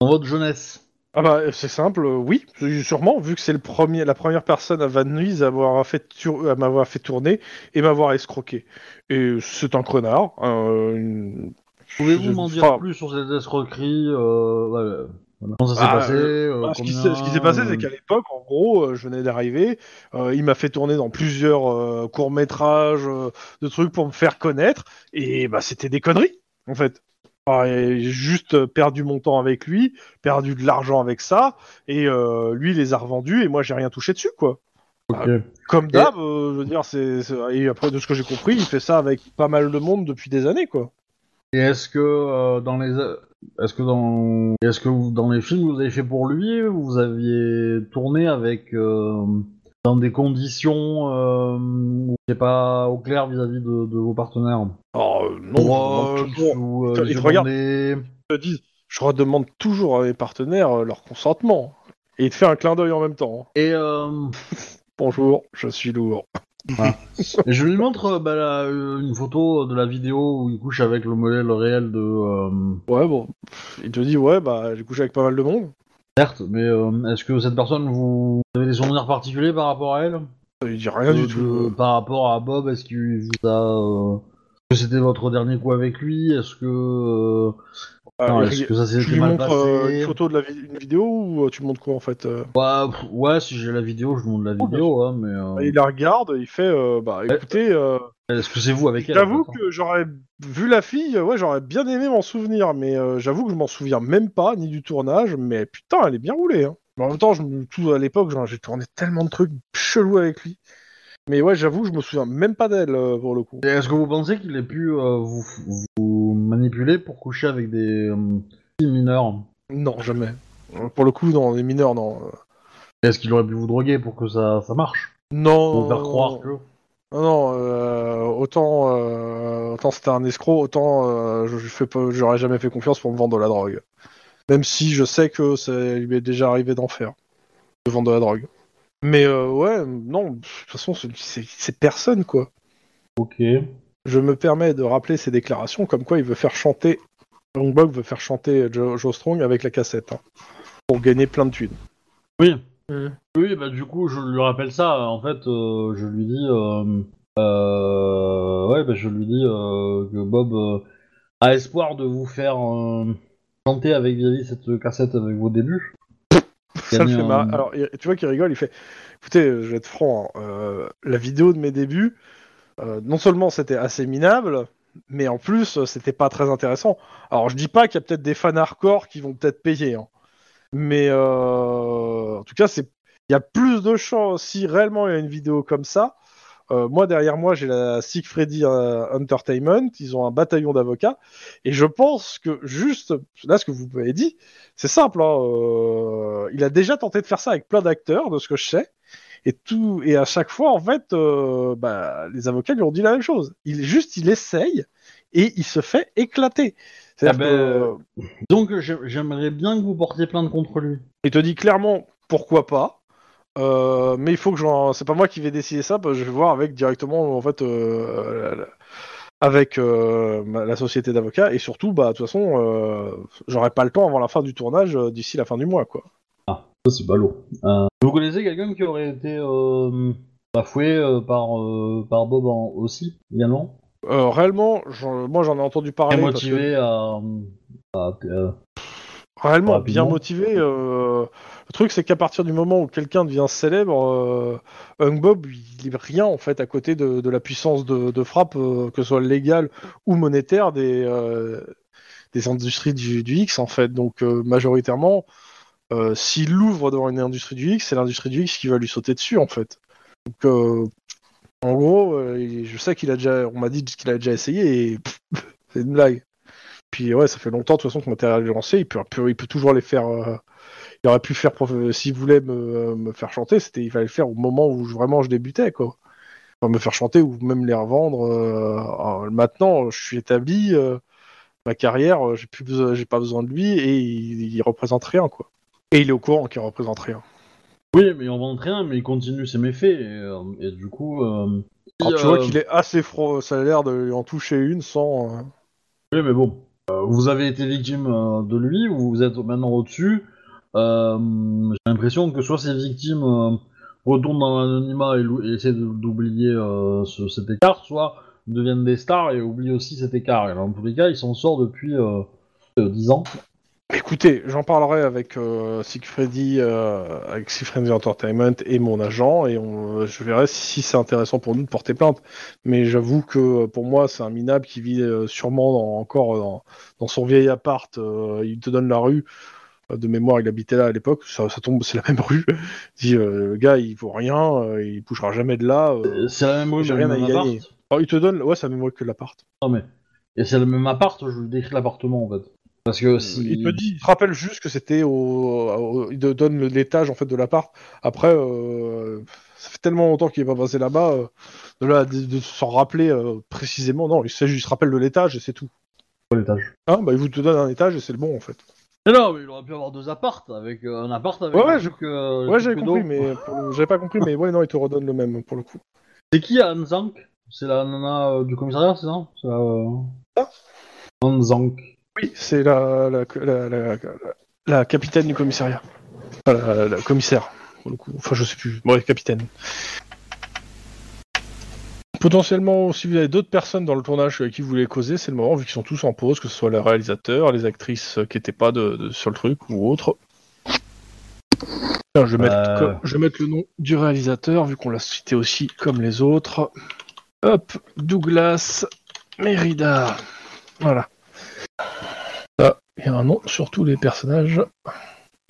S1: dans votre jeunesse?
S2: Ah bah c'est simple, euh, oui, sûrement, vu que c'est le premier, la première personne à Van Nuys à m'avoir fait, tour- à m'avoir fait tourner et m'avoir escroqué. Et c'est un connard. euh, une-
S1: Pouvez-vous m'en dire
S2: enfin,
S1: plus sur cette escroquerie euh, voilà. Voilà. Comment ça s'est
S2: Ah,
S1: passé euh,
S2: bah, ce qui
S1: combien,
S2: s'est ce qui s'est passé,
S1: euh,
S2: c'est qu'à l'époque, en gros, euh, je venais d'arriver, euh, il m'a fait tourner dans plusieurs euh, courts-métrages, euh, de trucs pour me faire connaître, et bah c'était des conneries, en fait. Ah, J'ai juste perdu mon temps avec lui, perdu de l'argent avec ça, et euh, lui il les a revendus, et moi j'ai rien touché dessus, quoi.
S1: ok.
S2: Comme d'hab, euh, je veux dire, c'est, et après de ce que j'ai compris, il fait ça avec pas mal de monde depuis des années, quoi.
S1: Et est-ce que euh, dans les est-ce que dans est-ce que vous, dans les films vous avez fait pour lui ou vous aviez tourné avec dans des conditions euh, où c'est pas au clair vis-à-vis de, de vos partenaires
S2: Alors, euh, non,
S1: euh,
S2: toujours,
S1: sous,
S2: Putain, il
S1: les
S2: te
S1: des-
S2: je te dis, je redemande toujours à mes partenaires euh, leur consentement. Et il te fait un clin d'œil en même temps.
S1: Et euh,
S2: Bonjour, je suis lourd.
S1: et je lui montre euh, bah, la- une photo de la vidéo où il couche avec le modèle réel de
S2: Ouais, bon. Il te dit, ouais, bah, j'ai couché avec pas mal de monde.
S1: Certes, mais euh, est-ce que cette personne vous avez des souvenirs particuliers par rapport à elle?
S2: Il dit rien
S1: de-
S2: du tout.
S1: par rapport à Bob, est-ce qu'il vous a. euh, Est-ce que c'était votre dernier coup avec lui? Est-ce que. Non, Est-ce que ça
S2: tu lui
S1: mal
S2: montres euh,
S1: passé
S2: une photo de la vi- une vidéo ou euh, tu montres quoi en fait
S1: Bah, pff, ouais, si j'ai la vidéo, je montre la
S2: Oh,
S1: vidéo, hein, mais... euh,
S2: Il la regarde, il fait bah écoutez, euh,
S1: Est-ce que c'est vous avec elle
S2: j'avoue que j'aurais vu la fille, ouais j'aurais bien aimé m'en souvenir, mais euh, j'avoue que je m'en souviens même pas ni du tournage, mais putain elle est bien roulée. Hein. Mais en même temps, je tout à l'époque, genre, j'ai tourné tellement de trucs chelous avec lui. Mais ouais, j'avoue, je me souviens même pas d'elle euh, pour le coup.
S1: Et Est-ce que vous pensez qu'il ait pu euh, vous, vous manipuler pour coucher avec des euh, filles mineures
S2: Non, jamais. Pour le coup, non, les mineurs, non.
S1: Est-ce qu'il aurait pu vous droguer pour que ça, ça marche?
S2: Non.
S1: Pour faire croire que...
S2: Non, non, euh, autant, euh, autant c'était un escroc, autant je, fais pas, j'aurais jamais fait confiance pour me vendre de la drogue. Même si je sais que ça lui est déjà arrivé d'en faire, de vendre de la drogue. Mais ouais, non, de toute façon, c'est personne, quoi.
S1: Ok.
S2: Je me permets de rappeler ses déclarations comme quoi il veut faire chanter, Longbog veut faire chanter Joe, Joe Strong avec la cassette, hein, pour gagner plein de thunes.
S1: Oui. Oui, bah du coup, je lui rappelle ça. En fait, euh, je lui dis... Euh, euh, ouais, bah je lui dis euh, que Bob euh, a espoir de vous faire euh, chanter avec Vivi cette cassette avec vos débuts.
S2: Ça fait
S1: un-
S2: marrer. Alors, tu vois qu'il rigole, il fait Écoutez, je vais être franc, hein, euh, la vidéo de mes débuts, euh, non seulement c'était assez minable, mais en plus, euh, c'était pas très intéressant. Alors, je dis pas qu'il y a peut-être des fans hardcore qui vont peut-être payer, hein. mais euh, en tout cas, c'est il y a plus de chances, si réellement il y a une vidéo comme ça. euh, moi, derrière moi, j'ai la euh, Entertainment. Ils ont un bataillon d'avocats. Et je pense que juste, là, ce que vous m'avez dit, c'est simple. hein, euh, il a déjà tenté de faire ça avec plein d'acteurs, de ce que je sais. Et tout, et à chaque fois, en fait, euh, bah, les avocats lui ont dit la même chose. Il juste, il essaye et il se fait éclater.
S1: Ah ben,
S2: que,
S1: Donc, j'ai- j'aimerais bien que vous portiez plainte contre lui.
S2: il te dit clairement pourquoi pas. Euh, mais il faut que j'en. C'est pas moi qui vais décider ça, parce que je vais voir avec directement en fait euh, avec euh, la société d'avocats et surtout bah de toute façon euh, j'aurai pas le temps avant la fin du tournage euh, d'ici la fin du mois quoi.
S1: Ça, c'est ballot. Euh, vous connaissez quelqu'un qui aurait été euh, bafoué euh, par, euh, par Bob en- aussi, également?
S2: Euh, réellement, j'en- moi j'en ai entendu parler. parce que-
S1: motivé à, à- euh,
S2: Réellement
S1: Rapidement.
S2: bien motivé. euh, Le truc, c'est qu'à partir du moment où quelqu'un devient célèbre, euh, Hung Bob, il est rien en fait à côté de, de la puissance de, de frappe, euh, que ce soit légale ou monétaire des, euh, des industries du, du X en fait. Donc euh, majoritairement, euh, s'il l'ouvre devant une industrie du X, c'est l'industrie du X qui va lui sauter dessus en fait. Euh, en gros, euh, je sais qu'il a déjà, on m'a dit qu'il a déjà essayé et c'est une blague. Puis ouais, ça fait longtemps de toute façon que Matériel est lancé, il peut, toujours les faire. il aurait pu faire, s'il voulait me, faire chanter, c'était, il fallait le faire au moment où vraiment je débutais, quoi. Me faire chanter ou même les revendre. maintenant, je suis établi, ma carrière, j'ai plus pas besoin de lui et il, il représente rien, quoi. Et il est au courant qu'il représente rien.
S1: Oui, mais on vend rien, mais il continue ses méfaits. Et, euh, et du coup. euh,
S2: Alors,
S1: il,
S2: tu vois
S1: euh,
S2: qu'il est assez fro, ça a l'air de lui en toucher une sans. euh,
S1: Oui, mais bon. Euh, vous avez été victime euh, de lui, ou vous êtes maintenant au-dessus. Euh, J'ai l'impression que soit ces victimes euh, retournent dans l'anonymat et, essaient d'oublier euh, ce- cet écart, soit deviennent des stars et oublient aussi cet écart. Et dans tous les cas, ils s'en sortent depuis euh, euh, 10 ans.
S2: Écoutez, j'en parlerai avec euh, Siegfriedi, euh, avec Siegfriedi Entertainment et mon agent, et on, je verrai si c'est intéressant pour nous de porter plainte. Mais j'avoue que pour moi, c'est un minable qui vit euh, sûrement dans- encore dans, dans son vieil appart. euh, il te donne la rue. Euh, De mémoire, il habitait là à l'époque. Ça, ça tombe, c'est la même rue. Il dit, euh, le gars, il vaut rien, euh, il bougera jamais de là. euh.
S1: Euh, C'est la même rue,
S2: J'ai rien à y gagner. Oh, il te donne, ouais, c'est la même rue que l'appart.
S1: Non, mais. Et c'est le même appart, je vous décris l'appartement en fait. Parce que si.
S2: Il te dit, il te rappelle juste que c'était au, au- il te donne l'étage en fait de l'appart. Après, euh, ça fait tellement longtemps qu'il est pas passé là-bas, euh, de là de, de s'en rappeler euh, précisément. Non, il se, il se rappelle de l'étage et c'est tout.
S1: L'étage.
S2: Hein, bah il vous te donne un étage et c'est le bon en fait.
S1: Mais non, mais il aurait pu avoir deux apparts, avec euh, un appart avec.
S2: Ouais, ouais,
S1: un
S2: je-
S1: truc, euh,
S2: Ouais, j'avais compris, mais le- j'avais pas compris, mais ouais, non, il te redonne le même pour le coup.
S1: C'est qui Han Zank C'est la nana euh, du commissariat, c'est ça? C'est la. euh,
S2: Ah.
S1: Han Zank.
S2: Oui, c'est la la, la, la, la- la capitaine du commissariat. Enfin, la, la commissaire, pour le coup. Enfin, je sais plus. Ouais, capitaine. Potentiellement, si vous avez d'autres personnes dans le tournage avec qui vous voulez causer, c'est le moment, vu qu'ils sont tous en pause, que ce soit le réalisateur, les actrices qui n'étaient pas de, de- sur le truc ou autre. Tiens, je, vais mettre,
S1: Euh.
S2: je vais mettre le nom du réalisateur, vu qu'on l'a cité aussi comme les autres. Hop, Douglas Merida. Voilà. Là, il y a un nom sur tous les personnages.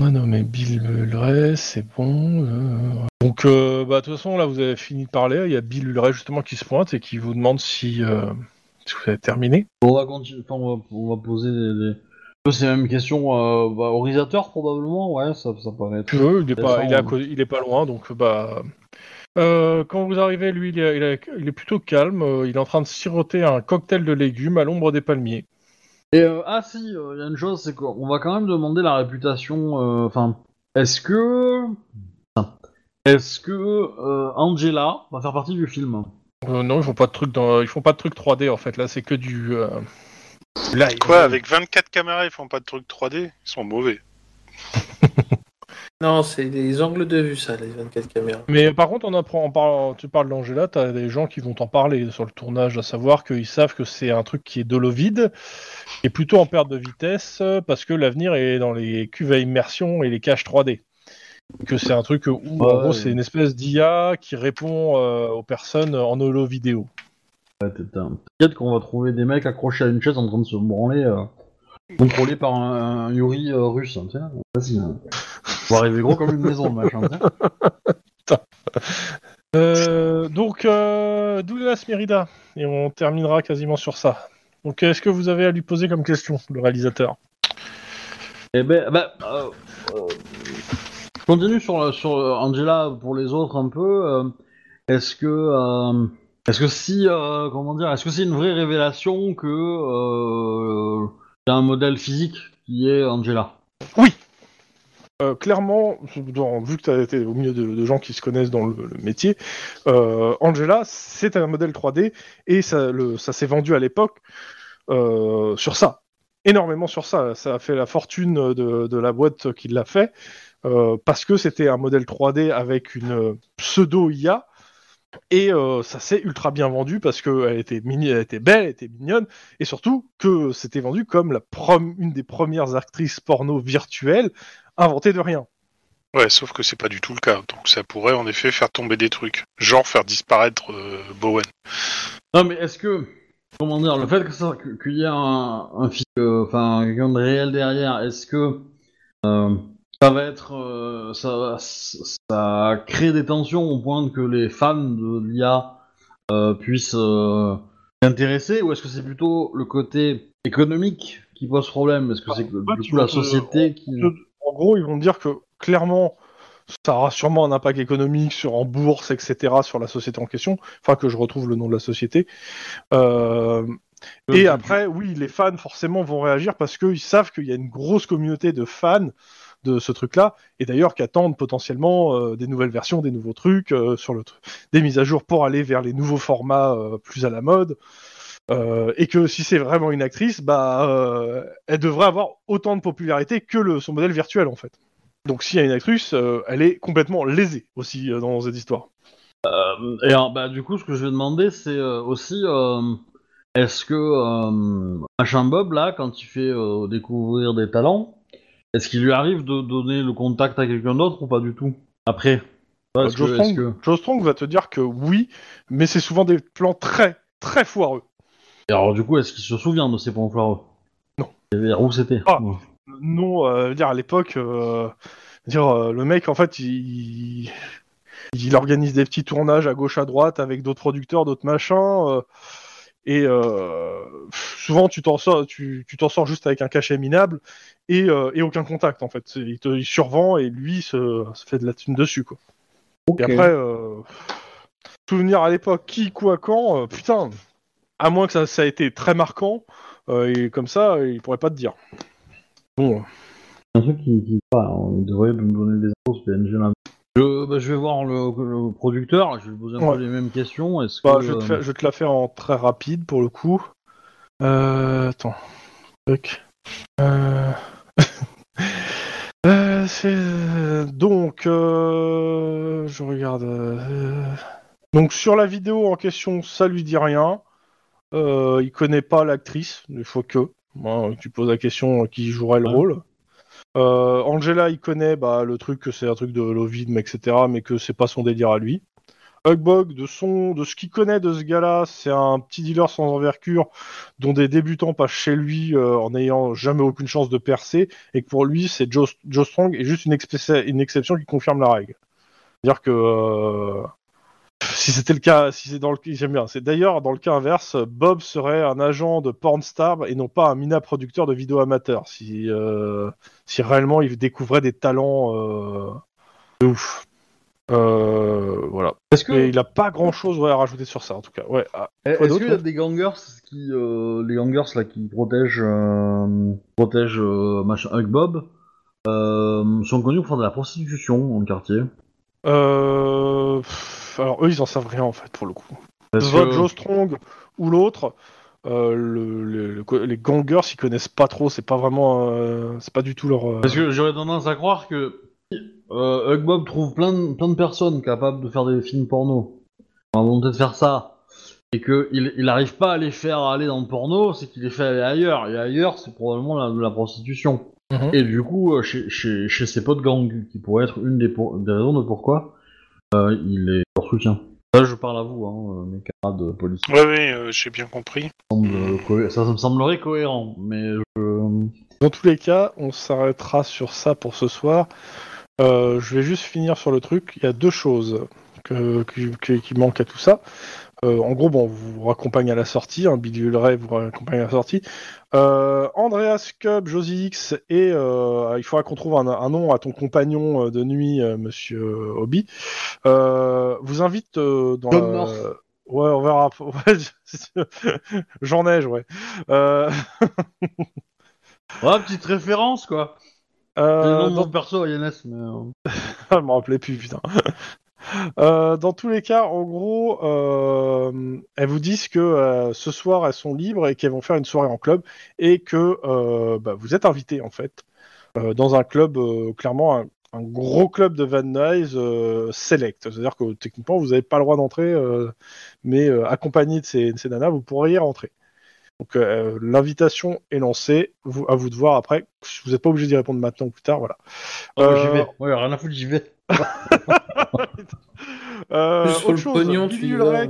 S2: On va nommer Bill Mulray, c'est bon. euh, Donc, euh, bah, de toute façon, là, vous avez fini de parler. Il y a Bill Mulray, justement, qui se pointe et qui vous demande si, euh, si vous avez terminé.
S1: On va continuer, enfin, on va, on va poser des, des- ces mêmes questions euh, bah, au réalisateur probablement, ouais, ça, ça paraît être.
S2: Euh, il, est pas,
S1: Intéressant,
S2: il, est à
S1: ouais.
S2: co- il est pas loin, donc bah. euh, quand vous arrivez, lui, il est, il est- il est plutôt calme. il est en train de siroter un cocktail de légumes à l'ombre des palmiers.
S1: Et euh, ah si, il y a une chose, c'est qu'on va quand même demander la réputation. euh, Enfin, est-ce que, est-ce que euh, Angela va faire partie du film?
S2: Euh, non, ils font pas de trucs dans, ils font pas de trucs 3D en fait. Là, c'est que du euh, live.
S3: Quoi, avec 24 caméras, ils font pas de trucs 3D Ils sont mauvais.
S4: Non, c'est des angles de vue, ça, les 24 caméras.
S2: Mais par contre, on apprend, en parlant, tu parles d'Angela, t'as des gens qui vont t'en parler sur le tournage, à savoir qu'ils savent que c'est un truc qui est de l'eau vide, est plutôt en perte de vitesse, parce que l'avenir est dans les cuves à immersion et les caches 3D. Que c'est un truc où, en
S1: Ouais.
S2: gros, c'est une espèce d'IA qui répond euh, aux personnes en holo vidéo.
S1: Ouais, T'inquiète qu'on va trouver des mecs accrochés à une chaise en train de se branler, euh, contrôlés par un, un Yuri euh, russe. hein, tiens, vas-y. Hein. Va arriver gros comme une maison, le machin. tiens.
S2: Euh, donc, euh, Douglas Merida, et on terminera quasiment sur ça. Donc, est-ce que vous avez à lui poser comme question, le réalisateur?
S1: Eh ben, bah, euh, je continue sur, sur Angela pour les autres un peu. est-ce que, est-ce que si, comment dire, est-ce que c'est une vraie révélation que il y a un modèle physique qui est Angela
S2: Euh, clairement, dans- vu que tu as été au milieu de, de gens qui se connaissent dans le, le métier, euh, Angela, c'est un modèle 3D et ça, le- ça s'est vendu à l'époque euh, sur ça. Énormément sur ça. Ça a fait la fortune de, de la boîte qui l'a fait euh, parce que c'était un modèle 3D avec une pseudo-IA. Et euh, ça s'est ultra bien vendu parce qu'elle était, mini, elle était belle, elle était mignonne, et surtout que c'était vendu comme la prom- une des premières actrices porno virtuelles inventées de rien.
S3: Ouais, sauf que c'est pas du tout le cas. Donc ça pourrait en effet faire tomber des trucs. Genre faire disparaître euh, Bowen.
S1: Non, mais est-ce que, comment dire, le fait que ça, que- qu'il y ait un, un euh, enfin, quelqu'un de réel derrière, est-ce que euh, ça va être, euh, ça, ça crée des tensions au point que les fans de l'IA euh, puissent euh, s'intéresser, ou est-ce que c'est plutôt le côté économique qui pose problème? Est-ce que c'est
S2: en fait,
S1: du coup la
S2: te-
S1: société qui
S2: En gros, ils vont dire que clairement, ça aura sûrement un impact économique sur en bourse, etc., sur la société en question. Enfin, que je retrouve le nom de la société. Euh, et après, oui, les fans forcément vont réagir parce qu'ils savent qu'il y a une grosse communauté de fans de ce truc-là, et d'ailleurs qui attendent potentiellement euh, des nouvelles versions, des nouveaux trucs, euh, sur le des mises à jour pour aller vers les nouveaux formats euh, plus à la mode. Et que si c'est vraiment une actrice, bah, elle devrait avoir autant de popularité que le, son modèle virtuel en fait. Donc s'il y a une actrice, elle est complètement lésée aussi dans cette histoire.
S1: Et alors, bah, du coup, ce que je vais demander, c'est aussi, est-ce que euh, Bob là, quand il fait découvrir des talents, est-ce qu'il lui arrive de donner le contact à quelqu'un d'autre ou pas du tout Après,
S2: Joe,
S1: que-
S2: Strong,
S1: est-ce que-
S2: Joe Strong va te dire que oui, mais c'est souvent des plans très très foireux.
S1: Et alors, du coup, est-ce qu'il se souvient de ces points foireux
S2: Non.
S1: Et où c'était
S2: Ah.
S1: Ouais.
S2: Non, euh, dire à l'époque, euh, dire euh, le mec en fait, il, il organise des petits tournages à gauche à droite avec d'autres producteurs, d'autres machins, et euh, souvent tu t'en sors, tu tu t'en sors juste avec un cachet minable et, euh, et aucun contact en fait. Il te il survend et lui se, se fait de la thune dessus quoi. Et après, euh, souvenir à l'époque, qui, quoi, quand, putain, à moins que ça, ça a été très marquant, et comme ça, il pourrait pas te dire. Bon,
S1: un truc qui, qui pas, on devrait nous donner des infos PNG. Je, bah, je vais voir le, le producteur, je vais lui poser un
S2: Ouais.
S1: peu les mêmes questions. Est-ce
S2: bah,
S1: que,
S2: je, vais te
S1: euh,
S2: je te la faire en très rapide pour le coup. Euh, attends. Euh... euh, donc, euh, je regarde. Donc sur la vidéo en question, ça lui dit rien. Il connaît pas l'actrice, il faut que. Moi, tu poses la question qui jouerait le
S1: Ouais.
S2: rôle. Euh, Angela, il connaît bah, le truc que c'est un truc de l'ovidme, etc., mais que c'est pas son délire à lui. Hugbog, de son, de ce qu'il connaît de ce gars-là, c'est un petit dealer sans envergure dont des débutants passent chez lui euh, en n'ayant jamais aucune chance de percer, et que pour lui, c'est Joe, Strong est juste une, une exception qui confirme la règle. C'est-à-dire que euh, si c'était le cas, si c'est dans le j'aime bien. C'est d'ailleurs dans le cas inverse, Bob serait un agent de porn star et non pas un mina producteur de vidéos amateurs. Si euh, si réellement il découvrait des talents euh, de ouf. Euh, voilà.
S1: Est-ce que,
S2: Et il a pas grand chose à rajouter sur ça en tout cas. Ouais. ah,
S1: est-ce
S2: d'autre,
S1: qu'il y a des gangers qui, les gangers là qui protègent, protègent machin Hug Bob, sont connus pour faire de la prostitution le quartier?
S2: Euh, pff, alors eux ils en savent rien en fait pour le coup. Soit
S1: que-
S2: Joe Strong ou l'autre. euh, le- le- le- les gangers, ils connaissent pas trop, c'est pas vraiment, euh, c'est pas du tout leur. euh,
S1: Parce que j'aurais tendance à croire que euh, Hug Bob trouve plein de, plein de personnes capables de faire des films porno, ont la volonté de faire ça, et qu'il il arrive pas à les faire aller dans le porno, c'est qu'il les fait aller ailleurs. Et ailleurs, c'est probablement la prostitution. Et du coup, euh, chez, chez, chez ses potes gang, qui pourrait être une des, pour- des raisons de pourquoi euh, il est leur soutien. Là, je parle à vous, hein, mes camarades de police.
S3: Ouais, ouais, euh, j'ai bien compris.
S1: Ça, me semble cohé- ça, ça me semblerait cohérent, mais je...
S2: Dans tous les cas, on s'arrêtera sur ça pour ce soir. Euh, je vais juste finir sur le truc. Il y a deux choses que- que- que- qui manquent à tout ça. Euh, en gros, bon, on vous raccompagne à la sortie. Hein, Billy Ulray vous raccompagne à la sortie. Euh, Andreas Cub, Josie X, et euh, il faudra qu'on trouve un, un nom à ton compagnon de nuit, euh, Monsieur Hobby. Euh, vous invite euh, dans la-
S1: North.
S2: Ouais, on verra. J'en ai, ouais. Euh,
S1: Ouais, petite référence, quoi.
S2: Euh, dans-
S1: mon perso à Yannis, mais...
S2: Je me rappelais plus, putain. Euh, dans tous les cas, en gros, euh, elles vous disent que euh, ce soir elles sont libres et qu'elles vont faire une soirée en club et que bah, vous êtes invité en fait dans un club clairement un, un gros club de Van Nuys select. C'est-à-dire que techniquement vous n'avez pas le droit d'entrer, mais accompagné de ces, de ces nanas, vous pourriez y rentrer. Donc euh, l'invitation est lancée, vous, à vous de voir après. Vous n'êtes pas obligé d'y répondre maintenant ou plus tard, voilà.
S1: oh, J'y vais. Ouais, rien à foutre, j'y vais.
S2: Euh, autre chose,
S4: pognon,
S2: Billy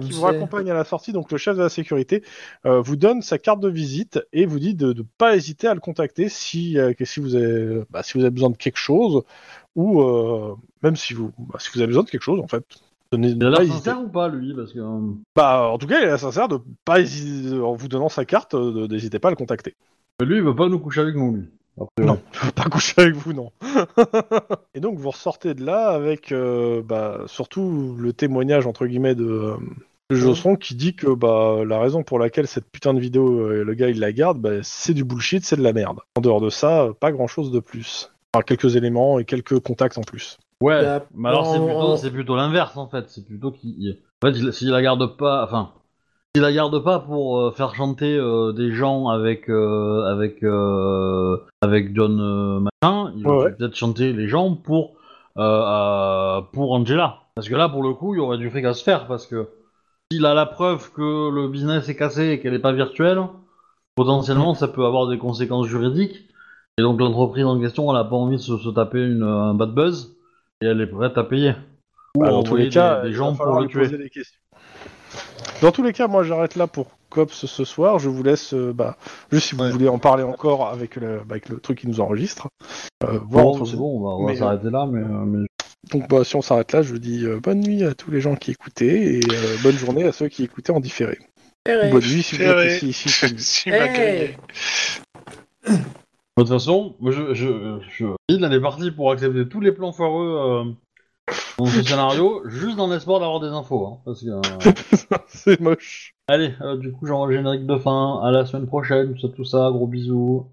S2: qui vous
S4: sait.
S2: raccompagne à la sortie, donc le chef de la sécurité, euh, vous donne sa carte de visite et vous dit de ne pas hésiter à le contacter si, euh, que si, vous avez, bah, si vous avez besoin de quelque chose ou euh, même si vous, bah, si vous avez besoin de quelque chose en fait. ne
S1: Il a l'air sincère ou pas, lui Parce que...
S2: Bah, en tout cas, il est sincère de pas hésiter, en vous donnant sa carte, n'hésitez pas à le contacter.
S1: Lui, il veut pas nous coucher avec nous, lui. Après,
S2: Non, je veux pas coucher avec vous, non. et donc vous ressortez de là avec euh, bah, surtout le témoignage entre guillemets de, euh, de Josson qui dit que bah, la raison pour laquelle cette putain de vidéo, euh, le gars il la garde, bah, c'est du bullshit, c'est de la merde. En dehors de ça, pas grand chose de plus. Enfin, quelques éléments et quelques contacts en plus.
S1: Ouais, mais alors c'est plutôt, l'inverse en fait. C'est plutôt qu'il. En fait, il- s'il la garde pas. Enfin. S'il la garde pas pour euh, faire chanter euh, des gens avec. euh, avec. avec John Machin, il va
S2: Ouais, ouais.
S1: peut-être chanter les gens pour. pour Angela. Parce que là, pour le coup, il y aurait du fric à se faire. Parce que. S'il a la preuve que le business est cassé et qu'elle est pas virtuelle, potentiellement ça peut avoir des conséquences juridiques. Et donc l'entreprise en question, elle a pas envie de se, se taper une, un bad buzz et elle est prête à payer. Ou
S2: Bah,
S1: à
S2: dans tous les cas,
S1: des, des
S2: il
S1: gens
S2: va
S1: pour le
S2: lui poser
S1: tuer.
S2: des questions. Dans tous les cas, moi j'arrête là pour Cops ce soir. Je vous laisse, euh, bah, juste si vous
S1: Ouais.
S2: voulez en parler encore avec le, bah, avec le truc qui nous enregistre. Euh,
S1: Bon,
S2: vous.
S1: bon, on va, on va
S2: Mais, euh,
S1: s'arrêter là, mais, euh, mais-
S2: Donc bah, si on s'arrête là, je vous dis euh, bonne nuit à tous les gens qui écoutaient et euh, bonne journée à ceux qui écoutaient en différé. Bonne nuit si vous êtes ici.
S3: Si.
S1: De toute façon, moi je, je, je... il est partie pour accepter tous les plans foireux euh, dans ce scénario, juste dans l'espoir d'avoir des infos. Hein, parce que, euh,
S2: C'est moche.
S1: Allez, euh, du coup j'envoie le générique de fin, à la semaine prochaine, tout ça, tout ça, gros bisous.